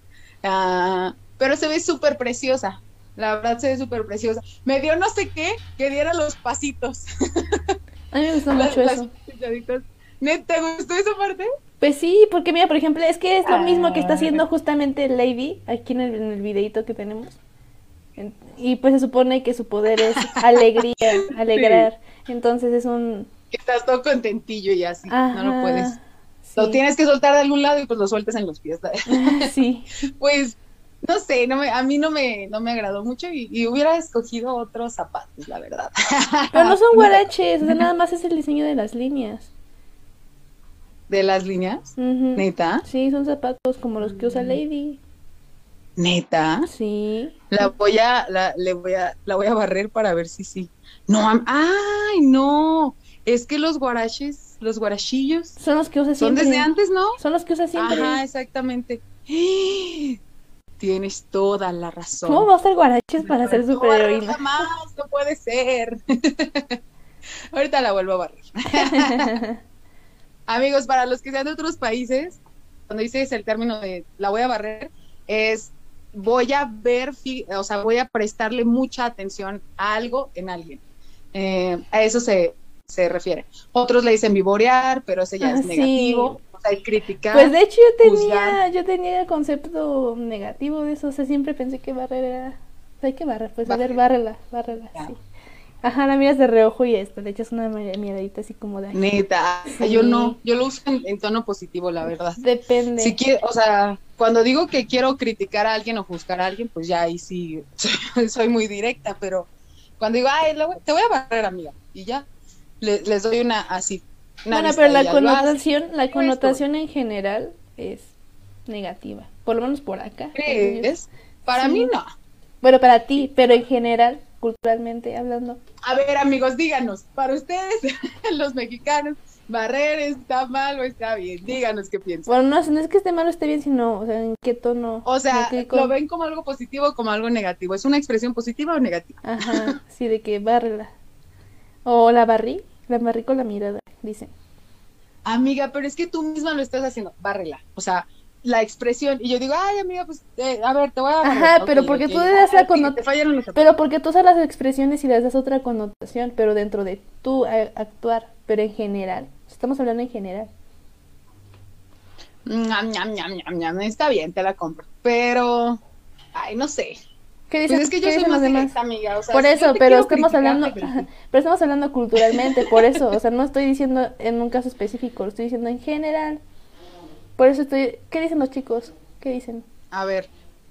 Ah, pero se ve súper preciosa. La verdad se ve súper preciosa. Me dio no sé qué, que diera los pasitos. A mí me gustó mucho las eso. pilladitas. ¿Net- ¿Te gustó esa parte? Pues sí, porque mira, por ejemplo, es que es lo mismo que está Ah. haciendo justamente Lady aquí en el, en el videito que tenemos. En- Y pues se supone que su poder es alegría, alegrar. Entonces es un... Estás todo contentillo y así. No lo puedes. sí. Lo tienes que soltar de algún lado y pues lo sueltas en los pies. Sí. Pues, no sé, no me, a mí no me, no me agradó mucho y, y hubiera escogido otros zapatos, la verdad. Pero no son guaraches, o sea, nada más es el diseño de las líneas. ¿De las líneas? ¿Neta? Sí, son zapatos como los que usa Lady. ¿Neta? Sí. La voy a, la, le voy a, la voy a barrer para ver si sí. No, ay, no. Es que los guaraches, los guarachillos, Son los que usa son siempre. desde antes, ¿no? Son los que usa siempre. Ajá, exactamente. Tienes toda la razón. ¿Cómo va a usar guaraches para ser superheroína? Jamás, no puede ser. Ahorita la vuelvo a barrer. Amigos, para los que sean de otros países, cuando dices el término de la voy a barrer, es voy a ver, o sea, voy a prestarle mucha atención a algo en alguien. Eh, a eso se, se refiere. Otros le dicen vivorear, pero ese ya Ah, es sí. negativo. O sea, el criticar. Pues de hecho yo tenía, juzgar. yo tenía el concepto negativo de eso, o sea, siempre pensé que barrer era, o sea, hay que barrer, pues a ver, bárrela, bárrela, sí. Ajá, la miras de reojo y esto, le echas una mi- miradita así como de, Neta, Sí. yo no, yo lo uso en, en tono positivo, la verdad. depende. Si o sea, cuando digo que quiero criticar a alguien o juzgar a alguien, pues ya ahí sí soy, muy directa, pero cuando digo, ay, te voy a barrer, amiga, y ya, les doy una así. Bueno, pero la connotación, la connotación en general es negativa, por lo menos por acá. ¿Crees? Para mí no. Bueno, para ti, pero en general, culturalmente hablando. A ver, amigos, díganos, para ustedes, los mexicanos, ¿barrer está mal o está bien? Díganos qué piensan. Bueno, no, no es que esté mal o esté bien, sino, o sea, en qué tono. O sea, ¿lo ven como algo positivo o como algo negativo? ¿Es una expresión positiva o negativa? Ajá, sí, de que barrela. O la barrí, la barrí con la mirada, dicen. Amiga, pero es que tú misma lo estás haciendo, bárrela. O sea, la expresión y yo digo, ay amiga, pues eh, a ver, te voy a... Ajá, pero porque tú le das la connotación, pero porque tú usas las expresiones y les das otra connotación, pero dentro de tú actuar, pero en general, estamos hablando en general. Está bien, te la compro, pero, ay, no sé. ¿Qué dices? Pues es que yo soy más directa, amiga. O sea, por eso, pero estamos hablando, pero... pero estamos hablando culturalmente, por eso, o sea, no estoy diciendo en un caso específico, lo estoy diciendo en general. Por eso estoy... ¿Qué dicen los chicos? ¿Qué dicen? A ver,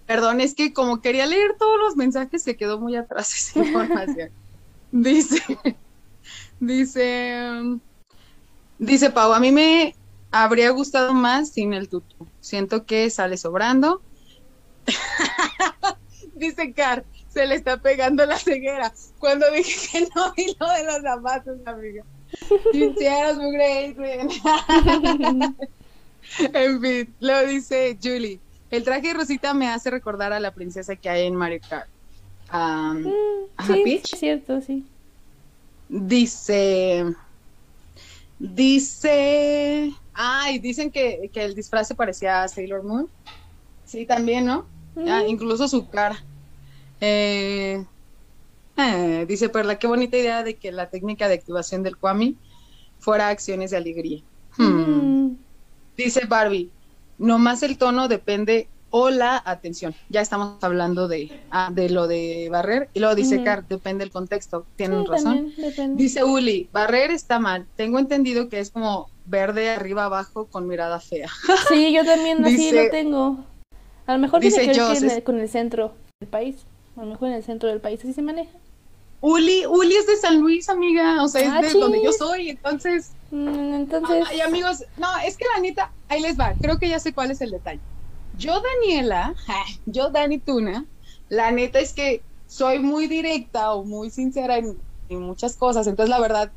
perdón, es que como quería leer todos los mensajes, se quedó muy atrás esa información. dice, dice, dice Pau, a mí me habría gustado más sin el tutu. Siento que sale sobrando. dice Car, se le está pegando la ceguera. Cuando dije que no vi lo de los zapatos, amiga. Sinceros, muy great. en fin, lo dice Julie. El traje de Rosita me hace recordar a la princesa que hay en Mario Kart. Mm, sí, Peach. Es cierto, sí. Dice. Dice. Ay, dicen que, el disfraz se parecía a Sailor Moon. Sí, también, ¿no? Incluso su cara. Eh, eh, dice Perla, qué bonita idea de que la técnica de activación del Kwami fuera acciones de alegría. Hmm. Mm. Dice Barbie, nomás el tono depende o la atención. Ya estamos hablando de, ah, de lo de barrer. Y luego dice Car, depende del contexto. Tienen razón. dice Uli, barrer está mal. Tengo entendido que es como verde arriba abajo con mirada fea. Sí, yo también así lo tengo. A lo mejor dice que con el centro del país. A lo mejor en el centro del país así se maneja. Uli, Uli es de San Luis, amiga, o sea, es ah, de donde yo soy, entonces. Mm, entonces. Ay, amigos, no, es que la neta, ahí les va, creo que ya sé cuál es el detalle. Yo, Daniela, yo, Dani Tuna, la neta es que soy muy directa o muy sincera en, en muchas cosas, entonces la verdad,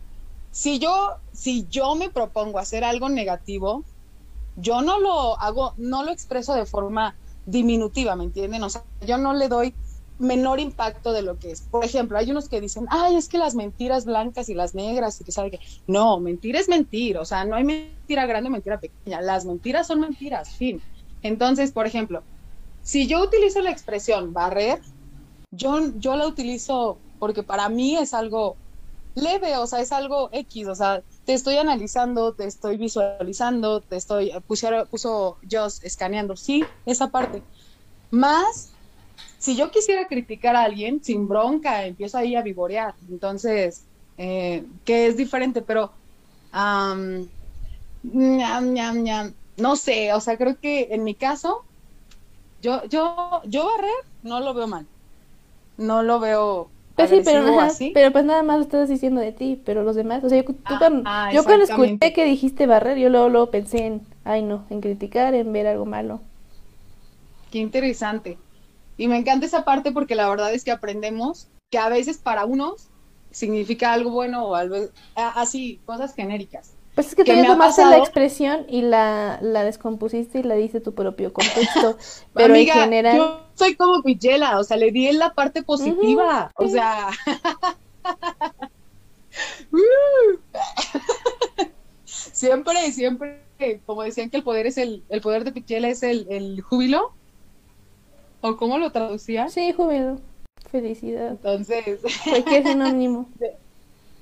si yo, si yo me propongo hacer algo negativo, yo no lo hago, no lo expreso de forma diminutiva, ¿me entienden? O sea, yo no le doy menor impacto de lo que es. Por ejemplo, hay unos que dicen, ay, es que las mentiras blancas y las negras y que sabe que no, mentira es mentir, o sea, no hay mentira grande, mentira pequeña, las mentiras son mentiras, fin. Entonces, por ejemplo, si yo utilizo la expresión barrer, yo, yo la utilizo porque para mí es algo leve, o sea, es algo X, o sea, te estoy analizando, te estoy visualizando, te estoy, puso, puso yo escaneando, sí, esa parte. Más si yo quisiera criticar a alguien, sin bronca, empiezo ahí a vivorear. Entonces, eh, que es diferente, pero no sé, o sea, creo que en mi caso, yo, yo, yo barrer no lo veo mal. No lo veo pues sí, pero, pero pues nada más lo estás diciendo de ti, pero los demás, o sea, yo, ah, cuando, ah, yo cuando escuché que dijiste barrer, yo luego, luego pensé en, ay no, en criticar, en ver algo malo. Qué interesante. Y me encanta esa parte porque la verdad es que aprendemos que a veces para unos significa algo bueno o algo así, cosas genéricas. Pues es que, tú tomaste la expresión y la, la descompusiste y la dice tu propio contexto. pero en general. Yo soy como Pichela, o sea, le di en la parte positiva. O sea. siempre, siempre, como decían que el poder es el, el poder de Pichela es el, el júbilo ¿O cómo lo traducía? Sí, júbilo. Felicidad. Entonces. Cualquier sinónimo.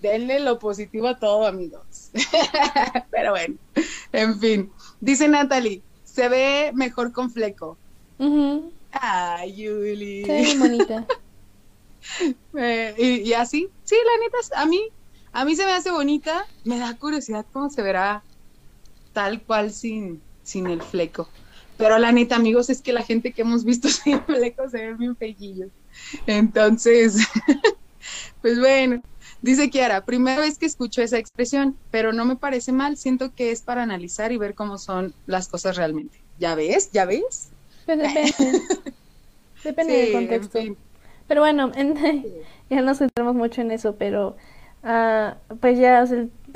denle lo positivo a todo, amigos. Pero bueno, en fin. Dice Natalie, se ve mejor con fleco. Ay, Yuli. Se ve bonita. Eh, y, así, sí, la neta, a mí, a mí se me hace bonita. Me da curiosidad cómo se verá tal cual sin, sin el fleco. Pero la neta, amigos, es que la gente que hemos visto sin flecos se ve bien feillillos. Entonces, pues bueno, dice Kiara, primera vez que escucho esa expresión, pero no me parece mal, siento que es para analizar y ver cómo son las cosas realmente. ¿Ya ves? ¿Ya ves? Pues depende. depende Sí, del en contexto. fin. Pero bueno, en- ya nos centramos mucho en eso, pero ah, pues ya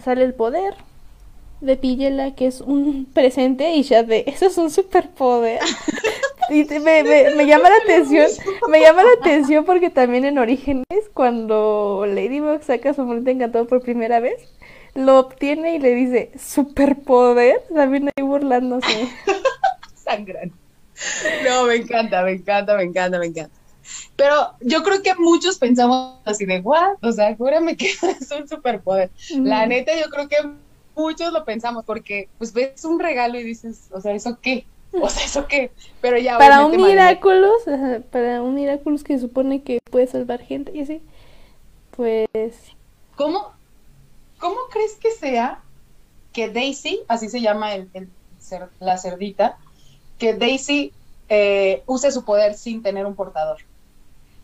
sale el poder de Pillela, que es un presente, y ya de, eso es un superpoder. Y te- me, me- me llama la atención, me llama la atención porque también en Orígenes, cuando Ladybug saca su amuleto encantado por primera vez, lo obtiene y le dice, superpoder, también ahí burlándose. Sangran. No, me encanta, me encanta, me encanta, me encanta. Pero yo creo que muchos pensamos así de, ¿what? O sea, júrame que es un superpoder. La neta, yo creo que muchos lo pensamos porque, pues, ves un regalo y dices, o sea, ¿eso qué? O sea, ¿eso qué? Pero ya, Para un ajá, para un Miraculous que supone que puede salvar gente y así, pues ¿Cómo, ¿Cómo crees que sea que Daisy, así se llama el, el cer- la cerdita, que Daisy eh, use su poder sin tener un portador?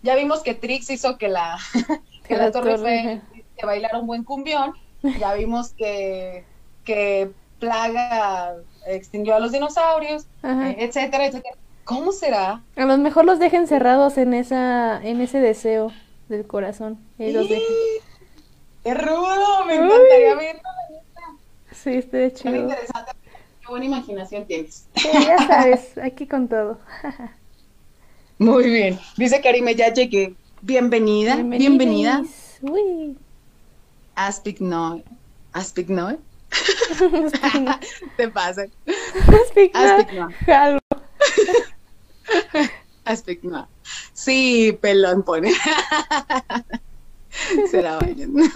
Ya vimos que Trix hizo que la, que Que la la torre torre, fue que bailara un buen cumbión. Ya vimos que, que Plaga extinguió a los dinosaurios, eh, etcétera, etcétera. ¿Cómo será? a lo mejor los dejen cerrados en esa en ese deseo del corazón. Y los dejen. ¡Qué rudo! Me encantaría verlo. Sí, Qué chido. interesante. Qué buena imaginación tienes. Sí, ya sabes, aquí con todo. Muy bien. Dice Karime, ya llegué. Bienvenida, bienvenida. Uy. Aspic no. Te pasa. Aspic no. Aspic no. Jalo. Aspic no. Sí, pelón pone. Se la bañan.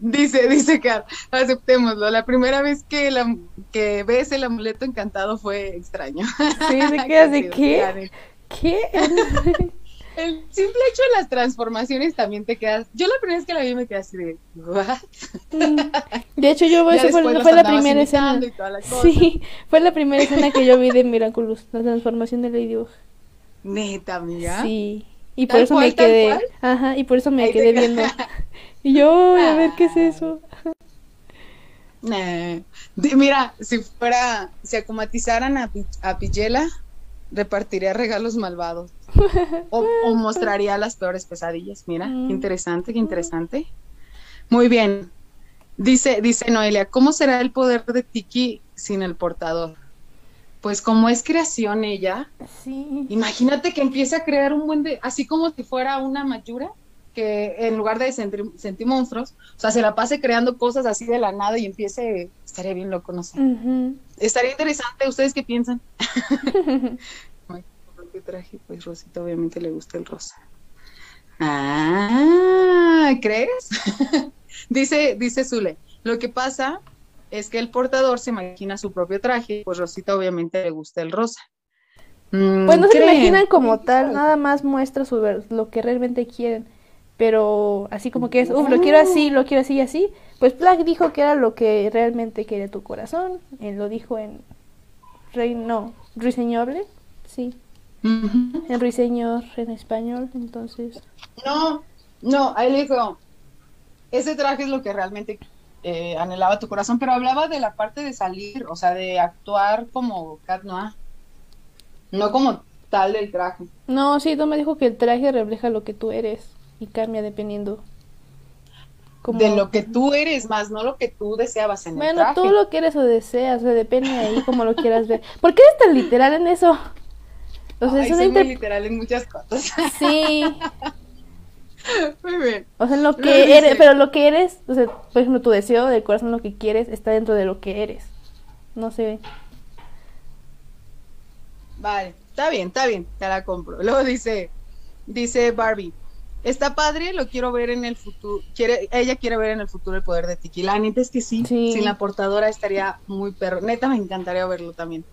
Dice, dice Car, aceptémoslo. La primera vez que, la, que ves el amuleto encantado fue extraño. Sí, te quedas de Qué qué? El simple hecho de las transformaciones también te quedas. Yo la primera vez que la vi me quedé así de, ¿what? De hecho, yo eso fue, fue la primera escena. imitando y toda la cosa. Sí, fue la primera escena que yo vi de Miraculous, la transformación de Ladybug. Neta, amiga. Sí, y por ¿Tal eso cual, me quedé, cual? ajá, y por eso me Ahí quedé viendo. Y yo, a ver qué es eso. Nah. Mira, si fuera, si acomatizaran a, a Pillela, repartiría regalos malvados. O, o mostraría las peores pesadillas. Mira, Mm. qué interesante, qué interesante. Muy bien. Dice, dice Noelia, ¿cómo será el poder de Tiki sin el portador? Pues como es creación ella, Sí. imagínate que empiece a crear un buen de, así como si fuera una Mayura, que en lugar de sentir, sentir monstruos, o sea, se la pase creando cosas así de la nada y empiece, estaría bien loco, no sé. Estaría interesante, ¿ustedes qué piensan? Ay, ¿qué traje? Pues Rosita obviamente le gusta el rosa. Ah, ¿crees? dice, dice Zule, lo que pasa es que el portador se imagina su propio traje, pues Rosita obviamente le gusta el rosa. Mm, Pues no se imaginan como tal, nada más muestra su ver- lo que realmente quieren. Pero así como que es, uff, lo quiero así, lo quiero así y así. Pues Plague dijo que era lo que realmente quería tu corazón. Él lo dijo en Rey, no, Ruiseñoble, sí, Ujú. en Ruiseñor en español, entonces. No, no, ahí le dijo, ese traje es lo que realmente eh, anhelaba tu corazón, pero hablaba de la parte de salir, o sea, de actuar como Cat Noir, no como tal del traje. No, sí, tú me dijo que el traje refleja lo que tú eres y cambia dependiendo. Como... De lo que tú eres más, no lo que tú deseabas en el Bueno, traje. tú lo quieres o deseas, o sea, depende ahí como lo quieras ver. ¿Por qué eres tan literal en eso? Ay, es una soy muy inter- literal en muchas cosas. Sí, muy bien. o sea, en lo que eres, pero lo que eres, o sea, por ejemplo, tu deseo del corazón, lo que quieres, está dentro de lo que eres. No sé. Vale, está bien, está bien, te la compro. Luego dice, dice Barbie, está padre, lo quiero ver en el futuro, quiere, ella quiere ver en el futuro el poder de Tiki. La neta es que sí, Sí. sin la portadora estaría muy perro. Neta me encantaría verlo también.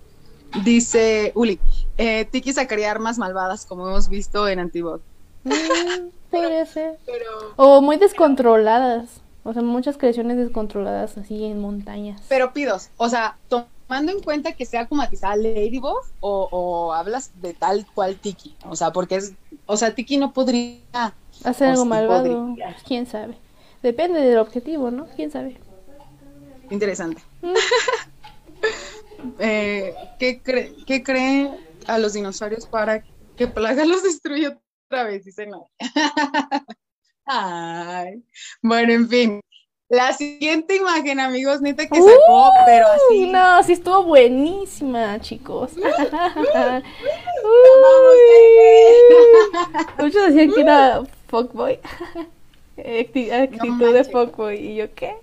Dice Uli, eh, Tiki sacaría armas malvadas como hemos visto en Antibot. Mm, podría ser. Pero O muy descontroladas. O sea, muchas creaciones descontroladas así en montañas. Pero pidos, o sea, tomando en cuenta que sea comatizada Ladybug o, o hablas de tal cual Tiki, o sea, porque es, o sea, Tiki no podría Hacer algo sí malvado, podría. quién sabe. Depende del objetivo, ¿no? ¿Quién sabe? Interesante. Mm. Eh, ¿qué, cree, ¿Qué cree a los dinosaurios para que Plaga los destruya otra vez? Dice no. Ay. Bueno, en fin. La siguiente imagen, amigos, neta que sacó, pero así. No, sí estuvo buenísima, chicos. Uy. Muchos decían que era fuckboy. Acti- Actitud de manches. fuckboy. ¿Y yo qué?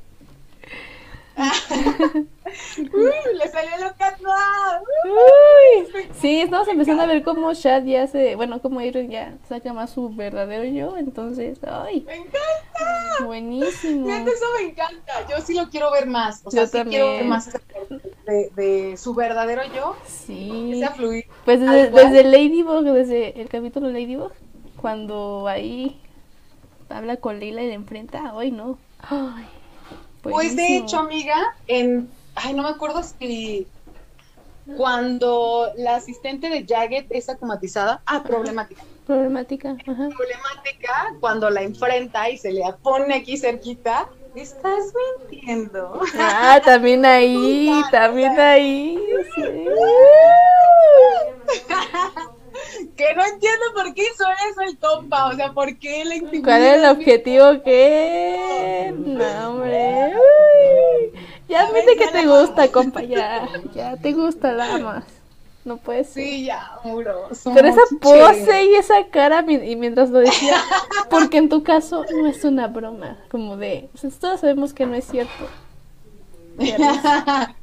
Uy, le salió lo casual. Uy. Sí, estamos empezando a ver cómo Shad ya se. Bueno, como Iron ya saca más su verdadero yo. Entonces, ¡ay! Me encanta. Buenísimo. Eso me encanta. Yo sí lo quiero ver más. O sea, Yo sí quiero ver más de, de su verdadero yo. Que Sí. sea fluir. Pues desde, desde Ladybug, desde el capítulo Ladybug, cuando ahí habla con Leila y le enfrenta, ¡ay no! Ay, Pues de hecho, amiga, en. Ay, no me acuerdo si. Cuando la asistente de Jagged es acomatizada. Ah, problemática. Problemática, ajá. Problemática, cuando la enfrenta y se le pone aquí cerquita. Estás mintiendo. Ah, también ahí, también ahí. sí. que no entiendo por qué hizo eso el compa. O sea, por qué intimida. ¿Cuál es el objetivo que? No, hombre. Uy. Ya admite que te gusta, compa, ya. Ya te gusta, la amas. No puede ser. Sí, ya, muro. Pero esa pose y esa cara, y mientras lo decía, porque en tu caso no es una broma, como de, o sea, todos sabemos que no es cierto.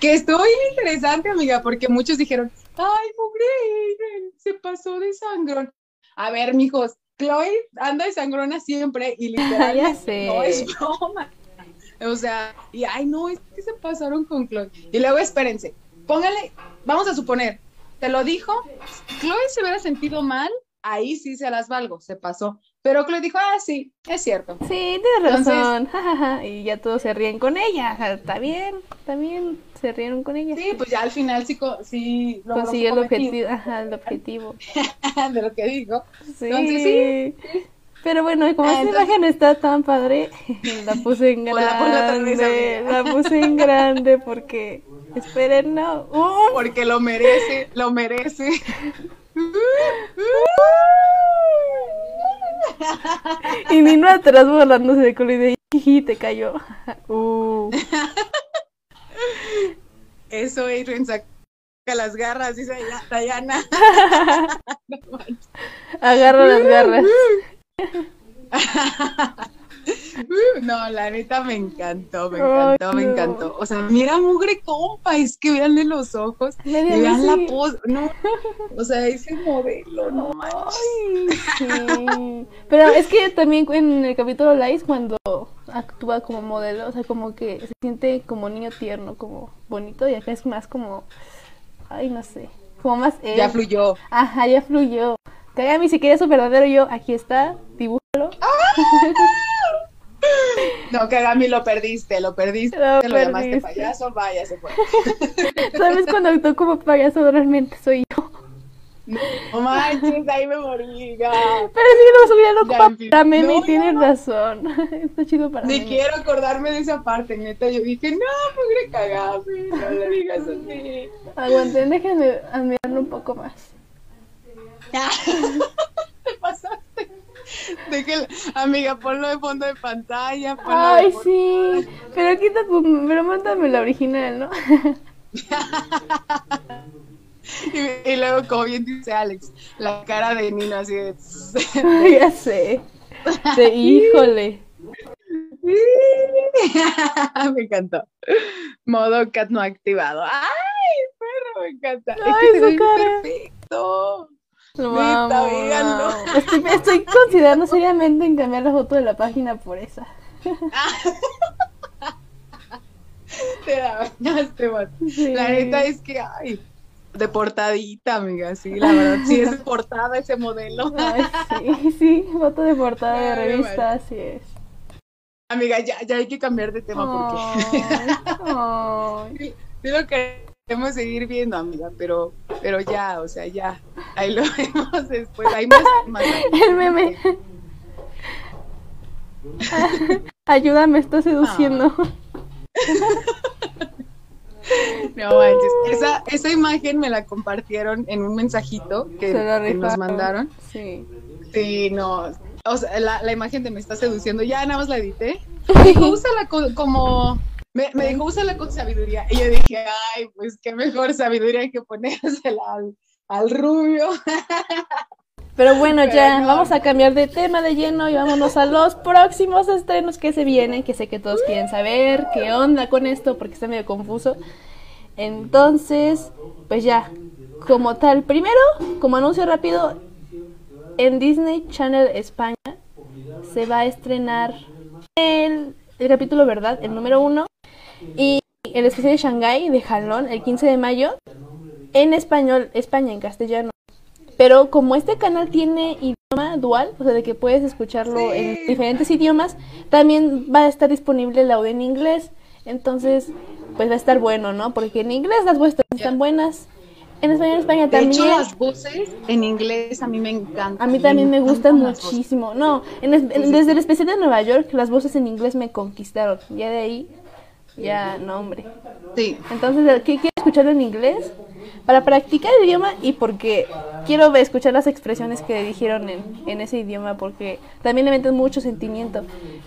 Que estuvo bien interesante, amiga, porque muchos dijeron, ay, pobre Aiden, se pasó de sangrón. A ver, mijos, Chloe anda de sangrona siempre y literalmente no es broma. O sea, y ay, no, es que se pasaron con Chloe. Y luego espérense, póngale, vamos a suponer, te lo dijo, Chloe se hubiera sentido mal, ahí sí se las valgo, se pasó. Pero Chloe dijo, ah, sí, es cierto. Sí, tienes Entonces- razón, y ya todos se ríen con ella, está bien, está bien, se rieron con ella. Sí, pues ya al final sí, sí Consiguió el objetivo, ajá, el objetivo. de lo que dijo. Sí. Entonces, sí. Pero bueno, como Ah, esta entonces- imagen está tan padre, la puse en grande, amiga. la puse en grande porque, esperen, no, ¡Uh! Porque lo merece, lo merece. Y Nino atrás volándose de culo y de jiji, te cayó. Uh. Eso, Adrian, saca las garras, dice Dayana. Agarra las garras. No, la neta me encantó, me Ay, encantó, me no. encantó. O sea, mira, mugre compa, es que veanle los ojos, vean la pose, no, o sea, ese modelo, no manches. Ay, sí. Pero es que también en el capítulo Lice cuando actúa como modelo, o sea, como que se siente como niño tierno, como bonito, y acá es más como, ay, no sé, como más él. Ya fluyó. Ajá, ya fluyó. Kagami, si quieres su verdadero yo, aquí está, dibújalo. No, Kagami, lo perdiste, lo perdiste, Lo lo, llamaste payaso, vaya, se fue. ¿Sabes cuando actuó como payaso realmente soy yo? No manches, ahí me morí. Pero sí lo subieron fin. para meme y No, tienes no. razón. Está chido para Ni meme. quiero acordarme de esa parte, neta. Yo dije, no, mugre Kagami, no le digas así. Aguanten, déjenme admirarlo un poco más. Te pasaste. Déjala, amiga, ponlo de fondo de pantalla. de Ay, sí. Pero quita. Pero mándame la original, ¿no? Y, y luego, como bien dice Alex, la cara de Nino así de. ya sé. De, híjole. me encantó. Modo cat no activado. ¡Ay, perro! Me encanta. Ay, es que se ve perfecto. Lo amo. Estoy, estoy considerando seriamente en cambiar la foto de la página por esa. Te la bañaste. Sí. La neta es que, ay, de portadita, amiga, sí, la verdad, sí es portada ese modelo. Ay, sí, sí, foto de portada de Ay, revista, así es. Amiga, ya, ya hay que cambiar de tema porque ay. sí lo queremos seguir viendo, amiga, pero, pero ya, o sea, ya. Ahí lo vemos después. Hay más, más El meme. Ayúdame, está seduciendo. No manches. Esa, esa imagen me la compartieron en un mensajito que, nos mandaron. Sí. Sí, no. O sea, la, la imagen de me está seduciendo. Ya nada más la edité. Me dijo, úsala co- como. Me, me dijo, úsala con sabiduría. Y yo dije, ay, pues qué mejor sabiduría que ponérsela al, al rubio. Pero bueno, Pero ya no. vamos a cambiar de tema de lleno y vámonos a los próximos estrenos que se vienen, que sé que todos quieren saber qué onda con esto porque está medio confuso. Entonces, pues ya, como tal, primero, como anuncio rápido, en Disney Channel España se va a estrenar el, el capítulo Verdad, el número uno, y el especial de Shanghai de Jalón el 15 de mayo, en español, España, en castellano. Pero como este canal tiene idioma dual, o sea, de que puedes escucharlo en diferentes idiomas, también va a estar disponible el audio en inglés. Entonces, pues va a estar bueno, ¿no? Porque en inglés las también están buenas. En español, España De hecho, también. las voces en inglés a mí me encantan. A mí también me gustan las voces. muchísimo. No, en en- desde el especial de Nueva York, las voces en inglés me conquistaron. Ya de ahí, ya, no, hombre. Sí. Entonces, ¿qué quiero escucharlo en inglés? Para practicar el idioma y porque quiero escuchar las expresiones que dijeron en, en ese idioma, porque también le meten mucho sentimiento.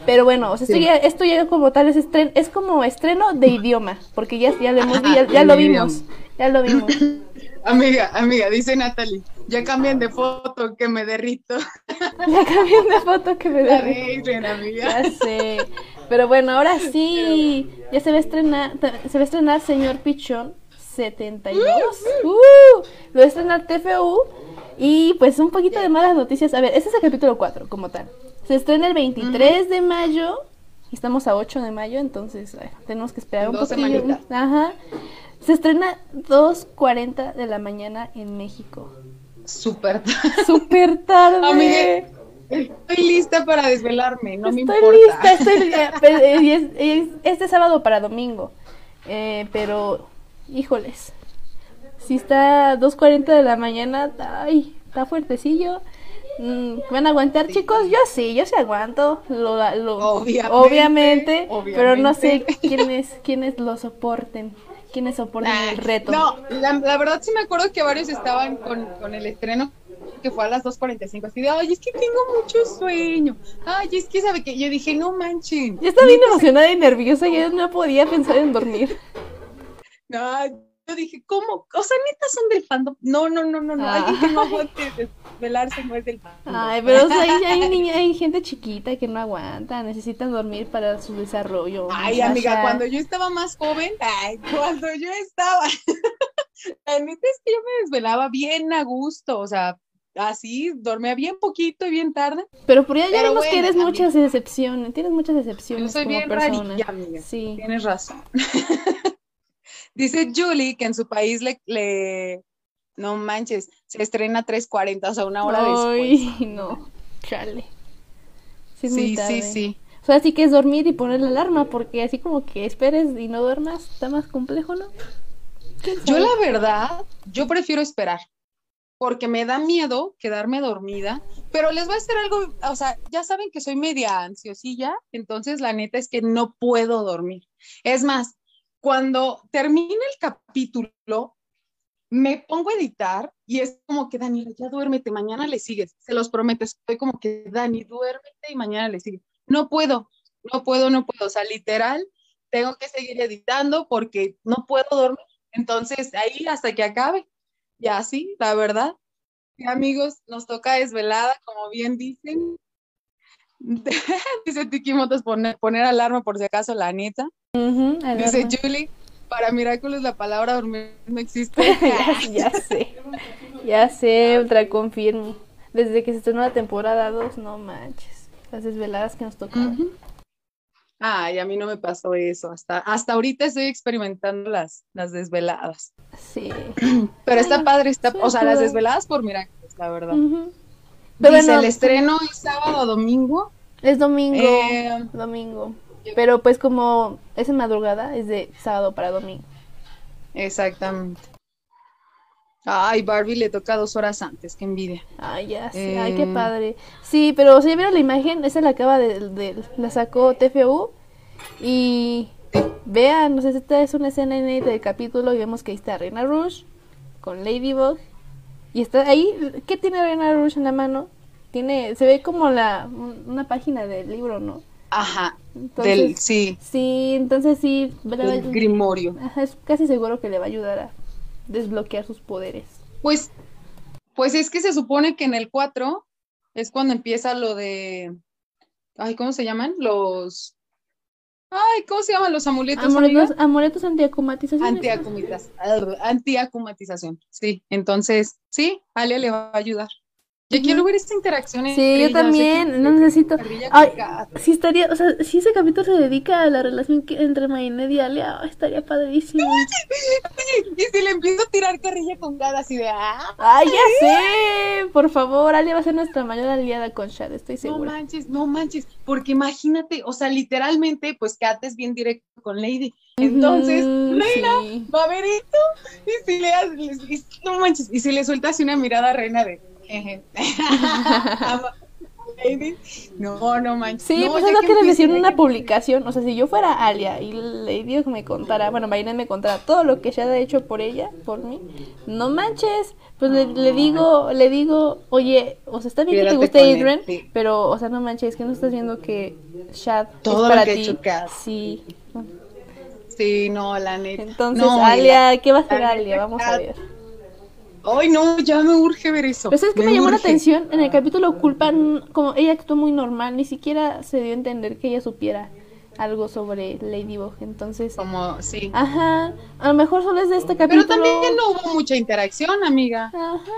Pero bueno, o sea, esto, ya, esto ya como tal es, estren- es como estreno de idioma, porque ya, ya lo, hemos, ya, ya lo vimos. Ya lo vimos. Amiga, amiga, dice Natalie, ya cambien de foto que me derrito. ya cambié de foto que me amiga. Ya sé. Pero bueno, ahora sí. Ya se va a estrenar, se va a estrenar Señor Pichón 72. Uh, lo va a estrenar TFU. Y pues un poquito de malas noticias. A ver, este es el capítulo 4 como tal. Se estrena el 23 de mayo. Y estamos a 8 de mayo, entonces tenemos que esperar un semanitas. Ajá. Se estrena 2.40 de la mañana en México. Súper. Súper tarde. Amiga, estoy lista para desvelarme, no me estoy importa. lista, estoy lista. Pero, eh, y es, es este sábado para domingo. Eh, pero, híjoles. Si está 2.40 de la mañana, ay, está fuertecillo. Mm, ¿Van a aguantar, chicos? Yo sí, yo sí aguanto. Lo, lo- Obviamente, obviamente, pero no sé quiénes, quiénes lo soporten. Quiénes soporten el reto. No, la, la verdad sí me acuerdo que varios estaban con, con el estreno que fue a las 2.45, así de, ay, es que tengo mucho sueño, ay, es que sabe que yo dije, no manchen. Yo estaba bien emocionada y nerviosa y yo no podía pensar en dormir. No, yo dije, ¿cómo? O sea, neta son del fandom. No, no, no, no, no, alguien que no aguante desvelarse no es del fandom. Ay, pero o sea, hay, hay, niña- hay gente chiquita que no aguanta, necesitan dormir para su desarrollo. Ay, amiga, cuando yo estaba más joven, ay, cuando yo estaba, la neta es que yo me desvelaba bien a gusto, o sea, así, dormía bien poquito y bien tarde. Pero por ya, Pero vemos que eres muchas decepciones, tienes muchas Yo decepciones soy como bien persona. rarilla, amiga. Sí. Tienes razón. Dice Julie que en su país le, le no manches, se estrena 3.40, o sea, una hora después. Ay, no, chale. Sí, Sí, sí, sí. O sea, sí que es dormir y poner la alarma, porque así como que esperes y no duermas, está más complejo, ¿no? ¿Quién Yo la verdad, yo prefiero esperar, porque me da miedo quedarme dormida, pero les voy a hacer algo, o sea, ya saben que soy media ansiosilla, entonces la neta es que no puedo dormir. Es más, cuando termine el capítulo, me pongo a editar y es como que, Dani, ya duérmete, mañana le sigues, se los prometo, estoy como que, Dani, duérmete y mañana le sigues. No puedo, no puedo, no puedo, o sea, literal, tengo que seguir editando porque no puedo dormir. Entonces, ahí hasta que acabe. Y así, la verdad. Y amigos, nos toca desvelada, como bien dicen. Dice Tiki Motos poner, poner alarma por si acaso, la neta. Ujú, Dice alarma. Julie, para Miraculous la palabra dormir no existe. ya, ya sé. Ya sé, otra confirmo. Desde que se estrenó la temporada 2, no manches. Las desveladas que nos tocaron. Ujú. Ay, a mí no me pasó eso. Hasta, hasta ahorita estoy experimentando las, las desveladas. Sí. Pero está padre, está, o sea, las desveladas por Miraculous, la verdad. Pero Dice, el estreno es sábado o domingo. es domingo. Eh, Domingo. Pero pues como es en madrugada, es de sábado para domingo. Exactamente. Ay, Barbie le toca dos horas antes, qué envidia. Ay, ya sé, ay, qué Eh. padre. Sí, pero si vieron la imagen, esa la acaba de, de- la sacó TFU y vean, no sé, esta es una escena inédita del capítulo y vemos que ahí está Reina Rouge con Ladybug y está ahí, ¿qué tiene Reina Rouge en la mano? Tiene, se ve como la, un- una página del libro, ¿no? Ajá, Entonces, del, sí, sí, entonces sí, del grimorio. ajá, es casi seguro que le va a ayudar a desbloquear sus poderes. Pues, pues es que se supone que en el 4 es cuando empieza lo de, ay, ¿cómo se llaman? Los, ay, ¿cómo se llaman los amuletos? Amuletos, amiga? amuletos antiacumatización. Ah, antiacumatización, sí. Entonces, sí, Alia le va a ayudar. Yo quiero ver esta interacción. Sí, entre yo también, no necesito. Ay, sí estaría, o sea, si ese capítulo se dedica a la relación que, entre Mainet y Alia, ay, estaría padrísimo. Y si le empiezo a tirar carrilla con gato así de, ah, Ay, ya sé, por favor, Alia va a ser nuestra mayor aliada con Shad, estoy no segura. manches, no manches, porque imagínate, o sea, literalmente, pues Kat es bien directo con Lady. Entonces, Reina sí. va a ver esto y si le hace- y- no manches, y si le suelta así una mirada a Reina de, no, no manches. Sí, no, pues ya es lo que les decía en ya una publicación. O sea, si yo fuera Alia y Lady me contara, bueno, Mainet me contara todo lo que Shad ha hecho por ella, por mí, no manches. Pues le, le digo, le digo, oye, o sea, está bien que te Quédate guste Adrian, sí. pero, o sea, no manches, que no estás viendo que Shad Todo es lo para ti. Sí. Sí, no, la neta. Entonces, No, Alia, ¿qué va a hacer Alia? Vamos a ver. Ay, no, ya me urge ver eso. Pero ¿sabes qué me, llamó la atención? En el capítulo Culpa, n- como ella actuó muy normal, ni siquiera se dio a entender que ella supiera algo sobre Ladybug. Entonces, Como, sí. ajá, a lo mejor solo es de este Pero capítulo. también no hubo mucha interacción, amiga. Ajá.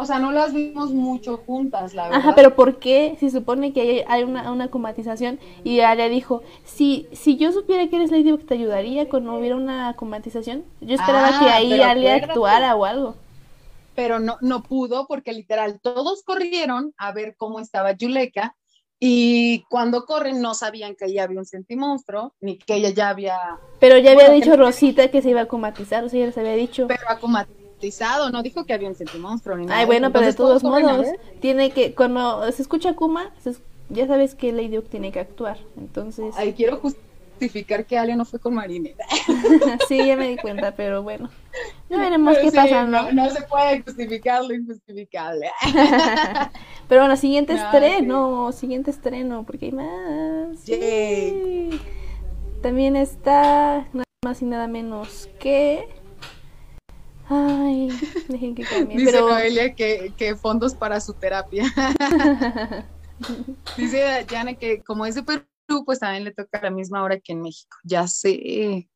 O sea, no las vimos mucho juntas, la verdad. Ajá, pero ¿por qué? Si supone que hay, una, una comatización y Alia dijo, si, si yo supiera que eres Ladybug, ¿te ayudaría cuando hubiera una comatización? Yo esperaba Ah, que ahí acuérdate. actuara o algo. Pero no, no pudo porque literal todos corrieron a ver cómo estaba Yuleka y cuando corren no sabían que ella había un sentimonstruo ni que ella ya había Pero ya había Bueno, dicho que- Rosita que se iba a comatizar, o sea, ya les había dicho. pero no dijo que había ni nada. Ay, bueno, pero de todos modos, tiene que, cuando se escucha Kuma, se es- ya sabes que Lady Oak tiene que actuar. Entonces, Ay, quiero justificar que Ale no fue con Marinette. sí, ya me di cuenta, pero bueno, ya veremos Pero qué sí, pasa, ¿no? no, no se puede justificar lo injustificable. Pero bueno, siguiente No, estreno, siguiente estreno, porque hay más. Yay. Sí. También está nada más y nada menos que. Ay, dejen que cambie. Dice Pero Noelia que, que fondos para su terapia. Dice Diana que como es de Perú, pues también le toca a la misma hora que en México. Ya sé.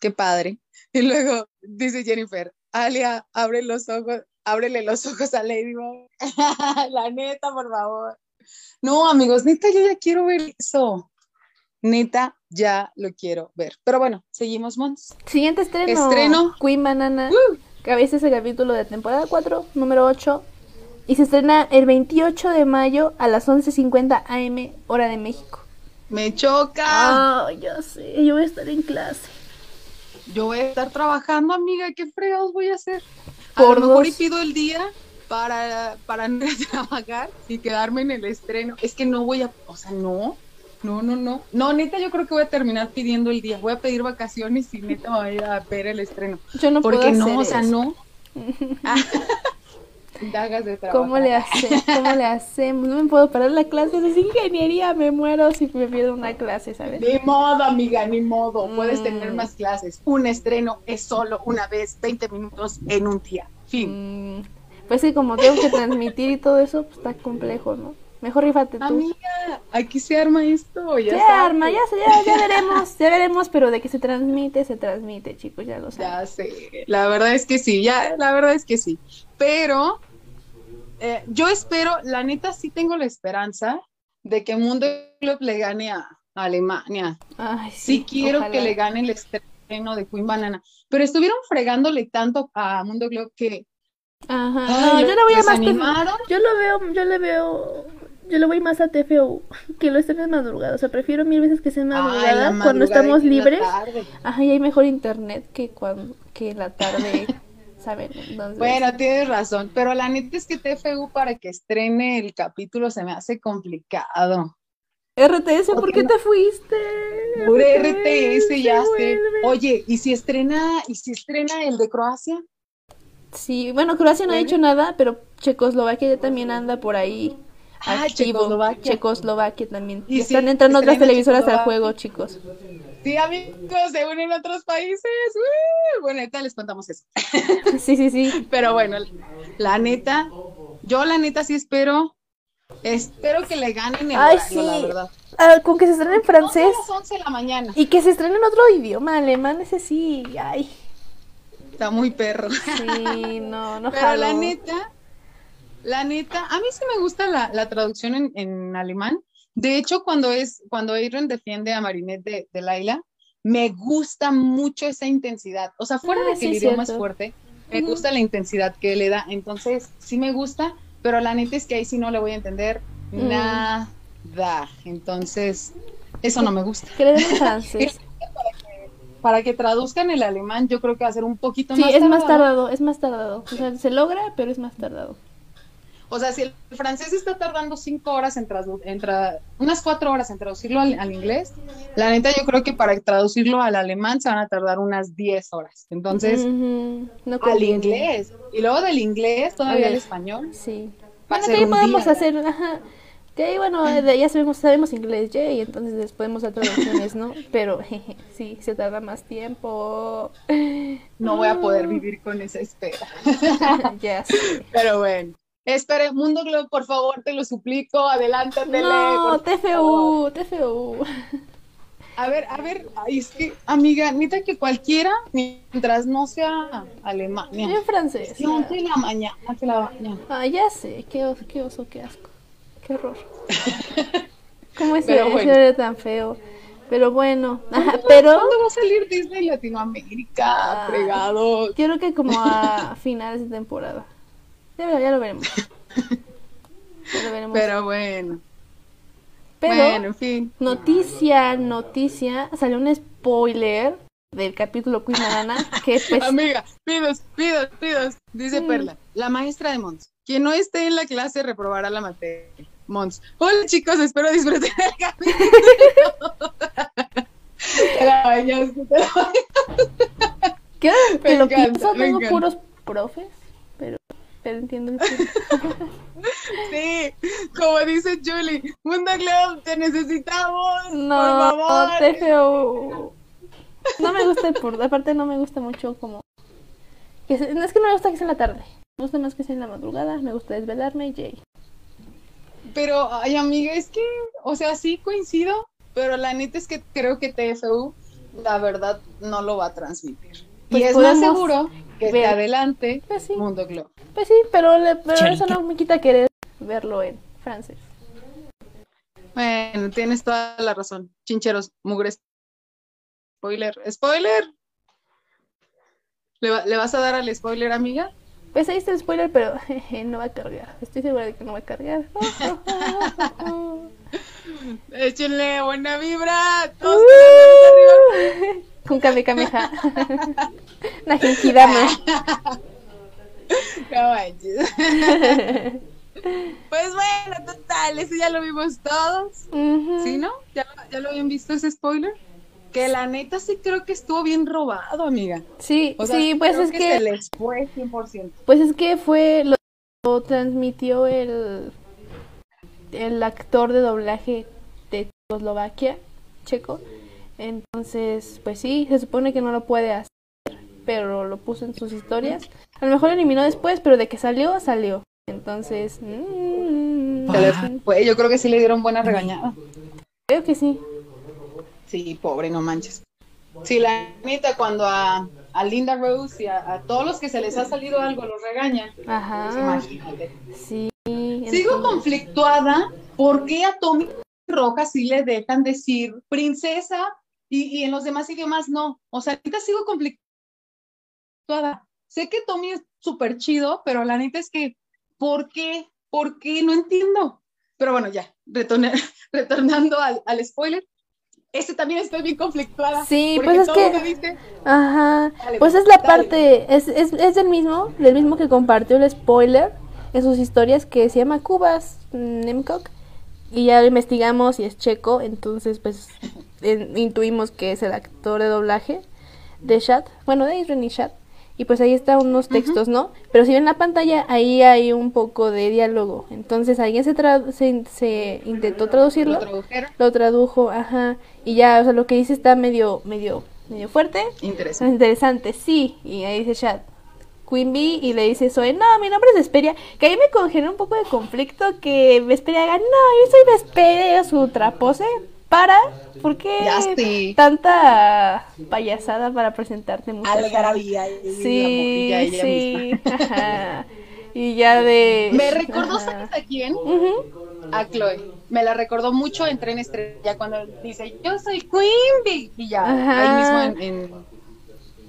Qué padre. Y luego dice Jennifer, Alia, abre los ojos, ábrele los ojos a Ladybug. la neta, por favor. No, amigos, neta, yo ya quiero ver eso. Neta, ya lo quiero ver. Pero bueno, seguimos, Mons. Siguiente estreno. Estreno. Queen Banana. Que a veces es el capítulo de temporada 4, número 8. Y se estrena el 28 de mayo a las 11.50 am, hora de México. Me choca. Ah, ya sé. Yo voy a estar en clase. Yo voy a estar trabajando, amiga. ¿Qué fregados voy a hacer? A Por lo mejor y pido el día para, para no a trabajar y quedarme en el estreno. Es que no voy a, o sea, no, no, no, no. No, neta, yo creo que voy a terminar pidiendo el día. Voy a pedir vacaciones y neta voy a ir a ver el estreno. Yo no Porque puedo no, hacer o sea, no. Ah, Dagas de trabajo. ¿Cómo le hacemos? ¿Cómo le hacemos? No me puedo parar la clase. Es ingeniería. Me muero si me pierdo una clase, ¿sabes? Ni modo, amiga, ni modo. Puedes Mm. tener más clases. Un estreno es solo una vez, 20 minutos en un día. Fin. Mm, pues sí, como tengo que transmitir y todo eso, pues está complejo, ¿no? Mejor rifate tú. Amiga, aquí se arma esto. Ya Se arma, ya, ya, ya veremos, ya veremos, pero de que se transmite, se transmite, chicos, ya lo saben. Ya sé, la verdad es que sí, ya, la verdad es que sí. Pero eh, yo espero, la neta sí tengo la esperanza de que Mundo Club le gane a, Alemania. Ay, Sí, quiero ojalá. que le gane el estreno de Queen Banana. Pero estuvieron fregándole tanto a Mundo Club que Ajá, ay, no, yo le voy a más. desanimaron. Yo lo veo, yo le veo. Yo le voy más a TFU, que lo estén en madrugada. O sea, prefiero mil veces que sea en Ay, madrugada cuando estamos libres. Ajá, y hay mejor internet que cuando que en la tarde, ¿saben? Entonces, Bueno, tienes razón, pero la neta es que TFU para que estrene el capítulo se me hace complicado. RTS, ¿por qué te fuiste? Por RTS, ya sé. Oye, ¿y si estrena, y si estrena el de Croacia? Sí, bueno, Croacia no ha dicho nada, pero Checoslovaquia ya también anda por ahí. Ah, activo. Checoslovaquia. Checoslovaquia también. Y están entrando otras televisoras al juego, chicos. Sí, amigos, se unen otros países. ¡Uh! Bueno, ahorita les contamos eso. Sí, sí, sí. Pero bueno, la neta, yo la neta sí espero, espero que le ganen el Ay, horario, la verdad. Ah, con que se estrene en francés No, a las 11 de la mañana. y que se estrene en otro idioma, alemán, ese sí. Ay, Está muy perro. sí, no, no Pero la neta, la neta, a mí sí me gusta la, la traducción en, en alemán. De hecho, cuando es, cuando Adrian defiende a Marinette de, de Laila, me gusta mucho esa intensidad. O sea, fuera Ah, de que sí, el idioma es fuerte, me gusta la intensidad que le da. Entonces, sí me gusta, pero la neta es que ahí sí no le voy a entender Mm. nada. Entonces, eso no me gusta. Que le den francés. Para que traduzcan el alemán, yo creo que va a ser un poquito Sí, más es más tardado. tardado, es más tardado. O sea, se logra, pero es más tardado. O sea, si el francés está tardando cinco horas en traducir, unas cuatro horas en traducirlo al, al inglés, la neta yo creo que para traducirlo al alemán se van a tardar unas 10 horas. Entonces, no al inglés. Y luego del inglés todavía Al al es- español. Sí. Bueno, que ahí podemos día. hacer, ajá. Que ahí, bueno, de- ya sabemos, sabemos inglés, ya, y entonces les podemos hacer traducciones, ¿no? Pero, jeje, sí, se tarda más tiempo. No voy a poder vivir con esa espera. ya sé. Pero bueno. Espere, Mundo Globo, por favor, te lo suplico, adelántatele. No. TFU, TFU. A ver, a ver, ay, es que, amiga, neta que cualquiera, mientras no sea Alemania. En francés. 11 de la mañana, 11 de la mañana. Ah, ya sé, qué oso, qué oso, qué asco. Qué horror. ¿Cómo es Pero ese bueno. era tan feo? Pero bueno, ajá, pero ¿Cuándo va a salir Disney Latinoamérica? Ah. Fregado. yo creo que como a finales de temporada. Ya, ya lo veremos. Ya lo veremos. Pero bueno, Pero, bueno, en fin. noticia, noticia, salió un spoiler del capítulo Queen que pues Amiga, pidos, pidos, pidos. Dice Mm. Perla, la maestra de Mons. Quien no esté en la clase reprobará la materia. Mons. Hola chicos, espero disfruten el capítulo. Te la bañaste, te la bañaste. que, que Me lo encanta, pienso, tengo encanta. puros profes, pero, entiendo el. Sí, como dice Julie, Mundo Globe, te necesitamos. por No, favor. TFU. No me gusta el por, aparte no me gusta mucho como que se- no es que no me gusta que sea en la tarde. Me gusta más que sea en la madrugada, me gusta desvelarme, Jay. Pero, ay, amiga, es que, o sea, sí coincido, pero la neta es que creo que TFU, la verdad, no lo va a transmitir. Pues y es más seguro que te adelante Pues sí, Mundo Globo. Pues sí, pero, le- pero eso no me quita querer verlo en francés. Bueno, tienes toda la razón. Chincheros, mugres. Spoiler, spoiler. ¿Le, va- le vas a dar al spoiler, amiga? Pues ahí está el spoiler, pero jeje, no va a cargar. Estoy segura de que no va a cargar. Échenle buena vibra. Todos Uh. manos Con Kamehameha. La Manches. Pues bueno, total, eso ya lo vimos todos. ¿Sí, no? ¿Ya, ya lo habían visto ese spoiler? Que la neta sí creo que estuvo bien robado, amiga. Sí, O sea, sí, pues es que, que, se les fue 100%. pues es que fue lo, lo transmitió el el actor de doblaje de Checoslovaquia, checo. Entonces, pues sí, se supone que no lo puede hacer, pero lo puso en sus historias. A lo mejor lo eliminó después, pero de que salió, salió. Entonces, mm. Yo creo que sí le dieron buena regañada. creo que sí. Sí, pobre, no manches. Sí, la neta, cuando a, a Linda Rose y a, a todos los que se les ha salido algo los regañan, pues Ajá. imagínate. Sí. Sigo entonces- conflictuada. ¿Por qué a Tommy Roja sí le dejan decir princesa y, y en los demás idiomas no? O sea, ahorita sigo conflictuada. Sé que Tommy es súper chido, pero la neta es que, ¿por qué? ¿Por qué? No entiendo. Pero bueno, ya, retornando al, al spoiler, este también estoy bien conflictuada. Sí, pues es que... Ajá. pues es la parte, es, es, es el mismo, el mismo que compartió el spoiler en sus historias que se llama Cubas Nemcock. Y ya lo investigamos y es checo, entonces pues intuimos que es el actor de doblaje de Chat, bueno, de Israel Chat. Y pues ahí están unos textos, ¿no? Pero si ven la pantalla, ahí hay un poco de diálogo. Entonces alguien se, se, se, intentó traducirlo. ¿Lo Lo tradujo, ajá. Y ya, o sea, lo que dice está medio, medio, medio fuerte. Interesante. Interesante, sí. Y ahí dice chat. Queen Bee y le dice Zoe, no, mi nombre es Vesperia, que ahí me congeló un poco de conflicto que Vesperia haga, no, yo soy Vesperia, su trapose, para, ¿por qué tanta payasada para presentarte música? Algarabía. Sí, sí, y ya de... Me recordó, ¿sabes a quién? A Chloe. Me la recordó mucho en Tren Estrella cuando dice, yo soy Queen Bee. Y ya, ahí mismo en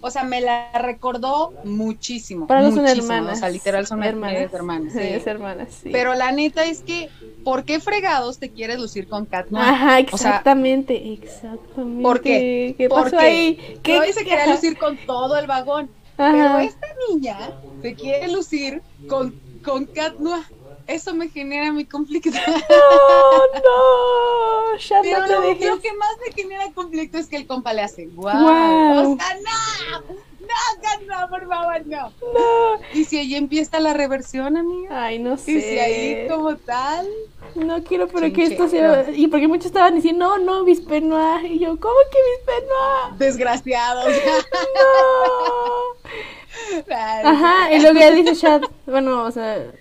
o sea, me la recordó muchísimo. Para muchísimo, son hermanas. O sea, literal son hermanas. hermanas. Sí, es hermanas, sí. Pero la neta es que, ¿por qué fregados te quieres lucir con Katma? Ajá, exactamente, exactamente. ¿Por qué? ¿Qué pasó ahí? ¿Qué se quería lucir con todo el vagón. Pero esta niña se quiere lucir con, con Katma eso me genera mi conflicto. No, no, ya Pero no te lo, que más me genera conflicto es que el compa le hace wow. wow. O sea, no, no, no, por favor, no. No. ¿Y si ahí empieza la reversión, amiga? Ay, no sé. ¿Y si ahí como tal? No quiero, pero que esto sea. Y porque muchos estaban diciendo, no, no, Bispenoa. Y yo, ¿cómo que Bispenoa? Desgraciados. no. Ajá, y luego ya dice Chad, bueno, o sea,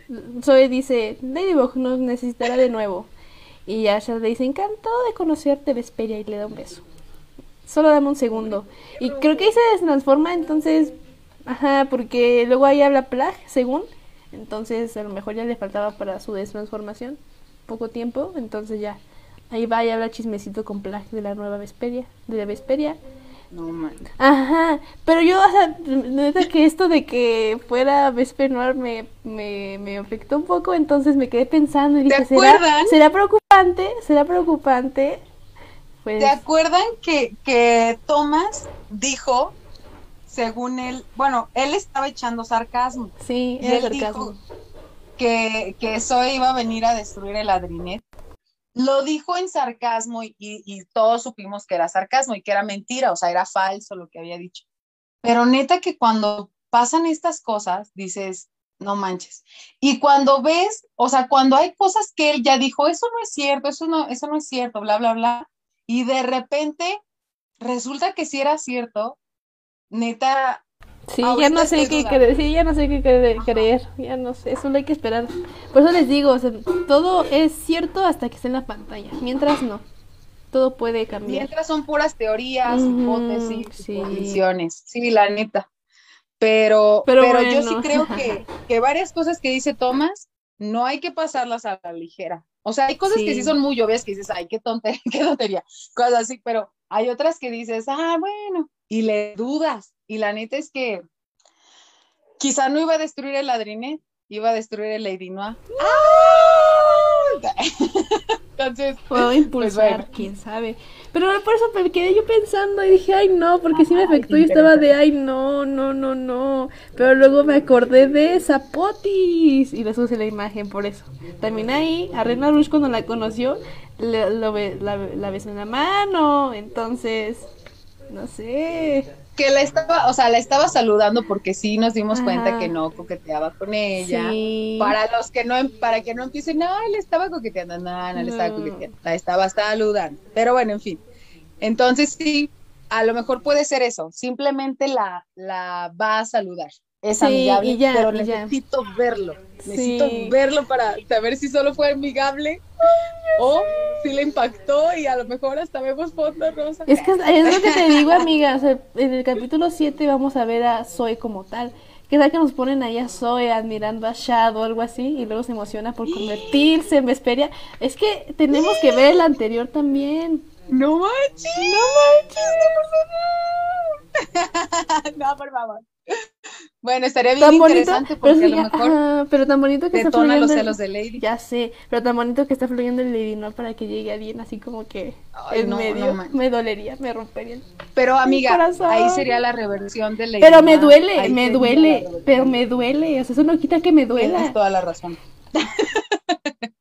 Zoe dice, Ladybug nos necesitará de nuevo. Y ya Chad le dice, encantado de conocerte, Vesperia, y le da un beso. Solo dame un segundo. Y creo que ahí se transforma, entonces, ajá, porque luego ahí habla Plag, según. Entonces, a lo mejor ya le faltaba para su destransformación poco tiempo, entonces ya. Ahí va y habla chismecito con Plag de la nueva Vesperia, de la Vesperia. No man. Ajá, pero yo, o sea, neta que esto de que fuera Vesper Noir me, me, me afectó un poco, entonces me quedé pensando y dije, ¿será, ¿será preocupante? ¿Será preocupante? Pues... ¿Te acuerdan que, que Thomas dijo, según él, bueno, él estaba echando sarcasmo. Sí, él sarcasmo. Dijo que, que Zoe iba a venir a destruir el Adrinet lo dijo en sarcasmo y, todos supimos que era sarcasmo y que era mentira, o sea, era falso lo que había dicho. Pero neta que cuando pasan estas cosas, dices, no manches. Y cuando ves, o sea, cuando hay cosas que él ya dijo, eso no es cierto, eso no, eso no es cierto, bla, bla, bla, y de repente resulta que sí era cierto, neta, Sí, ya no sé qué creer, sí, ya no sé qué creer, ya no sé, eso lo hay que esperar. Por eso les digo, todo es cierto hasta que esté en la pantalla, mientras no, todo puede cambiar. Mientras son puras teorías, hipótesis, sí. sí, la neta. Pero, pero, yo sí creo que, que varias cosas que dice Tomás, no hay que pasarlas a la ligera. O sea, hay cosas que sí son muy obvias que dices, ay, qué tontería, qué tontería, cosas así, pero hay otras que dices, ah, bueno, y le dudas. Y la neta es que quizá no iba a destruir el ladrinet, iba a destruir el Lady Noir. ¡Ah! Entonces, puedo pues impulsar, quién sabe. Pero por eso me quedé yo pensando y dije, ay no, porque si me afectó y estaba de, ay no, no, no, no. Pero luego me acordé de Zapotis y les puse la imagen por eso. También ahí, a Reina Rush cuando la conoció, la, la besó en la mano. Entonces, no sé. Que la estaba, o sea, la estaba saludando porque sí nos dimos cuenta que no coqueteaba con ella. Para los que no, para que no empiecen, no, le estaba coqueteando, no, no, le estaba coqueteando, la estaba saludando. Pero bueno, en fin. Entonces sí, a lo mejor puede ser eso, simplemente la, la va a saludar. Es amigable, pero necesito verlo. Necesito verlo para saber si solo fue amigable o si le impactó y a lo mejor hasta vemos fotos rosa. Es que es lo que te digo, amiga. en el capítulo 7 vamos a ver a Zoe como tal. Que tal que nos ponen ahí a Zoe admirando a Shadow o algo así y luego se emociona por convertirse en Vesperia. Es que tenemos que ver el anterior también. No manches. No manches, no, por favor. no, por favor. Bueno, estaría bien interesante porque a lo mejor pero tan bonito que está fluyendo los celos de Lady. Ya sé, pero tan bonito que está fluyendo el Lady no para que llegue a bien así como que en medio me dolería, me rompería. Pero amiga, ahí sería la reversión de Lady. Pero me duele, me duele, pero me duele, o sea, eso no quita que me duela. Tienes toda la razón.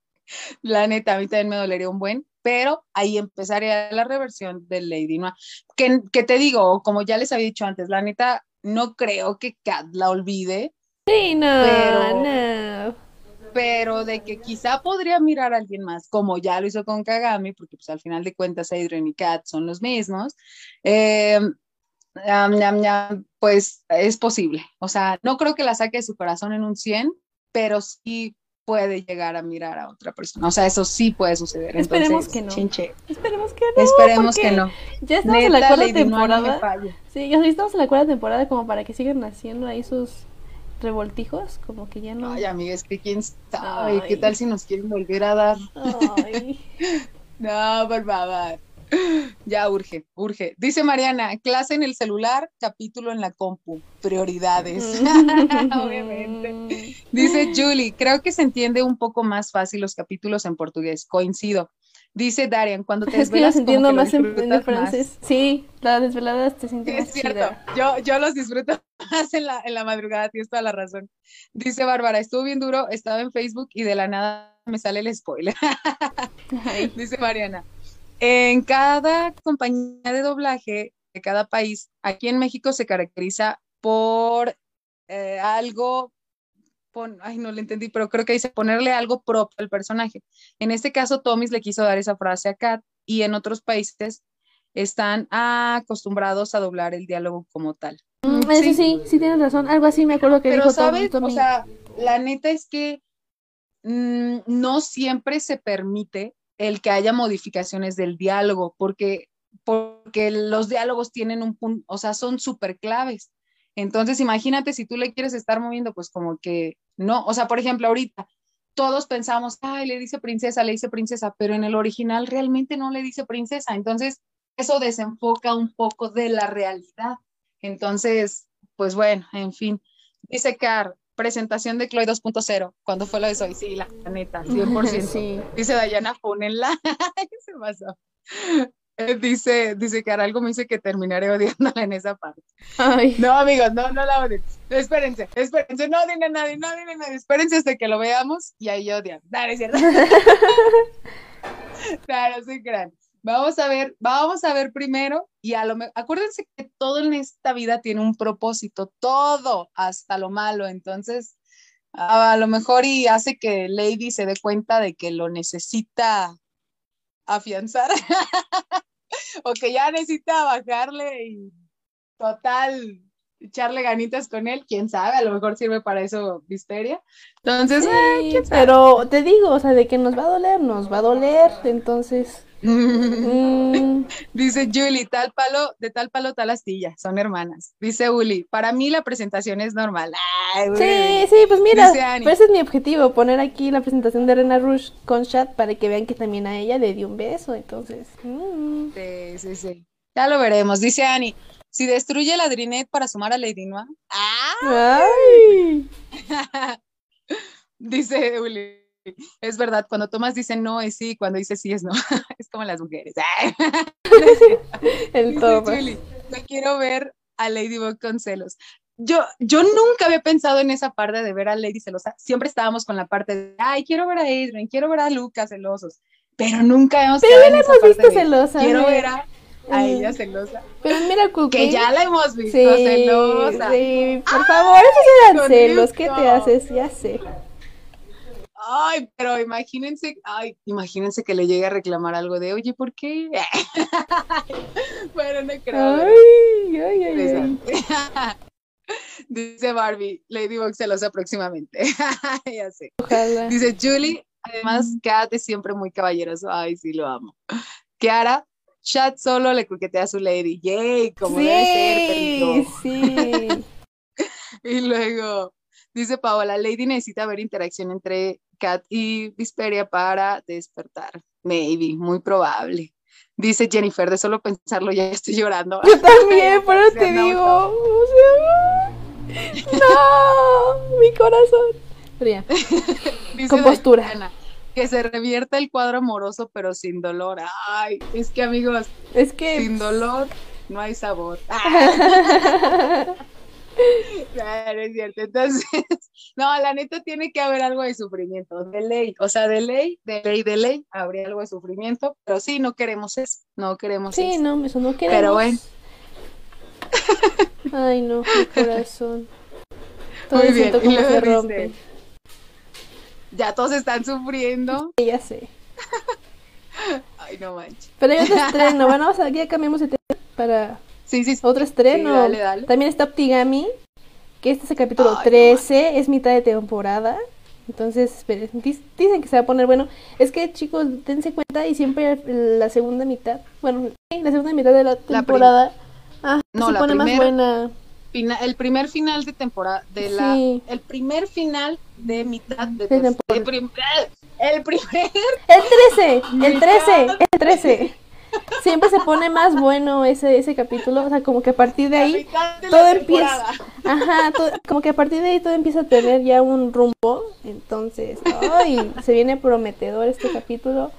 la neta, a mí también me dolería un buen, pero ahí empezaría la reversión de Lady Noir. Que, que te digo, como ya les había dicho antes, la neta, no creo que Kat la olvide. Sí, no, pero, no. Pero de que quizá podría mirar a alguien más, como ya lo hizo con Kagami, porque pues al final de cuentas Adrian y Kat son los mismos. Eh, pues es posible. O sea, no creo que la saque de su corazón en un 100, pero sí puede llegar a mirar a otra persona. O sea, eso sí puede suceder. Esperemos que no. Esperemos que no. Esperemos que no. Ya estamos en la cuarta temporada. sí, ya estamos en la cuarta temporada como para que sigan haciendo ahí sus revoltijos, como que ya no. Ay, amiga, es que quién sabe, ¿qué tal si nos quieren volver a dar? Ay. no, por favor. Ya urge, urge. Dice Mariana, clase en el celular, capítulo en la compu, prioridades. Obviamente. Dice Julie, creo que se entiende un poco más fácil los capítulos en portugués, coincido. Dice Darian, cuando te desvelas, es que entiendo más en, francés. Sí, las desveladas te sientes Es cierto, yo, yo los disfruto más en la, en la madrugada, tienes toda la razón. Dice Bárbara, estuvo bien duro, estaba en Facebook y de la nada me sale el spoiler. Dice Mariana, en cada compañía de doblaje de cada país, aquí en México se caracteriza por eh, algo, ay, no le entendí, pero creo que dice ponerle algo propio al personaje. En este caso, Tomis le quiso dar esa frase a Kat y en otros países están acostumbrados a doblar el diálogo como tal. Mm, sí, sí, sí, tienes razón. Algo así me acuerdo que pero dijo ¿sabes? O sea, la neta es que mm, no siempre se permite el que haya modificaciones del diálogo, porque, porque los diálogos tienen un punto, o sea, son súper claves. Entonces, imagínate si tú le quieres estar moviendo, pues como que no, o sea, por ejemplo, ahorita todos pensamos, ay, le dice princesa, le dice princesa, pero en el original realmente no le dice princesa. Entonces, eso desenfoca un poco de la realidad. Entonces, pues bueno, en fin. Dice Car, presentación de Chloe 2.0, cuando fue lo de Soy, sí, la, neta, 100%. Sí. Dice Dayana, pónenla. se pasó. Eh, dice, dice que algo me dice que terminaré odiándola en esa parte. No, amigos, no, no la odien. Espérense, espérense, no odien a nadie, no odien a nadie. Espérense hasta que lo veamos y ahí odian. Dale, cierto. claro, sí, gran. Vamos a ver, vamos a ver primero y a lo acuérdense que todo en esta vida tiene un propósito, todo, hasta lo malo, entonces a, lo mejor y hace que Lady se dé cuenta de que lo necesita afianzar o que ya necesita bajarle y total echarle ganitas con él, quién sabe, a lo mejor sirve para eso Misteria. Entonces, pero te digo, o sea, de que nos va a doler, nos va a doler, entonces Mm. Dice Julie, tal palo, de tal palo, tal astilla, son hermanas. Dice Uli, para mí la presentación es normal. sí, sí, pues mira, ese es mi objetivo, poner aquí la presentación de Rena Rush con chat para que vean que también a ella le dio un beso, entonces. Mm. Sí, sí, sí. Ya lo veremos. Dice Annie, si destruye la Drinet para sumar a Lady Noir. ¡Ay! Dice Uli, es verdad, cuando Tomás dice no es sí, cuando dice sí es no. es como las mujeres. El Tomás. no quiero ver a Ladybug con celos. Yo, yo nunca había pensado en esa parte de ver a Lady celosa. Siempre estábamos con la parte de, ay, quiero ver a Adrian, quiero ver a Lucas celosos. Pero nunca hemos Pero la hemos visto celosa. Quiero ver a, ella celosa. Pero mira, Cookie. Que ya la hemos visto celosa. Sí, por favor, esos eran celos. ¿Qué te haces? Ya sé. Ay, pero imagínense, ay, imagínense que le llegue a reclamar algo de, oye, ¿por qué? bueno, no creo. Ay, ay, ay, Dice Barbie, Ladybug celosa próximamente. ya sé. Ojalá. Dice Julie, además, Kat es siempre muy caballeroso. Ay, sí, lo amo. Kiara, Chat solo le coquetea a su lady. Yay, como sí, debe ser, Sí. y luego, dice Paola, Lady necesita ver interacción entre Cat y Visperia para despertar. Maybe, muy probable. Dice Jennifer, de solo pensarlo ya estoy llorando. Yo también, pero te digo. No, mi corazón. Dice Con postura. Que se revierta el cuadro amoroso, pero sin dolor. Ay, es que amigos, es que sin dolor no hay sabor. Claro, es cierto. Entonces, no, la neta tiene que haber algo de sufrimiento, de ley. O sea, de ley, de ley, de ley, habría algo de sufrimiento. Pero sí, no queremos eso. No queremos sí, eso. no, eso no queremos. Pero bueno. Ay, no, mi corazón. Todo Muy bien, como se rompe. Ya todos están sufriendo. Sí, ya sé. Ay, no manches. Pero hay otro estreno. Bueno, vamos a, ya cambiamos de tema para Sí, sí, sí. otro estreno. Sí, dale, dale. También está Optigami, que este es el capítulo Ay, no 13, es mitad de temporada. Entonces, dicen que se va a poner bueno. Es que, chicos, dense cuenta y siempre la segunda mitad, bueno, la segunda mitad de la temporada ah, No, se la pone más primera. buena. Fina- el primer final de temporada de la Sí. el primer final de mitad de, temporada. el, prim- el primer El 13, el 13, el 13. Siempre se pone más bueno ese, ese capítulo, o sea, como que a partir de ahí de todo empieza, ajá, todo- como que a partir de ahí todo empieza a tener ya un rumbo, entonces, ay, se viene prometedor este capítulo.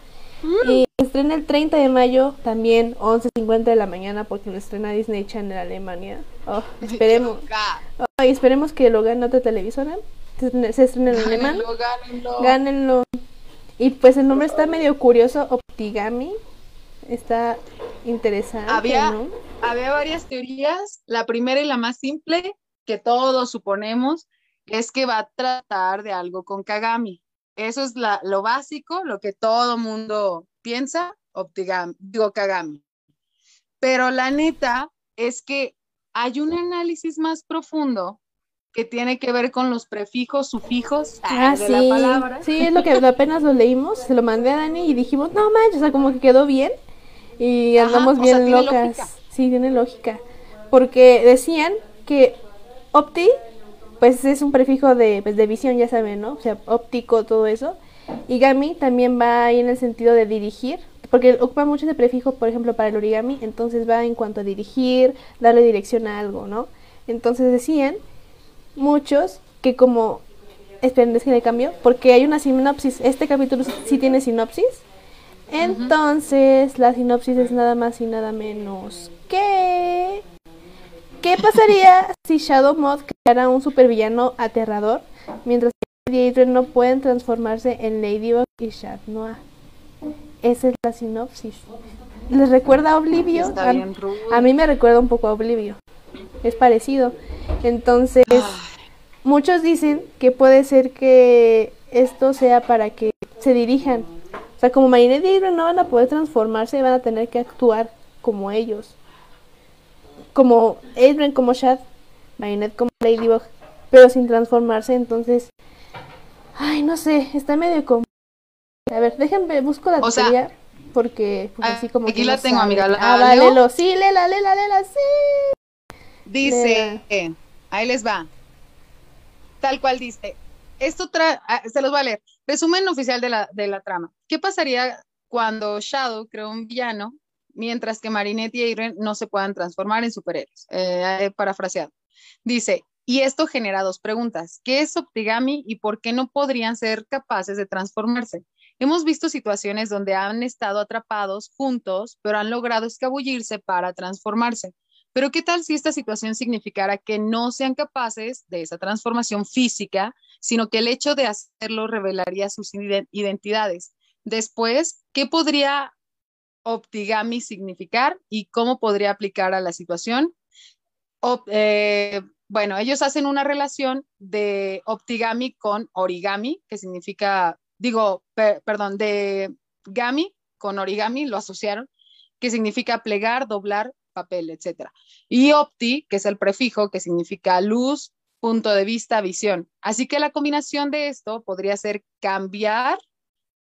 Y se estrena el 30 de mayo, también 11.50 de la mañana, porque lo estrena Disney Channel Alemania. Oh, esperemos, esperemos que lo gane otra televisora. Se estrena- en alemán. Gánenlo. Y pues el nombre está medio curioso, Optigami. Está interesante, Había- ¿no? Había varias teorías. La primera y la más simple, que todos suponemos, es que va a tratar de algo con Kagami. Eso es la- lo básico, lo que todo mundo piensa, Optigami, digo Kagami. Pero la neta es que hay un análisis más profundo que tiene que ver con los prefijos, sufijos Ah, de sí. la palabra. Sí, es lo que apenas lo leímos, se lo mandé a Dani y dijimos, no manches, o sea, como que quedó bien. Y andamos bien sea, tiene locas. lógica. Sí, tiene lógica. Porque decían que opti, pues es un prefijo de, pues, de visión, ya saben, ¿no? O sea, óptico, todo eso. Y gami también va ahí en el sentido de dirigir, porque ocupa mucho ese prefijo, por ejemplo, para el origami, entonces va en cuanto a dirigir, darle dirección a algo, ¿no? Entonces decían muchos que como esperen es que le cambio porque hay una sinopsis este capítulo sí tiene sinopsis entonces la sinopsis es nada más y nada menos que qué pasaría si Shadow Moth creara un supervillano aterrador mientras que Lady Adrian no pueden transformarse en Ladybug y Chat Noir esa es la sinopsis. Les recuerda a Oblivio a, a mí me recuerda un poco a Oblivio. Es parecido. Entonces Muchos dicen que puede ser que esto sea para que se dirijan. O sea, como Marinette y Adrian no van a poder transformarse, van a tener que actuar como ellos. Como Adrian como Shad, Marinette como Ladybug, pero sin transformarse, entonces... Ay, no sé, está medio como... A ver, déjenme, busco la O sea, teoría, porque pues, así como aquí que la no tengo, sabe. amiga, ¿la Ah, va, leo? léelo. Sí, léela, léela, léela, sí. Dice, ahí les va. Tal cual dice. Esto tra ah, se los voy a leer. Resumen oficial de la, trama. ¿Qué pasaría cuando Shadow creó un villano mientras que Marinette y Adrian no se puedan transformar en superhéroes? Eh, he parafraseado. Dice, y esto genera dos preguntas. ¿Qué es Optigami y por qué no podrían ser capaces de transformarse? Hemos visto situaciones donde han estado atrapados juntos, pero han logrado escabullirse para transformarse. Pero ¿qué tal si esta situación significara que no sean capaces de esa transformación física, sino que el hecho de hacerlo revelaría sus ide- identidades? Después, ¿qué podría Optigami significar y cómo podría aplicar a la situación? Eh, bueno, ellos hacen una relación de Optigami con origami, que significa, digo, per- perdón, de gami con origami, lo asociaron, que significa plegar, doblar papel, etcétera. Y opti, que es el prefijo que significa luz, punto de vista, visión. Así que la combinación de esto podría ser cambiar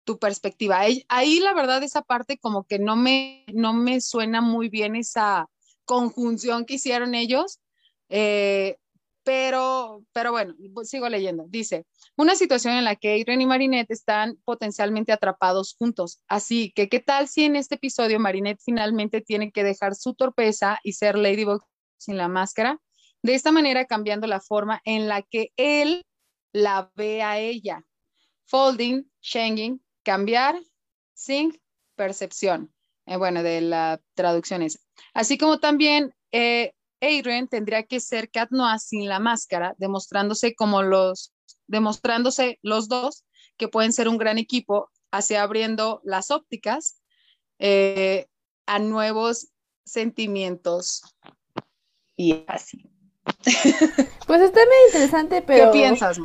tu perspectiva. Ahí, ahí, la verdad esa parte como que no me, no me suena muy bien esa conjunción que hicieron ellos, eh, pero, pero bueno, sigo leyendo. Dice, una situación en la que Adrian y Marinette están potencialmente atrapados juntos. Así que, ¿qué tal si en este episodio Marinette finalmente tiene que dejar su torpeza y ser Ladybug sin la máscara? de esta manera cambiando la forma en la que él la ve a ella. Folding, changing, cambiar, sync, percepción. Eh, bueno, de la traducción es. Así como también eh, Adrian tendría que ser Cat Noir sin la máscara, demostrándose como los, demostrándose los dos que pueden ser un gran equipo, así abriendo las ópticas eh, a nuevos sentimientos. Y así. Pues está muy interesante, pero. ¿Qué piensas?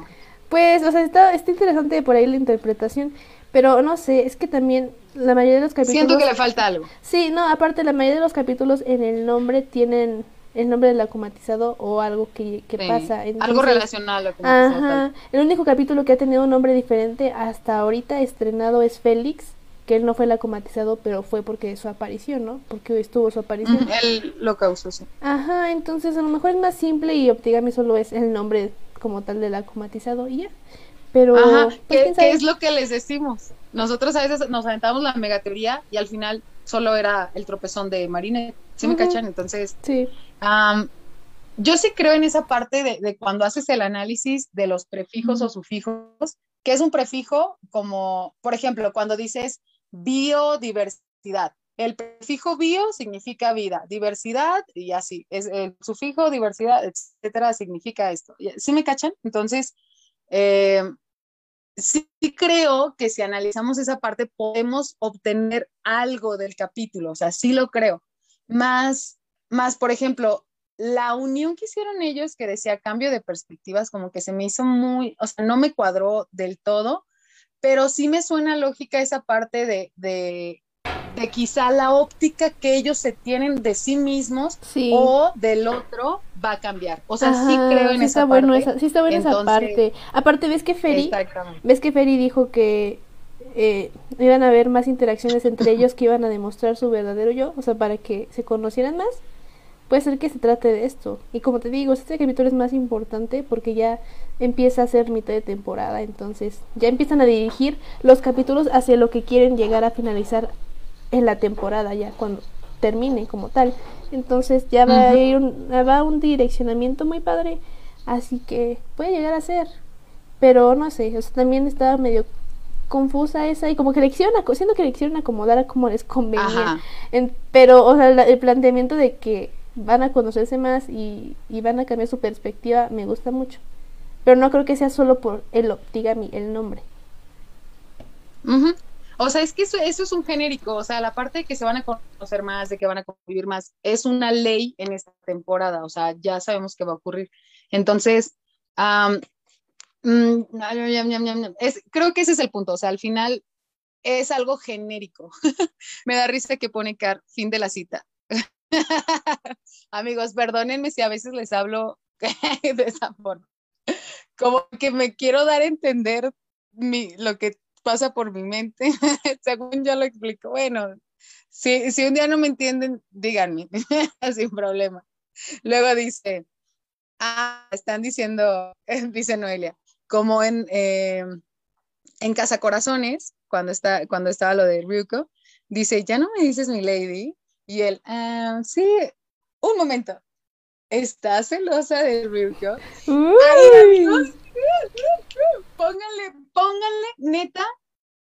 Pues, o sea, está, está interesante por ahí la interpretación, pero no sé, es que también la mayoría de los capítulos... Siento que le falta algo. Sí, no, aparte la mayoría de los capítulos en el nombre tienen el nombre del acumatizado o algo que, pasa. algo relacionado al Ajá. El único capítulo que ha tenido un nombre diferente hasta ahorita estrenado es Félix, que él no fue el acumatizado, pero fue porque su aparición, ¿no? Porque estuvo su aparición. él lo causó, sí. Ajá, entonces a lo mejor es más simple y Optigami solo es el nombre como tal del acumatizado y ya. Pero, Ajá, pues, ¿qué, es lo que les decimos? Nosotros a veces nos aventamos la megateoría y al final solo era el tropezón de Marine. ¿Sí me cachan? Entonces, sí. Yo sí creo en esa parte de, cuando haces el análisis de los prefijos o sufijos, que es un prefijo como, por ejemplo, cuando dices biodiversidad. El prefijo bio significa vida, diversidad y así. Es el sufijo diversidad, etcétera, significa esto. ¿Sí me cachan? Entonces, eh, sí creo que si analizamos esa parte podemos obtener algo del capítulo, o sea, sí lo creo. Más, más, por ejemplo, la unión que hicieron ellos que decía cambio de perspectivas, como que se me hizo muy, o sea, no me cuadró del todo, pero sí me suena lógica esa parte de, de, de quizá la óptica que ellos se tienen de sí mismos o del otro va a cambiar. O sea, sí creo en esa bueno parte. sí está buena esa parte. Aparte, ves que Ferry, ves que Ferry dijo que eh, iban a haber más interacciones entre ellos que iban a demostrar su verdadero yo, o sea, para que se conocieran más. Puede ser que se trate de esto. Y como te digo, este capítulo es más importante porque ya empieza a ser mitad de temporada, entonces ya empiezan a dirigir los capítulos hacia lo que quieren llegar a finalizar en la temporada ya cuando termine como tal. Entonces ya va a ir un, va un direccionamiento muy padre, así que puede llegar a ser. Pero no sé, o sea, también estaba medio confusa esa y como que le quisieron, siento que le quisieron acomodar a como les convenía. pero, o sea, el planteamiento de que van a conocerse más y, y, van a cambiar su perspectiva me gusta mucho. Pero no creo que sea solo por el optigami, el nombre. O sea, es que eso, eso, es un genérico, o sea, la parte de que se van a conocer más, de que van a convivir más, es una ley en esta temporada, o sea, ya sabemos que va a ocurrir. Entonces, mm, es, creo que ese es el punto, o sea, al final es algo genérico. Me da risa que pone Car, fin de la cita. Amigos, perdónenme si a veces les hablo de esa forma. Como que me quiero dar a entender lo que pasa por mi mente, según yo lo explico. Bueno, si, si un día no me entienden, díganme, sin problema. Luego dice, ah, están diciendo, dice Noelia, como en, eh, en Casa Corazones, cuando, está, cuando estaba lo de Ryuko, dice, ya no me dices mi lady. Y él, ah, sí, un momento, ¿estás celosa de Ryuko? Ay, amigos, pónganle, pónganle, neta,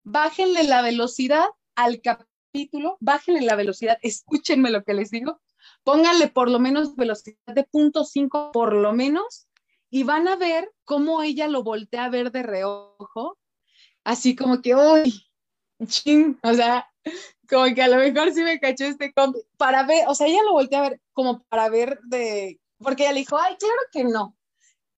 bájenle la velocidad al capítulo, bájenle la velocidad, escúchenme lo que les digo, pónganle por lo menos velocidad de punto cinco, por lo menos, y van a ver cómo ella lo voltea a ver de reojo, así como que, uy, ching, o sea, como que a lo mejor sí me cachó este compi, para ver, o sea, ella lo voltea a ver como para ver de, porque ella le dijo, ay, claro que no.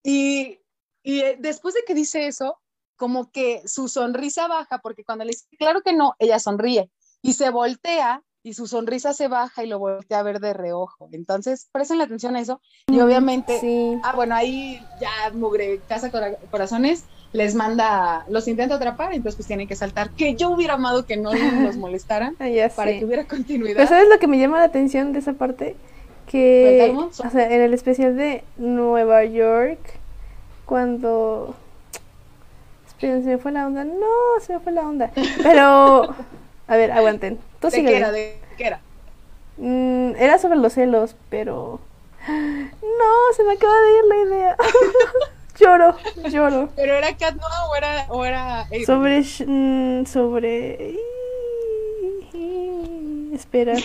Y y eh, después de que dice eso, como que su sonrisa baja, porque cuando le dice, claro que no, ella sonríe y se voltea y su sonrisa se baja y lo voltea a ver de reojo. Entonces, presten la atención a eso. Y obviamente, sí. ah, bueno, ahí ya Mugre Casa Corazones les manda, los intenta atrapar, entonces pues tienen que saltar. Que yo hubiera amado que no los molestaran para que hubiera continuidad. Pero ¿sabes lo que me llama la atención de esa parte? Que, o sea, en el especial de Nueva York, cuando... Esperen, se me fue la onda. No, se me fue la onda. Pero... A ver, aguanten. ¿De qué era? ¿De qué era? Mm, era sobre los celos, pero... No, se me acaba de ir la idea. lloro, lloro. ¿Pero era Cat Noir o era, o era Sobre. mm, sobre. Espera.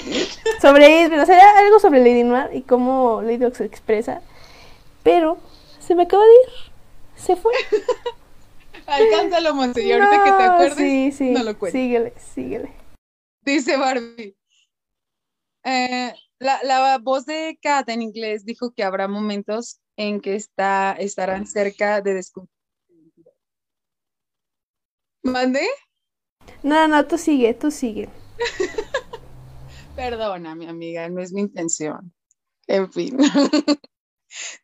Sobre Adrian. O sea, era algo sobre Lady Noir y cómo Lady Ox se expresa. Pero se me acaba de ir. Se fue. Alcánzalo, Monse, y ahorita que te No, acuerdes, sí, sí. no lo cuento. Síguele, síguele. Dice Barbie. eh, la, la voz de Kat en inglés dijo que habrá momentos en que está, estarán cerca de descubrir. ¿Mande? No, no, tú sigue, tú sigue. Perdona, mi amiga, no es mi intención. En fin.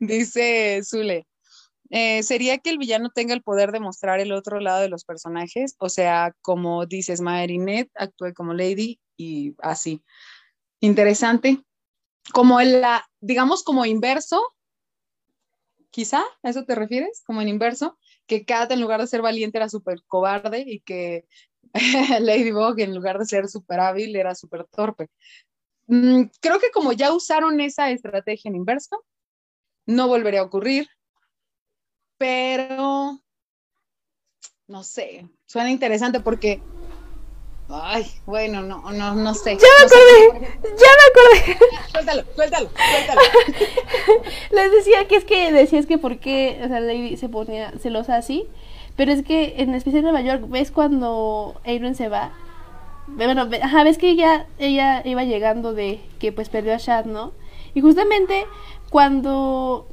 Dice Zule. eh, ¿sería que el villano tenga el poder de mostrar el otro lado de los personajes? O sea, como dices, Marinette actúe como Lady y así. Interesante. Como en la, digamos, como inverso, quizá, ¿a eso te refieres? Como en inverso, que Kat en lugar de ser valiente era súper cobarde y que Ladybug en lugar de ser súper hábil era súper torpe. Mm, creo que como ya usaron esa estrategia en inverso, no volvería a ocurrir, pero no sé, suena interesante porque, ay, bueno, no, no, no sé. ¡Ya me No sé acordé! ¡Ya me acordé! Suéltalo, suéltalo, suéltalo. Les decía que es que decías que por qué, o sea, Lady se ponía celosa así, pero es que en especial en Nueva York, ¿ves cuando Adrian se va? Bueno, ajá, ves que ella, ella iba llegando de que pues perdió a Shad, ¿no? Y justamente cuando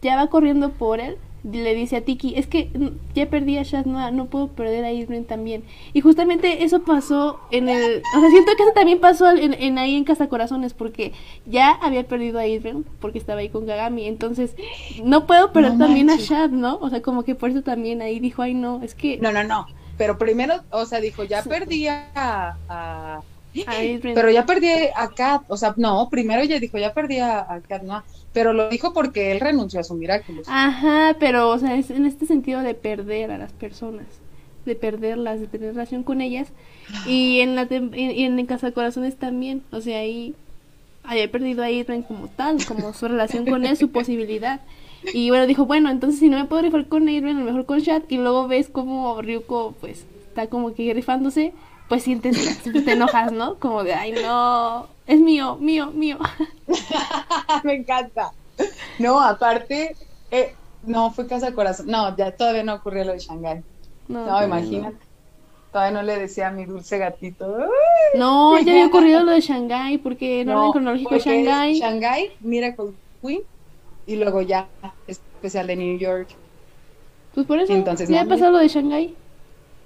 ya va corriendo por él, le dice a Tiki, es que mm, ya perdí a Shad, no, no puedo perder a Adrian también. Y justamente eso pasó en el... O sea, siento que eso también pasó en, en ahí en Casa Corazones, porque ya había perdido a Adrian, porque estaba ahí con Gagami, entonces no puedo perder No también manches. a Shad, ¿no? O sea, como que por eso también ahí dijo, ay no, es que... No, no, no. Pero primero, o sea, dijo, ya perdí a, a-. Pero ya perdí a Kat, o sea, no, primero ella dijo, ya perdí a, a Kat, no, pero lo dijo porque él renunció a su Miraculous. Ajá, pero, o sea, es en este sentido de perder a las personas, de perderlas, de tener relación con ellas. Y en la tem- y en, en Casa Corazones también, o sea, ahí había perdido a Adrian como tal, como su relación con él, su posibilidad. Y bueno, dijo, bueno, entonces si no me puedo rifar con Adrian, a lo mejor con Shad. Y luego ves como Ryuko, pues, está como que rifándose, pues sientes, te enojas, ¿no? Como de, ay, no, es mío, mío, mío. Me encanta. No, aparte, eh, no, fue Casa Corazón. No, ya todavía no ocurrió lo de Shanghai. No, imagínate. Todavía no le decía a mi dulce gatito. "Ay". No, ya había ocurrido lo de Shanghái, porque en orden cronológico de Shanghái. Shanghai, Miracle Queen, y luego ya especial de New York. Pues por eso, Entonces, ya ha no, pasado lo de Shanghái.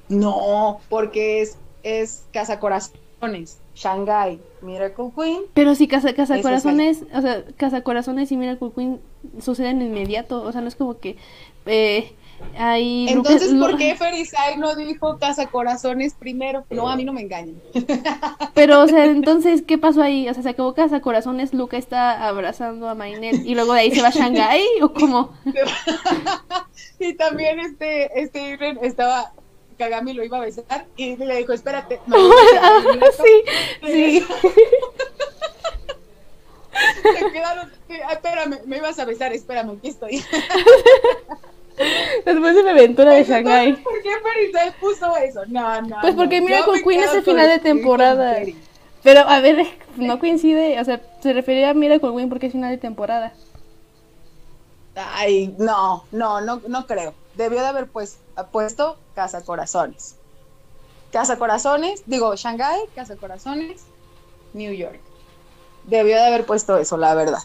No, porque es, es Casa Corazones, Shanghai, Miracle Queen. Pero sí, Casa, casa Corazones, o sea, Casa Corazones y Miracle Queen suceden de inmediato, o sea, no es como que eh, hay... Entonces, ¿por qué Ferizai no dijo Casa Corazones primero? No, a mí no me engañan. Pero, o sea, entonces, ¿qué pasó ahí? O sea, se acabó Casa Corazones, Luca está abrazando a Mainet y luego de ahí se va a Shanghái, ¿o cómo? y también este, este Irren estaba, Kagami lo iba a besar y le dijo, espérate. Ah, sí, sí. Se quedaron, ah, espérame, me ibas a besar, espérame, aquí estoy. Después de mi aventura de Shanghái. ¿Por qué Ferizai puso eso? No, no. Pues porque no. Miracle Queen es el final de temporada. Pero, a ver, no coincide, o sea, se refería a Miracle Queen porque es final de temporada. Ay, no, no, no, no creo. Debió de haber pues, puesto Casa Corazones. Casa Corazones, digo, Shanghai, Casa Corazones, New York. Debió de haber puesto eso, la verdad.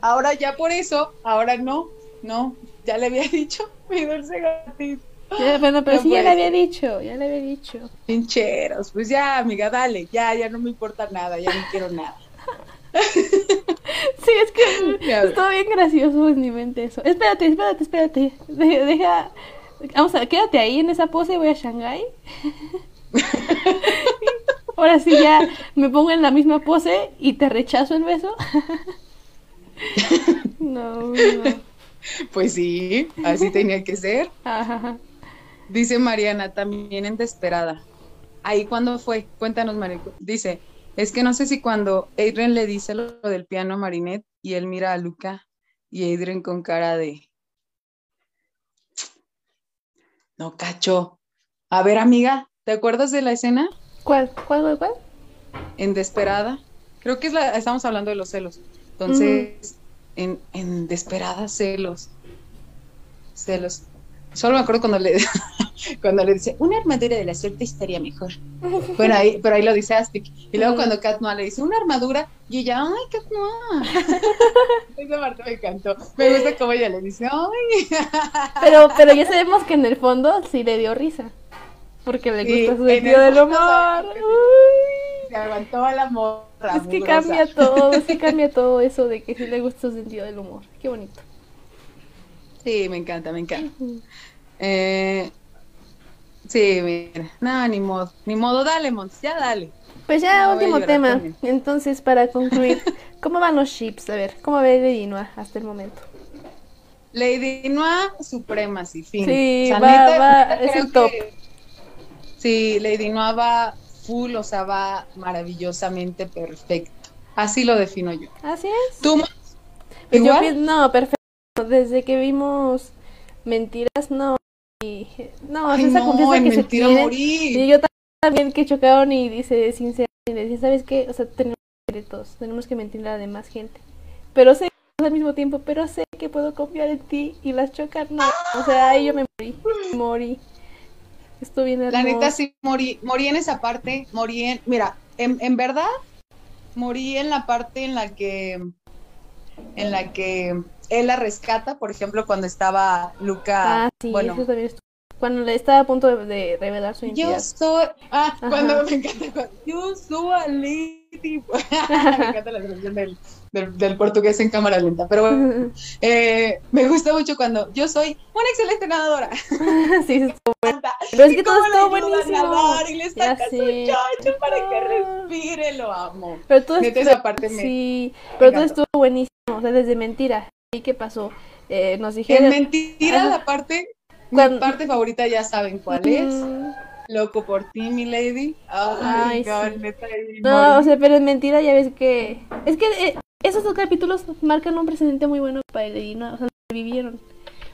Ahora ya por eso, ahora no, no, ya le había dicho mi dulce gatito. Ya, bueno, pero No sí ya le había dicho, ya le había dicho. Pincheros, pues ya, amiga, dale, ya, ya no me importa nada, ya no quiero nada. Sí, es que estuvo bien gracioso en mi mente eso. Espérate, espérate, espérate. De- deja. Vamos a quédate ahí en esa pose, voy a Shanghái. Ahora sí ya me pongo en la misma pose y te rechazo el beso. No, no. Pues sí, así tenía que ser. Ajá. Dice Mariana, también en Desesperada. Ahí cuando fue, cuéntanos, Marico. Dice, es que no sé si cuando Adrian le dice lo del piano a Marinette, y él mira a Luca y Adrian con cara de... No cacho. A ver, amiga, ¿te acuerdas de la escena? ¿Cuál? ¿Cuál, cuál, cuál? En Desperada. Creo que es la, estamos hablando de los celos. Entonces, en, en Desperada, celos. Celos. Solo me acuerdo cuando le, cuando le dice, una armadura de la suerte estaría mejor. Bueno, ahí, pero ahí lo dice Aspic. Y luego cuando Kat Noir le dice, una armadura, y ella, ay, Kat Noir. Esa parte me encantó. Me gusta cómo ella le dice, ay. Pero, pero ya sabemos que en el fondo sí le dio risa. Porque le Sí, gusta su en sentido el del humor. Se aguantó la morra. Es que mugrosa. cambia todo, es que cambia todo eso de que sí le gusta su sentido del humor. Qué bonito. Sí, me encanta, me encanta. Eh, sí, mira, no, ni modo, ni modo, dale, Mons, ya dale. Pues ya, No, último tema. también. Entonces, para concluir, ¿cómo van los ships? A ver, ¿cómo ve Lady Noir hasta el momento? Lady Noir Supremacy, fin. Sí, O sea, va- neta, va, neta es el top. que- Sí, Lady Noir va full, o sea, va maravillosamente perfecto. Así lo defino yo. Así es. ¿Tú, Mons? Pues igual? no, perfecto. Desde que vimos mentiras, no. Y, no, Ay, esa no, confianza que se tienen. morir. Y yo también que chocaron y dice dice, ¿sabes qué? O sea, tenemos secretos, tenemos que mentirle a la demás gente. Pero sé al mismo tiempo, pero sé que puedo confiar en ti y las chocar no. O sea, ahí yo me morí, morí. Estuvo bien La hermoso. neta sí morí, morí en esa parte, morí en, mira, en, en verdad, morí en la parte en la que, en la que él la rescata, por ejemplo, cuando estaba Luca, Ah, sí, bueno, eso también. Cuando le estaba a punto de, de revelar su yo identidad. soy, ah, Ajá. cuando me encanta, cuando, yo soy a lady, me encanta la traducción del, del, del portugués en cámara lenta, pero bueno, eh, me gusta mucho cuando yo soy una excelente nadadora, sí, estuvo bueno. Pero es que todo estuvo a buenísimo. nadar y le saca su sé. chocho para que respire, lo amo. Pero todo Neta, estuvo, esa parte me- sí, pero todo estuvo buenísimo, o sea, desde mentira. ¿Y qué pasó? Eh, nos En dijeron... mentira, Ajá. la parte, Cuando- mi parte favorita ya saben cuál es. Mm, Loco por ti, mi lady. Ay, Ay, God, sí. neta, No, o sea, pero en mentira ya ves que... Es que eh, esos dos capítulos marcan un precedente muy bueno para el no, o sea, vivieron.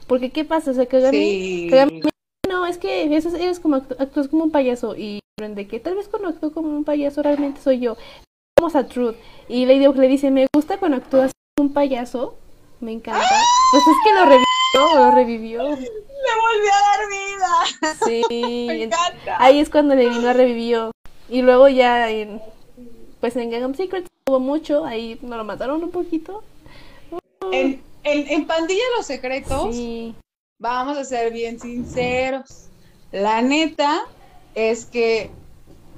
Porque ¿qué pasa? O sea, Kagami... Sí. Kagami no, es que eso, eres como actú- actúas como un payaso y de que tal vez cuando actúo como un payaso realmente soy yo. Vamos a Truth y Lady Oak le dice, me gusta cuando actúas como un payaso, me encanta. Pues es que lo revivió, lo revivió. Le volví a dar vida. Sí, Me encanta. ahí es cuando le vino a revivió. Y luego ya en, pues en Gangnam Secret hubo mucho, ahí nos lo mataron un poquito. En, en, en Pandilla Los Secretos, Sí, vamos a ser bien sinceros. La neta es que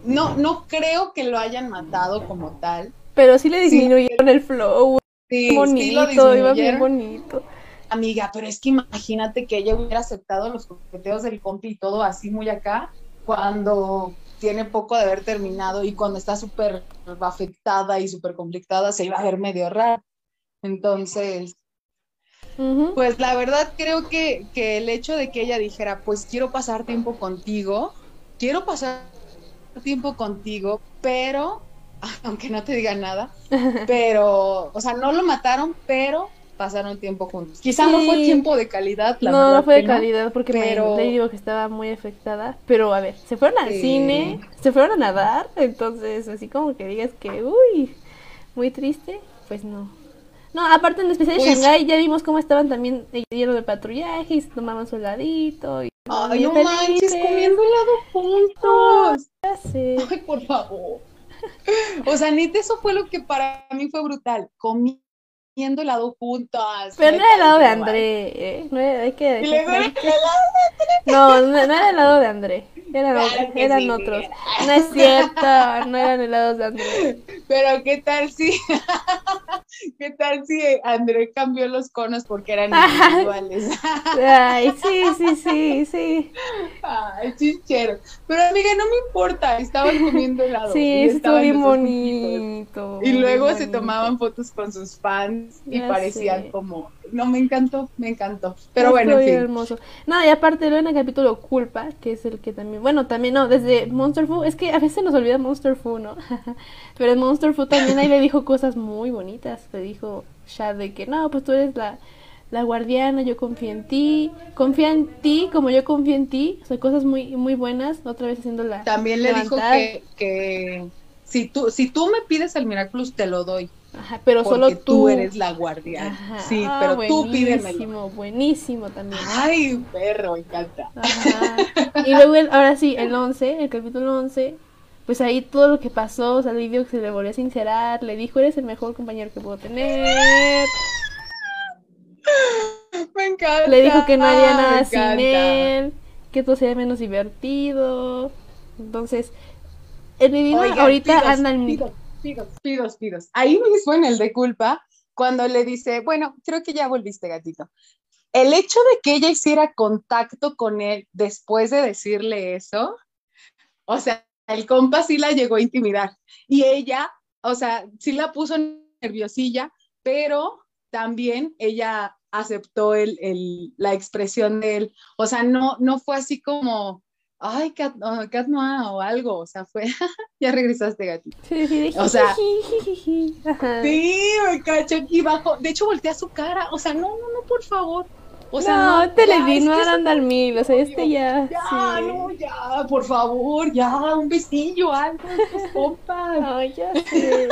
no, no creo que lo hayan matado como tal. pero sí le Sí. disminuyeron el flow, Sí, sí lo bonito, iba bien bonito. Amiga, pero es que imagínate que ella hubiera aceptado los coqueteos del compi y todo así muy acá, cuando tiene poco de haber terminado y cuando está súper afectada y súper conflictada, se iba a ver medio raro. Entonces, pues la verdad creo que, que el hecho de que ella dijera, pues quiero pasar tiempo contigo, quiero pasar tiempo contigo, pero, aunque no te diga nada, pero, o sea, no lo mataron, pero pasaron tiempo juntos. Quizá no fue tiempo de calidad, la no, verdad no fue de calidad porque pero- me, digo que estaba muy afectada. Pero a ver, se fueron al Sí. cine, se fueron a nadar, entonces así como que digas que, uy, muy triste, pues no. No, aparte en el especial de Pues- Shanghai ya vimos cómo estaban también llenos de patrullaje y se tomaban su heladito y Ay, no manches, comiendo helado juntos. Ay, por favor. O sea, neta, eso fue lo que para mí fue brutal. Comiendo helado juntas. Pero no era el lado de dije, "No André, ¿eh? No era, hay que Y luego hay que- No, no, era el lado de André. Eran, Claro otros, que eran sí. otros. No es cierto, no eran helados de André. Pero qué tal si, qué tal si André cambió los conos porque eran individuales. Ay, sí, sí, sí, sí. Ay, chichero. Pero amiga, no me importa, estaban comiendo helado. Sí, estuvo bien bonito. Y luego se tomaban fotos con sus fans y Ya parecían sé. como, no, me encantó, me encantó. Pero Estuvo bueno, en fin. hermoso. No, y aparte luego en el capítulo Culpa, que es el que también, bueno, también no, desde Monster Fu, es que a veces nos olvida Monster Fu, ¿no? Pero en Monster Fu también ahí le dijo cosas muy bonitas. Le dijo Shad de que no, pues tú eres la, la guardiana, yo confío en ti, confía en ti como yo confío en ti, o sea, cosas muy muy buenas, otra vez haciendo la También le dijo que, que si tú si tú me pides el Miraculous te lo doy. Ajá, pero solo porque tú. eres la guardiana. Ajá. Sí, Ah, pero tú pídemelo. Buenísimo, buenísimo también. Ay, perro, me encanta. Ajá. Y luego, el- ahora sí, el 11, el capítulo 11, pues ahí todo lo que pasó, o sea, Lidio que se le volvió a sincerar, le dijo, eres el mejor compañero que puedo tener. Me encanta. Le dijo que no haría me nada sin él, que todo sería menos divertido. Entonces, el Lidino Oigan, ahorita pidos, anda en... pidos, pidos, pidos, pidos. Ahí mismo en el de culpa, cuando le dice, bueno, creo que ya volviste, gatito. El hecho de que ella hiciera contacto con él después de decirle eso, o sea, el compa sí la llegó a intimidar. Y ella, o sea, sí la puso nerviosilla, pero también ella aceptó el, el- la expresión de él. O sea, no, no fue así como, ay, Cat, oh, Cat Noir o algo. O sea, fue, ya regresaste, gatito. O sea-. Sí, me cacho aquí bajo. De hecho, voltea su cara. O sea, no, no, no, por favor. O sea, no, no, no es al mil, o sea, este ya... Ya, sí. no, ya, por favor, ya, un besillo, algo, tus compas. Ay, ya sé.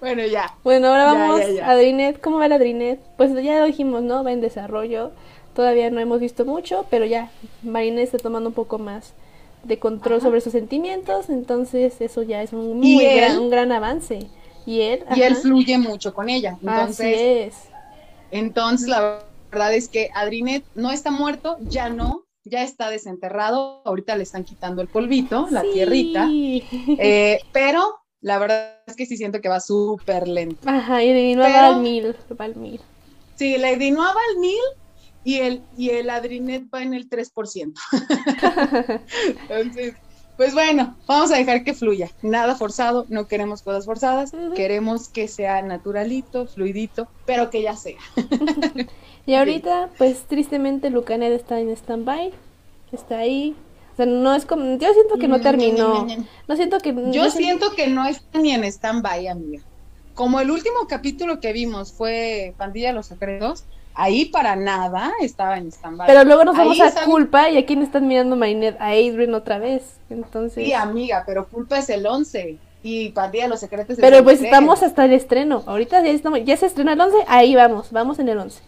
Bueno, ya. Bueno, ahora Ya, vamos ya, ya. a Drinet. ¿Cómo va la Drinet? Pues ya lo dijimos, ¿no? Va en desarrollo. Todavía no hemos visto mucho, pero ya Marinette está tomando un poco más de control Ajá. sobre sus sentimientos, entonces eso ya es un, muy él- gran, un gran avance. Y él, Y él fluye mucho con ella. así Entonces, es. entonces la verdad es que Adrinet no está muerto, ya no, ya está desenterrado. Ahorita le están quitando el polvito, la Sí. tierrita. Eh, pero la verdad es que sí siento que va súper lento. Ajá, y no va al mil, va al mil. Sí, la Edinoa va al mil y el, y el Adrinet va en el 3%. Entonces, pues bueno, vamos a dejar que fluya. Nada forzado, no queremos cosas forzadas, queremos que sea naturalito, fluidito, pero que ya sea. Y ahorita, pues tristemente Lucanet está en stand-by, está ahí. O sea, no es como, yo siento que no terminó. No siento que... Yo siento que no está ni en stand-by, amiga. Como el último capítulo que vimos fue Pandilla de los Secretos, ahí para nada estaba en stand-by. Pero luego nos Ahí vamos a está- culpa y a quién están mirando Marinette, a Adrian otra vez. Entonces. Sí, amiga, pero culpa es el 11 y Pandilla de los Secretos Pero pues 3. estamos hasta el estreno. Ahorita ya estamos, ya se estrena el 11, ahí vamos, vamos en el 11.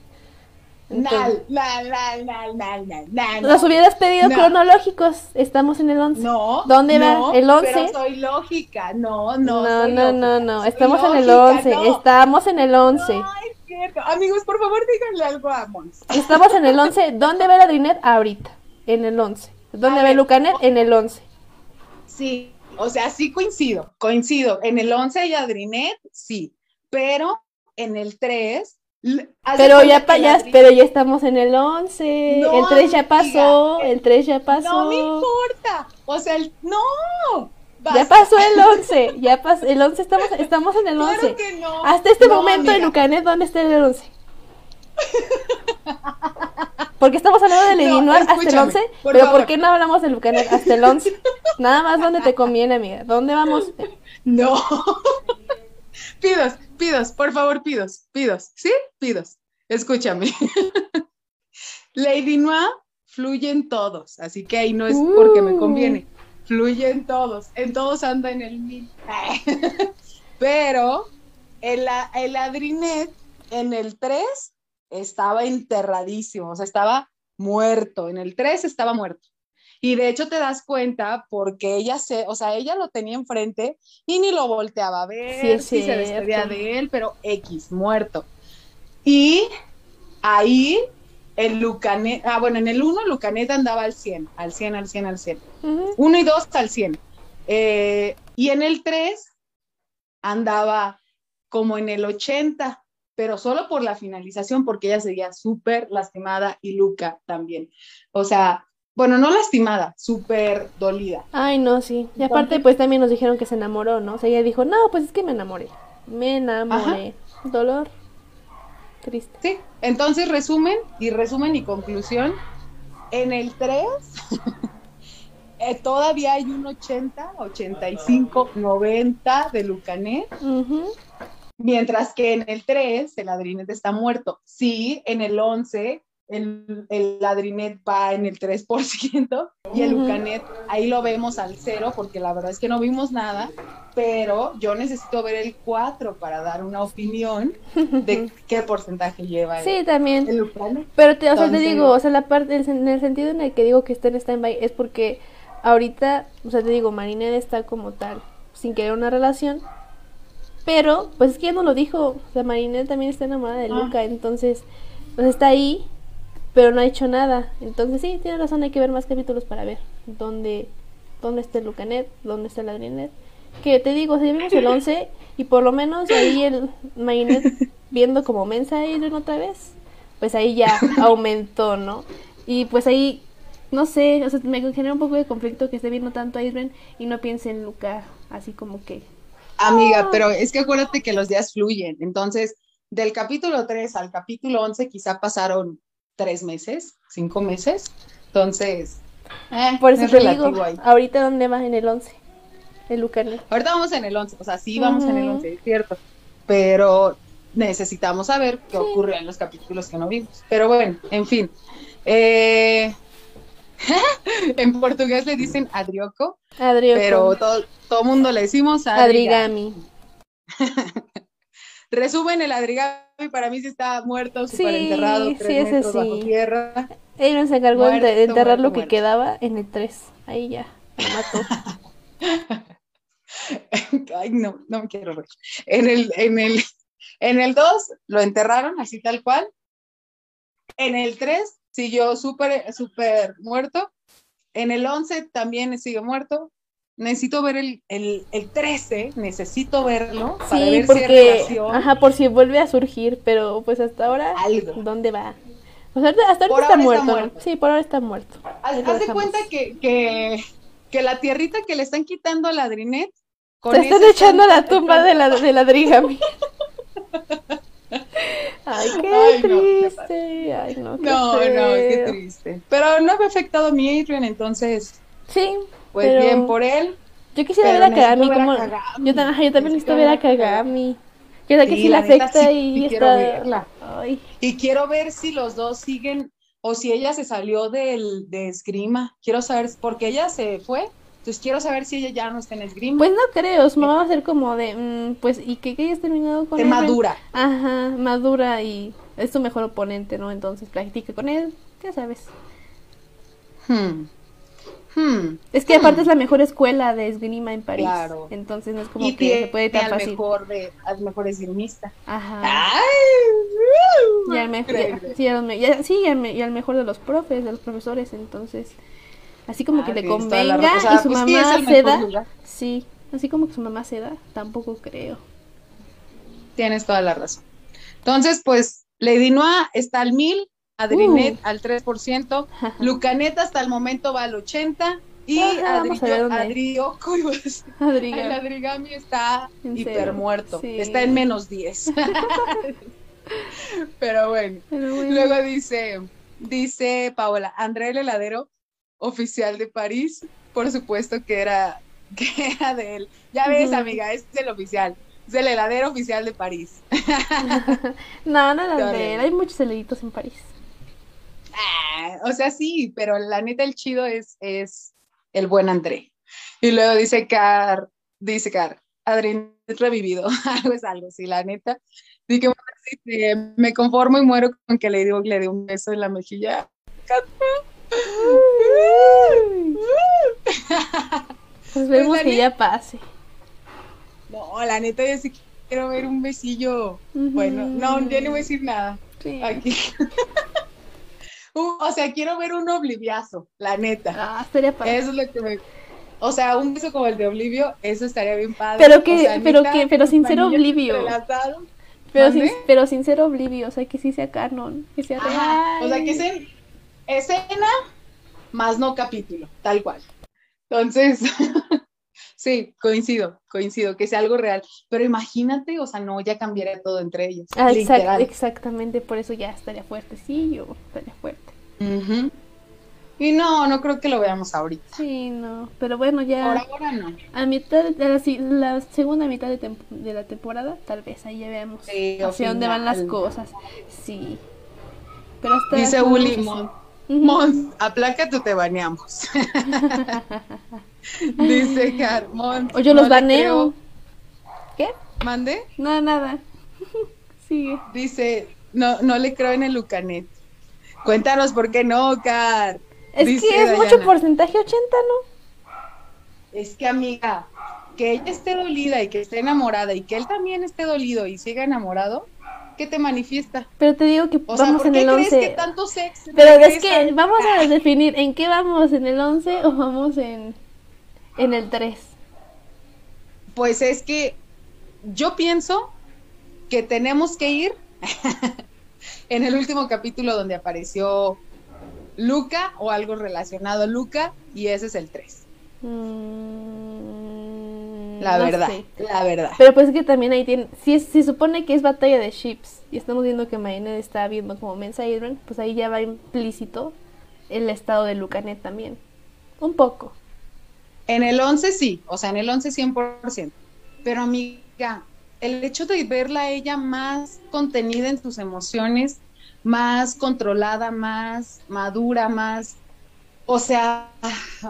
Entonces, nal, nal, nos nal. hubieras pedido No. cronológicos, estamos en el 11. No. ¿Dónde va? no, ¿El 11? Pero soy lógica. No, no. no, soy no, lógica, no, no, estamos en el lógica, 11, no. estamos en el 11. No, es cierto. Amigos, por favor, díganle algo a Mons. Estamos en el 11. ¿Dónde ve la Drinet? Ahorita, en el 11. ¿Dónde A ve ver, Lucanet? En el 11. Sí, o sea, sí coincido, coincido. En el 11 y Adrinet, sí, pero en el 3... Pero ya, pa- que ya, Adri- pero ya estamos en el 11. No, el 3 ya amiga, pasó, eh, el 3 ya pasó. No me importa, o sea, el... no. Ya Basta. pasó el 11, ya pasó, el 11 estamos, estamos en el 11. Claro que no. Hasta este No, momento en amiga. Lucanet, ¿dónde está el 11? Porque estamos hablando de Lady No, hasta el escúchame, 11, por pero favor. ¿por qué no hablamos de Lucanet hasta el 11? Nada más donde te conviene, amiga. ¿Dónde vamos? No. pidos, pidos, por favor, pidos, pidos, ¿sí? Pidos. Escúchame. Lady Noir fluyen todos, así que ahí no es porque me Uh. conviene. Fluyen todos, en todos anda en el mil. Pero el, el Adrinet en el 3 estaba enterradísimo, o sea, estaba muerto. En el 3 estaba muerto. Y de hecho te das cuenta porque ella se, o sea, ella lo tenía enfrente y ni lo volteaba a ver, Sí, sí se despedía de él, pero X, muerto. Y ahí el Lucanet, ah, bueno, en el 1 Lucanet andaba al 100, al 100, al 100, al 100. Ujú. 1 y 2 al 100. Eh, y en el 3 andaba como en el 80, pero solo por la finalización, porque ella seguía súper lastimada y Luca también. O sea, bueno, no lastimada, súper dolida. Ay, no, sí. Y aparte, pues también nos dijeron que se enamoró, ¿no? O sea, ella dijo, no, pues es que me enamoré. Me enamoré. Dolor. Triste. Sí, entonces resumen y resumen y conclusión. En el 3 eh, todavía hay un 80, 85, 90 de Lucanet. Ujú. Mientras que en el 3 el Adrinet está muerto. Sí, en el 11 el, el Adrinet va en el 3% y el Lucanet ahí lo vemos al cero porque la verdad es que no vimos nada, pero yo necesito ver el 4 para dar una opinión de qué porcentaje lleva Sí, el, también. el Lucanet. Pero te, o sea, te digo, o sea, la parte, en el sentido en el que digo que está en stand-by es porque ahorita, o sea, te digo, Marinette está como tal, sin querer una relación, pero, pues es que ya no lo dijo, o sea, Marinette también está enamorada de Ah. Luca, entonces, pues está ahí, pero no ha hecho nada, entonces sí, tiene razón, hay que ver más capítulos para ver dónde, dónde está el Lucanet, dónde está el Adrinet, que te digo, o sea, ya vimos el 11 y por lo menos ahí el Marinette viendo como mensa a Adrian otra vez, pues ahí ya aumentó, ¿no? Y pues ahí, no sé, o sea, me genera un poco de conflicto que esté viendo tanto a Adrian y no piense en Luca, así como que... Amiga, pero es que acuérdate que los días fluyen. Entonces, del capítulo 3 al capítulo 11 quizá pasaron tres meses, cinco meses. Entonces, eh, Por eso es te relativo digo, ahí. ahorita dónde va en el 11, el Lucanet. Ahorita vamos en el 11, o sea, sí vamos en el Ujú. 11, es cierto. Pero necesitamos saber qué ocurrió en los capítulos que no vimos. Pero bueno, en fin. Eh, en portugués le dicen adrioco, Adrioco. pero todo, todo mundo le decimos adrigami. Adrigami. Resumen, el adrigami para mí sí está muerto, súper Sí, enterrado, sí, tres ese metros bajo sí. tierra. Adrian se encargó de Muerto, de enterrar muerto, lo que muerto. quedaba en el 3. Ahí ya, lo mató. Ay, no, no me quiero ver. En el, en el, en el 2 lo enterraron así tal cual. En el 3 siguió súper, súper muerto. En el 11 también sigue muerto. Necesito ver el, el, el 13, necesito verlo para ver si hay relación. ajá, por si vuelve a surgir, pero pues hasta ahora, Algo. ¿dónde va? Ahorita, hasta está ahora está muerto, ¿no? muerto. Sí, por ahora está muerto. Haz, de cuenta que, que, que la tierrita que le están quitando a la Drinet. con Se están echando a la tumba de la, de la Drigami. Ay, qué Ay, no, qué triste. Ay, no, qué No, no, qué triste. Pero no me ha afectado a mi Adrian, entonces, Sí, pues pero bien por él. yo quisiera ver a Kagami. a como... Kagami. Yo, tam- ajá, yo también Necesito ver a Kagami. Que la que Sí, sí la la neta, sí, y sí quiero está. verla. Ay, Y quiero ver si los dos siguen o si ella se salió del, de esgrima. Quiero saber, porque ella se fue. Entonces quiero saber si ella ya no está en esgrima. Pues no creo, su mamá va a ser como de, mm, pues, ¿y que, que hayas terminado con de él? madura. Ajá, madura y es tu mejor oponente, ¿no? Entonces practica con él, ya sabes. Hmm. Hmm. Es que aparte es la mejor escuela de esgrima en París. Claro. Entonces no es como Y que se puede tan fácil. mejor de, al mejor esgrimista. Ajá. ¡Ay! Y al, me- Increíble. ya- sí, al ya- sí, y al me- y al mejor de los profes, de los profesores, entonces Así como Ah, que le toda la convenga razón. O sea, y su pues mamá se mejor da. lugar. Sí, así como que su mamá se da, tampoco creo. Tienes toda la razón. Entonces, pues, Lady Noa está al 1000, Adrinet Uh. al 3%, Lucanet hasta el momento va al 80% y Ajá, vamos a ver Adri- dónde. Adrioco, iba a decir, Adriga. el Adrigami está hiper muerto, Sí. está en menos 10. Pero bueno, Pero bueno. luego dice, dice Paola, André el heladero, oficial de París, por supuesto que era, que era de él. Ya ves, amiga, es el oficial, es el heladero oficial de París. no, no, no, Qué de él. hay muchos heladitos en París. Ah, o sea, sí, pero la neta el chido es, es el buen André. Y luego dice Car, dice Car, Adrián revivido, algo es algo, sí, la neta. Dije, me conformo y muero con que le digo le dé un beso en la mejilla. Pues vemos la que ya pase. No, la neta yo sí quiero ver un besillo. Bueno, no, ya no voy a decir nada. Sí. Aquí. Un- o sea, quiero ver un obliviazo, la neta. Ah, estaría padre. Eso es lo que me. O sea, un beso como el de Oblivio, eso estaría bien padre. Pero que- O sea, pero neta, que- pero sin ser Oblivio. Pero sin, ¿Mande? pero sin ser oblivio, o sea, que sí sea canon, que sea. O sea, que sea escena más no capítulo, tal cual. Entonces, sí, coincido, coincido, que sea algo real. Pero imagínate, o sea, no, ya cambiaría todo entre ellos. Ah, exact- exactamente, por eso ya estaría fuerte, sí, yo estaría fuerte. Ujú. Y no, no creo que lo veamos ahorita. Sí, no. Pero bueno, ya. Por ahora no. A mitad de la, segunda mitad de, de la temporada, tal vez ahí ya veamos Sí, o hacia dónde van las cosas. Sí. Pero hasta Dice Uli. Mons, aplácate, te baneamos. Dice Car, Mons. O yo los no baneo. ¿Qué? ¿Mande? No, nada. Sigue. Dice, no, no le creo en el Lucanet. Cuéntanos por qué no, Car. Es Dice que es Dayana, mucho porcentaje 80, ¿no? Es que, amiga, que ella esté dolida y que esté enamorada y que él también esté dolido y siga enamorado, ¿qué te manifiesta? Pero te digo que O sea, vamos ¿por en qué el crees 11. que tanto sexo? Pero es que vamos a definir en qué vamos, en el 11 o vamos en, en el 3. Pues es que yo pienso que tenemos que ir en el último capítulo donde apareció Luca o algo relacionado a Luca y ese es el 3. Mm, La no verdad, sé. la verdad. Pero pues es que también ahí tiene, si es- se supone que es batalla de ships y estamos viendo que Maynard está viendo como Mensa Adrian, pues ahí ya va implícito el estado de Lucanet también. Un poco. En el 11 sí, o sea, en el 11 100%. Pero amiga, el hecho de verla a ella más contenida en sus emociones, más controlada, más madura, más... O sea,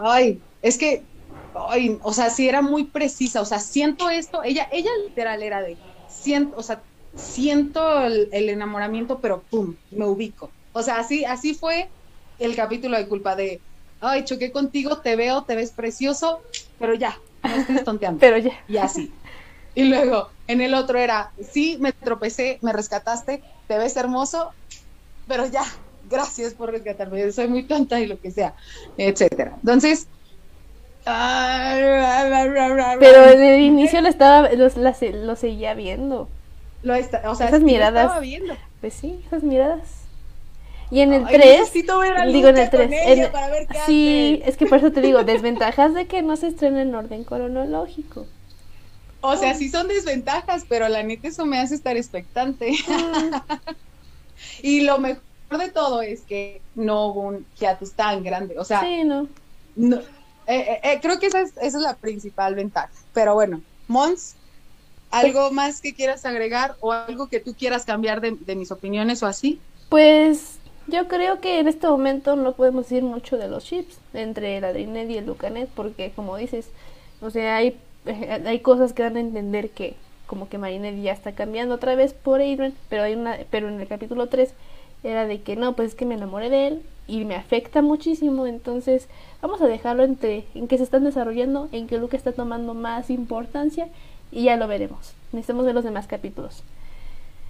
ay, es que, ay, o sea, sí era muy precisa, o sea, siento esto, ella, ella literal era de, siento, o sea, siento el, el enamoramiento, pero pum, me ubico. O sea, así, así fue el capítulo de culpa de, ay, choqué contigo, te veo, te ves precioso, pero ya, no estés tonteando. Pero ya. y así. Y luego, en el otro era, sí, me tropecé, me rescataste, te ves hermoso, pero ya, gracias por rescatarme, soy muy tonta y lo que sea, etcétera. Entonces, Pero en el inicio lo estaba, lo seguía viendo. lo está, o sea, esas sí lo miradas. estaba viendo. Pues sí, esas miradas. Y en el Ay, 3, necesito ver a digo en el 3, con ella para ver qué sí, hace. es que por eso te digo, desventajas de que no se estrena en orden cronológico. O sea, sí son desventajas, pero la neta eso me hace estar expectante. y lo mejor de todo es que no hubo un hiatus tan grande, o sea, Sí, no. No, eh, eh, eh, creo que esa es, esa es la principal ventaja. Pero bueno, Mons, ¿algo más que quieras agregar o algo que tú quieras cambiar de, de mis opiniones o así? Pues yo creo que en este momento no podemos decir mucho de los chips entre el Adrinet y el Lucanet porque como dices, o sea, hay, eh, hay cosas que dan a entender que como que Marinette ya está cambiando otra vez por Adrian, pero hay una pero en el capítulo 3 era de que no, pues es que me enamoré de él y me afecta muchísimo, entonces vamos a dejarlo entre en que se están desarrollando, en que Luca está tomando más importancia y ya lo veremos. Necesitamos ver los demás capítulos.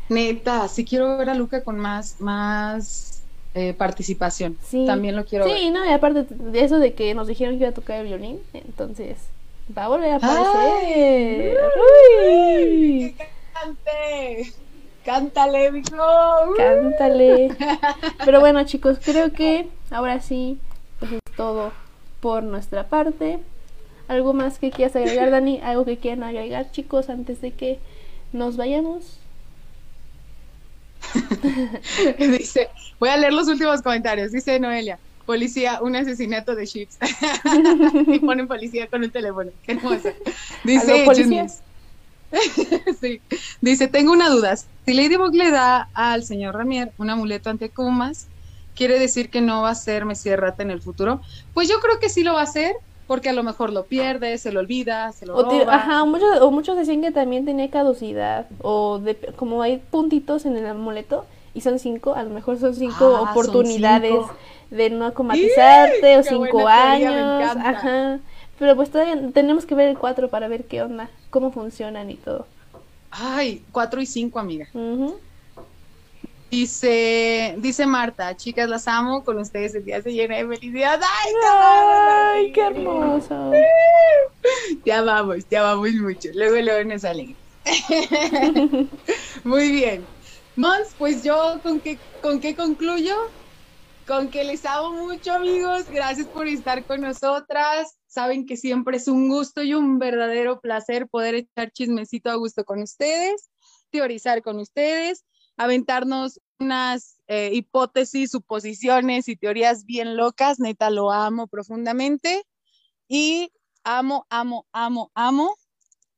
Neta, sí quiero ver a Luca con más, más eh, participación. Sí. También lo quiero ver. Sí, no, y aparte de eso de que nos dijeron que iba a tocar el violín, entonces va a volver a ¡Ay! aparecer. ¡Que ¡Uy! cante! ¡Cántale, mijo! Cántale. Pero bueno, chicos, creo que ahora sí, pues es todo por nuestra parte. ¿Algo más que quieras agregar, Dani? ¿Algo que quieran agregar, chicos, antes de que nos vayamos? Dice, voy a leer los últimos comentarios. Dice Noelia, policía, un asesinato de chips. y ponen policía con un teléfono. Qué hermoso. Dice. Dice, tengo una duda. Si Ladybug le da al señor Ramier un amuleto ante Kumas, ¿quiere decir que no va a ser Mesías Rata en el futuro? Pues yo creo que sí lo va a hacer, porque a lo mejor lo pierde, se lo olvida, se lo O, roba. ajá, muchos, o muchos decían que también tenía caducidad. O de, como hay puntitos en el amuleto y son cinco, a lo mejor son cinco Ah, son oportunidades cinco. de no acomatizarte o cinco teoría, años. encanta. Ajá. Pero pues todavía tenemos que ver el cuatro para ver qué onda, cómo funcionan y todo. Ay, cuatro y cinco, amiga. Ujú. Dice, dice Marta, chicas, las amo, con ustedes el día se llena de felicidad. ¡Ay, Ay, qué hermoso. Te amamos, te amamos mucho. Luego, luego nos salen. Muy bien. Mons, pues yo con qué, con qué concluyo? Con que les amo mucho, amigos. Gracias por estar con nosotras. Saben que siempre es un gusto y un verdadero placer poder echar chismecito a gusto con ustedes, teorizar con ustedes, aventarnos unas eh, hipótesis, suposiciones y teorías bien locas. Neta, lo amo profundamente y amo, amo, amo, amo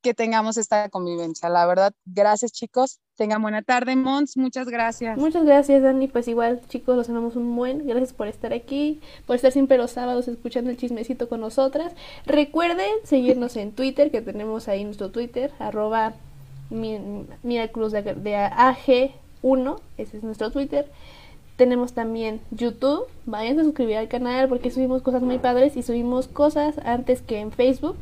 que tengamos esta convivencia. La verdad, gracias chicos. Tengan buena tarde, Mons. Muchas gracias. Muchas gracias, Dani. Pues igual, chicos, los amamos un buen. Gracias por estar aquí, por estar siempre los sábados escuchando el chismecito con nosotras. Recuerden seguirnos en Twitter, que tenemos ahí nuestro Twitter, arroba Miracruz de, de AG1, ese es nuestro Twitter. Tenemos también YouTube. Vayan a suscribir al canal porque subimos cosas muy padres y subimos cosas antes que en Facebook.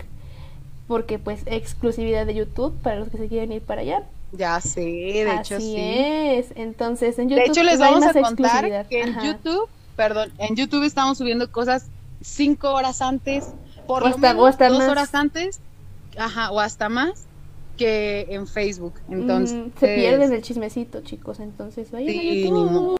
Porque pues exclusividad de YouTube para los que se quieren ir para allá. Ya sé, de hecho sí. es. Entonces en YouTube De hecho les vamos a contar que en Ajá. YouTube, perdón, en YouTube estamos subiendo cosas cinco horas antes, por O lo hasta- o menos hasta dos más. horas antes, ajá, o hasta más que en Facebook. Entonces, Mm, se pierden el chismecito, chicos. Entonces vayan Sí, a YouTube.